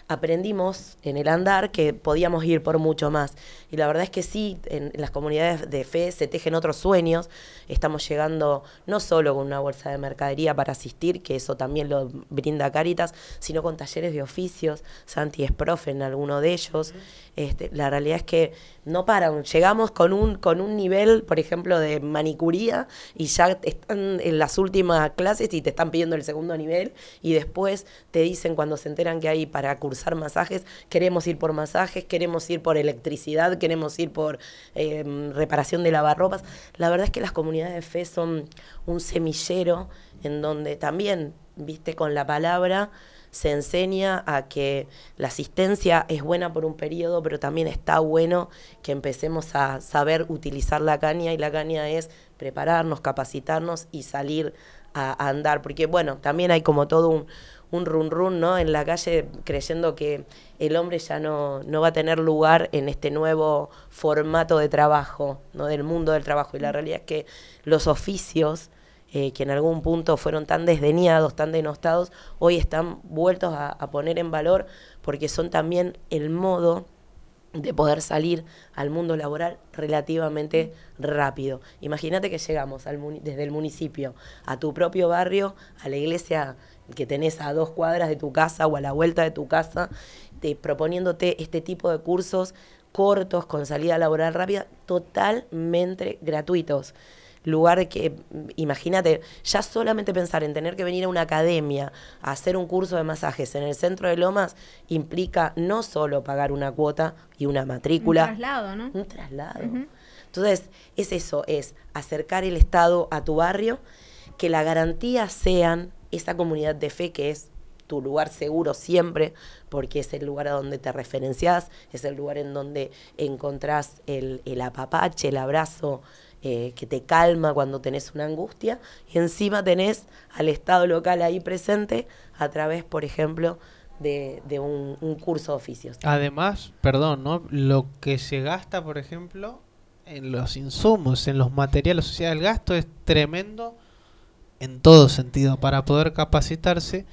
Aprendimos en el andar que podíamos ir por mucho más. Y la verdad es que sí, en, las comunidades de fe se tejen otros sueños. Estamos llegando no solo con una bolsa de mercadería para asistir, que eso también lo brinda Caritas, sino con talleres de oficios. Santi es profe en alguno de ellos. Este, la realidad es que no paran. Llegamos con un, con un nivel, por ejemplo, de manicuría y ya están en las últimas clases y te están pidiendo el segundo nivel y después te dicen cuando se enteran que hay para cursar masajes, queremos ir por masajes, queremos ir por electricidad, queremos ir por eh, reparación de lavarropas. La verdad es que las comunidades de fe son un semillero en donde también, viste, con la palabra se enseña a que la asistencia es buena por un periodo, pero también está bueno que empecemos a saber utilizar la caña y la caña es prepararnos, capacitarnos y salir a, andar, porque bueno, también hay como todo un, un run run ¿no? en la calle creyendo que el hombre ya no, no va a tener lugar en este nuevo formato de trabajo, ¿no? del mundo del trabajo. Y la realidad es que los oficios eh, que en algún punto fueron tan desdeñados, tan denostados, hoy están vueltos a, poner en valor porque son también el modo de poder salir al mundo laboral relativamente rápido. Imagínate que llegamos desde el municipio a tu propio barrio, a la iglesia que tenés a dos cuadras de tu casa o a la vuelta de tu casa, te, proponiéndote este tipo de cursos cortos con salida laboral rápida, totalmente gratuitos lugar que, imagínate, ya solamente pensar en tener que venir a una academia a hacer un curso de masajes en el centro de Lomas implica no solo pagar una cuota y una matrícula. Un traslado, ¿no? Un traslado. Entonces, es eso, es acercar el Estado a tu barrio, que la garantía sean esa comunidad de fe que es tu lugar seguro siempre, porque es el lugar a donde te referencias, es el lugar en donde encontrás el, el apapache, el abrazo, eh, que te calma cuando tenés una angustia, y encima tenés al Estado local ahí presente a través, por ejemplo, de, un, curso de oficios. Además, perdón, ¿no? Lo que se gasta, por ejemplo, en los insumos, en los materiales, o sea, el gasto es tremendo en todo sentido para poder capacitarse.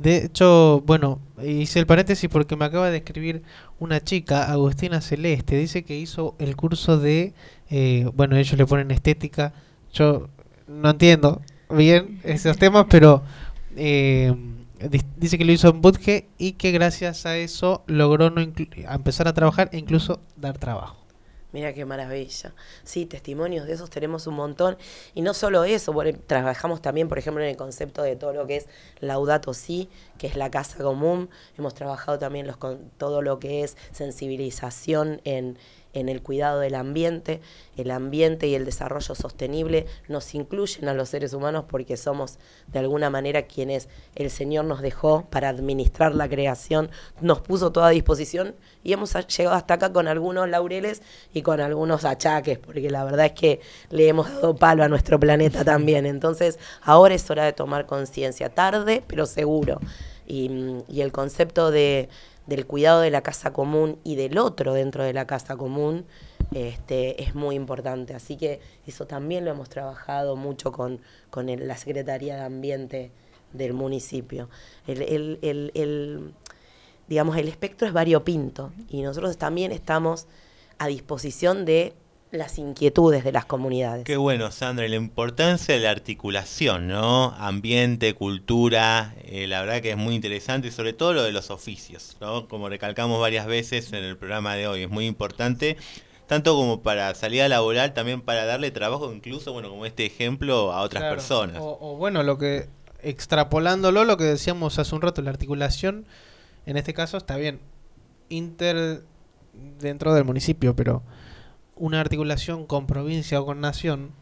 De hecho, bueno, hice el paréntesis porque me acaba de escribir una chica, Agustina Celeste, dice que hizo el curso de eh, bueno, ellos le ponen estética. Yo no entiendo bien esos temas, pero eh, dice que lo hizo en Budge y que gracias a eso logró no empezar a trabajar e incluso dar trabajo. Mira qué maravilla. Sí, testimonios de esos tenemos un montón. Y no solo eso, trabajamos también, por ejemplo, en el concepto de todo lo que es Laudato Si, que es la casa común. Hemos trabajado también los, con todo lo que es sensibilización en, en el cuidado del ambiente. El ambiente y el desarrollo sostenible nos incluyen a los seres humanos porque somos de alguna manera quienes el Señor nos dejó para administrar la creación, nos puso toda a disposición y hemos llegado hasta acá con algunos laureles y con algunos achaques, porque la verdad es que le hemos dado palo a nuestro planeta también. Entonces, ahora es hora de tomar conciencia, tarde, pero seguro. y el concepto de del cuidado de la casa común y del otro dentro de la casa común este, es muy importante. Así que eso también lo hemos trabajado mucho con, con la Secretaría de Ambiente del municipio. El, el, el, digamos, el espectro es variopinto y nosotros también estamos a disposición de las inquietudes de las comunidades. Qué bueno, Sandra, y la importancia de la articulación, ¿no? Ambiente, cultura, eh, la verdad que es muy interesante y sobre todo lo de los oficios, ¿no? Como recalcamos varias veces en el programa de hoy, es muy importante tanto como para salida laboral, también para darle trabajo, incluso, bueno, como este ejemplo, a otras personas. O, o, bueno, lo que, extrapolándolo, lo que decíamos hace un rato, la articulación, en este caso está bien, inter dentro del municipio, pero una articulación con provincia o con nación.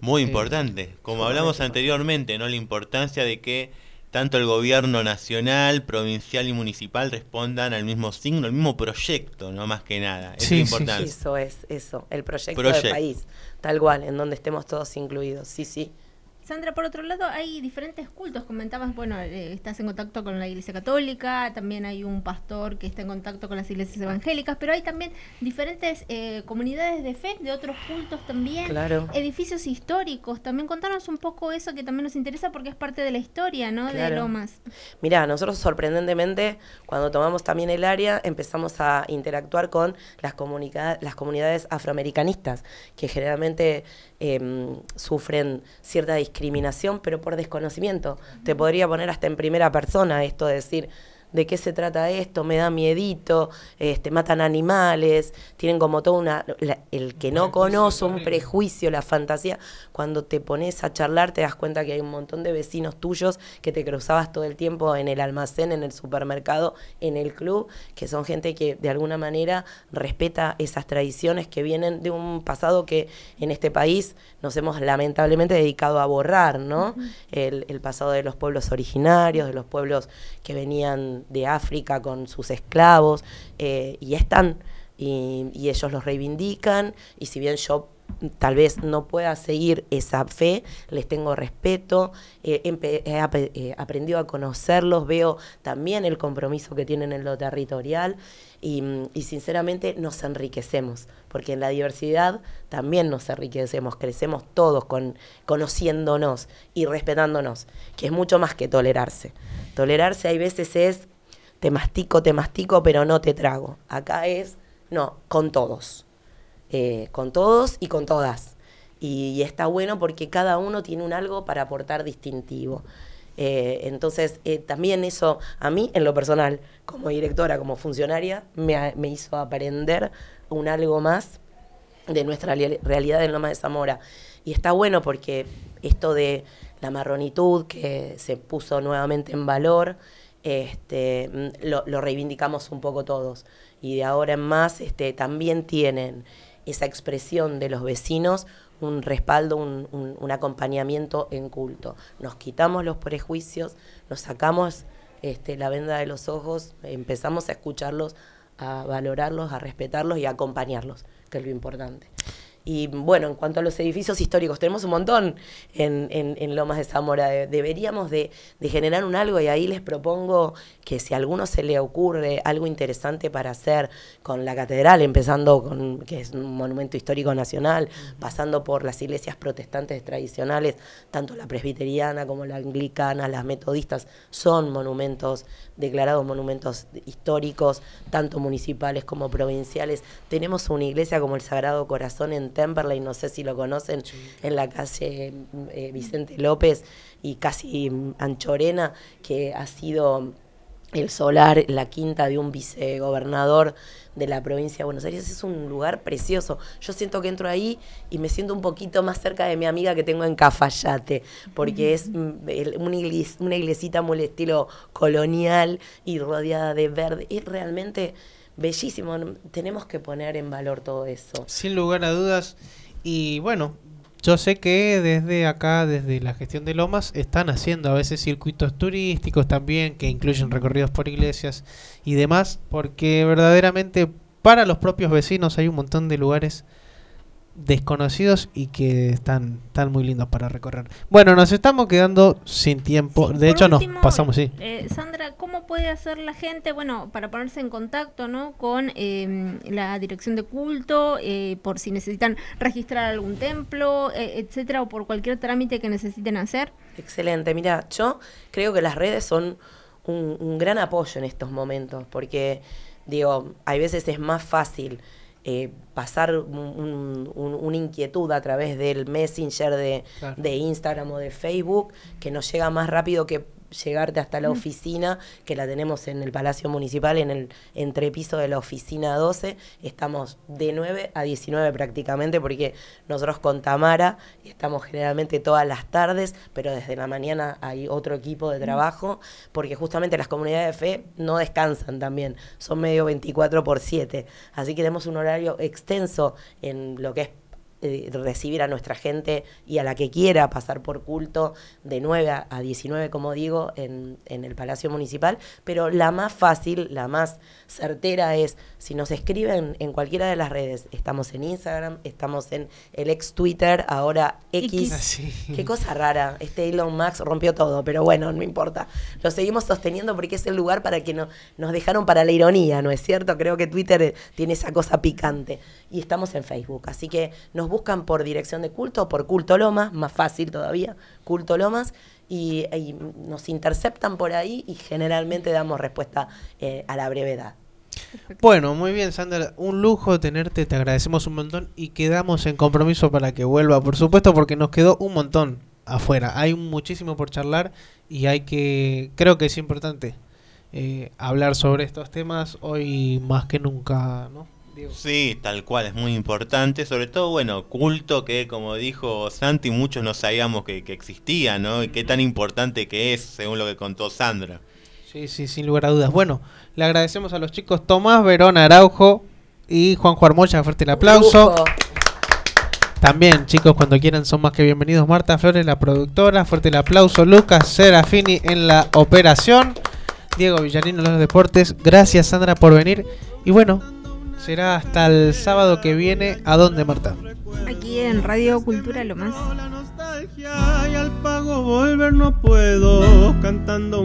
Muy eh, importante, como hablamos anteriormente, ¿no? La importancia de que tanto el gobierno nacional, provincial y municipal respondan al mismo signo, al mismo proyecto, no más que nada. es importante. Eso es, eso, el proyecto, proyecto del país, tal cual, en donde estemos todos incluidos. Sí, sí. Sandra, por otro lado, hay diferentes cultos. Comentabas, bueno, eh, estás en contacto con la Iglesia Católica, también hay un pastor que está en contacto con las iglesias evangélicas, pero hay también diferentes eh, comunidades de fe, de otros cultos también, claro. edificios históricos. También contanos un poco eso que también nos interesa porque es parte de la historia, ¿no? De Lomas. Mira, nosotros sorprendentemente, cuando tomamos también el área, empezamos a interactuar con las, las comunidades afroamericanistas, que generalmente Em, sufren cierta discriminación, pero por desconocimiento. Te podría poner hasta en primera persona esto de decir, de qué se trata esto, me da miedito, este, matan animales, tienen como toda una... la- el que no conoce un prejuicio, la fantasía, cuando te pones a charlar te das cuenta que hay un montón de vecinos tuyos que te cruzabas todo el tiempo en el almacén, en el supermercado, en el club, que son gente que de alguna manera respeta esas tradiciones que vienen de un pasado que en este país nos hemos lamentablemente dedicado a borrar, ¿no? el, el pasado de los pueblos originarios, de los pueblos que venían de África con sus esclavos, eh, y están, y, y ellos los reivindican, y si bien yo tal vez no pueda seguir esa fe, les tengo respeto, eh, he ap- eh, aprendido a conocerlos, veo también el compromiso que tienen en lo territorial y, sinceramente nos enriquecemos, porque en la diversidad también nos enriquecemos, crecemos todos con, conociéndonos y respetándonos, que es mucho más que tolerarse. Tolerarse hay veces es te mastico, te mastico, pero no te trago. Acá es, no, con todos eh, con todos y con todas. Y, y está bueno porque cada uno tiene un algo para aportar distintivo. Eh, entonces, eh, también eso a mí, en lo personal, como directora, como funcionaria, me, me hizo aprender un algo más de nuestra reali- realidad en Loma de Zamora. Y está bueno porque esto de la marronitud que se puso nuevamente en valor, este, mm, lo, lo reivindicamos un poco todos. Y de ahora en más este, también tienen esa expresión de los vecinos un respaldo, un, acompañamiento en culto. Nos quitamos los prejuicios, nos sacamos este, la venda de los ojos, empezamos a escucharlos, a valorarlos, a respetarlos y a acompañarlos, que es lo importante. Y bueno, en cuanto a los edificios históricos, tenemos un montón en, en- en Lomas de Zamora. De- deberíamos de, de generar un algo y ahí les propongo que si a alguno se le ocurre algo interesante para hacer con la catedral, empezando con que es un monumento histórico nacional, pasando por las iglesias protestantes tradicionales, tanto la presbiteriana como la anglicana, las metodistas, son monumentos declarados monumentos históricos, tanto municipales como provinciales. Tenemos una iglesia como el Sagrado Corazón en Temperley, no sé si lo conocen, en la calle eh, Vicente López y casi Anchorena, que ha sido el solar, la quinta de un vicegobernador de la provincia de Buenos Aires. Es un lugar precioso. Yo siento que entro ahí y me siento un poquito más cerca de mi amiga que tengo en Cafayate, porque es mm, una, igles- una iglesita muy estilo colonial y rodeada de verde. Es realmente bellísimo. Tenemos que poner en valor todo eso. Sin lugar a dudas. Y bueno, yo sé que desde acá, desde la gestión de Lomas, están haciendo a veces circuitos turísticos también, que incluyen recorridos por iglesias y demás, porque verdaderamente para los propios vecinos hay un montón de lugares desconocidos y que están, están muy lindos para recorrer. Bueno, nos estamos quedando sin tiempo. de hecho, último, nos pasamos, sí. eh, Sandra, ¿cómo puede hacer la gente, bueno, para ponerse en contacto, ¿no? Con eh, la dirección de culto, eh, por si necesitan registrar algún templo, eh, etcétera, o por cualquier trámite que necesiten hacer? Excelente, mira, yo creo que las redes son un, un gran apoyo en estos momentos, porque digo, hay veces es más fácil eh, pasar un- un- un- una inquietud a través del Messenger de, Claro. de Instagram o de Facebook, que nos llega más rápido que llegarte hasta la Mm. oficina, que la tenemos en el Palacio Municipal, en el entrepiso de la oficina 12. Estamos de 9 a 19 prácticamente, porque nosotros con Tamara estamos generalmente todas las tardes, pero desde la mañana hay otro equipo de trabajo, porque justamente las comunidades de fe no descansan también, son medio 24 por 7. Así que tenemos un horario extenso en lo que es eh, recibir a nuestra gente y a la que quiera pasar por culto de 9 a a 19, como digo, en, en el Palacio Municipal. Pero la más fácil, la más certera es, si nos escriben en cualquiera de las redes, estamos en Instagram, estamos en el ex Twitter, ahora X. Ah, sí. Qué cosa rara, este Elon Musk rompió todo, pero bueno, no importa. Lo seguimos sosteniendo porque es el lugar para que no, nos dejaron para la ironía, ¿no es cierto? Creo que Twitter eh, tiene esa cosa picante. Y estamos en Facebook, así que nos buscan por dirección de culto, por Culto Lomas, más fácil todavía, Culto Lomas, y, y nos interceptan por ahí y generalmente damos respuesta eh, a la brevedad. Bueno, muy bien, Sandra. Un lujo tenerte, te agradecemos un montón y quedamos en compromiso para que vuelva, por supuesto, porque nos quedó un montón afuera. Hay muchísimo por charlar y hay que, creo que es importante eh, hablar sobre estos temas hoy más que nunca, ¿no? Sí, tal cual, es muy importante, sobre todo, bueno, culto que como dijo Santi, muchos no sabíamos que, que existía, ¿no? Y qué tan importante que es, según lo que contó Sandra. Sí, sí, sin lugar a dudas. Bueno, le agradecemos a los chicos Tomás, Verón, Araujo y Juanjo Armoya. Fuerte el aplauso. También, chicos, cuando quieran son más que bienvenidos. Marta Flores, la productora. Fuerte el aplauso. Lucas Serafini en la operación. Diego Villarino en los deportes. Gracias, Sandra, por venir. Y bueno, será hasta el sábado que viene. ¿A dónde, Marta? Aquí en Radio Cultura lo más. Y al pago volver no puedo cantando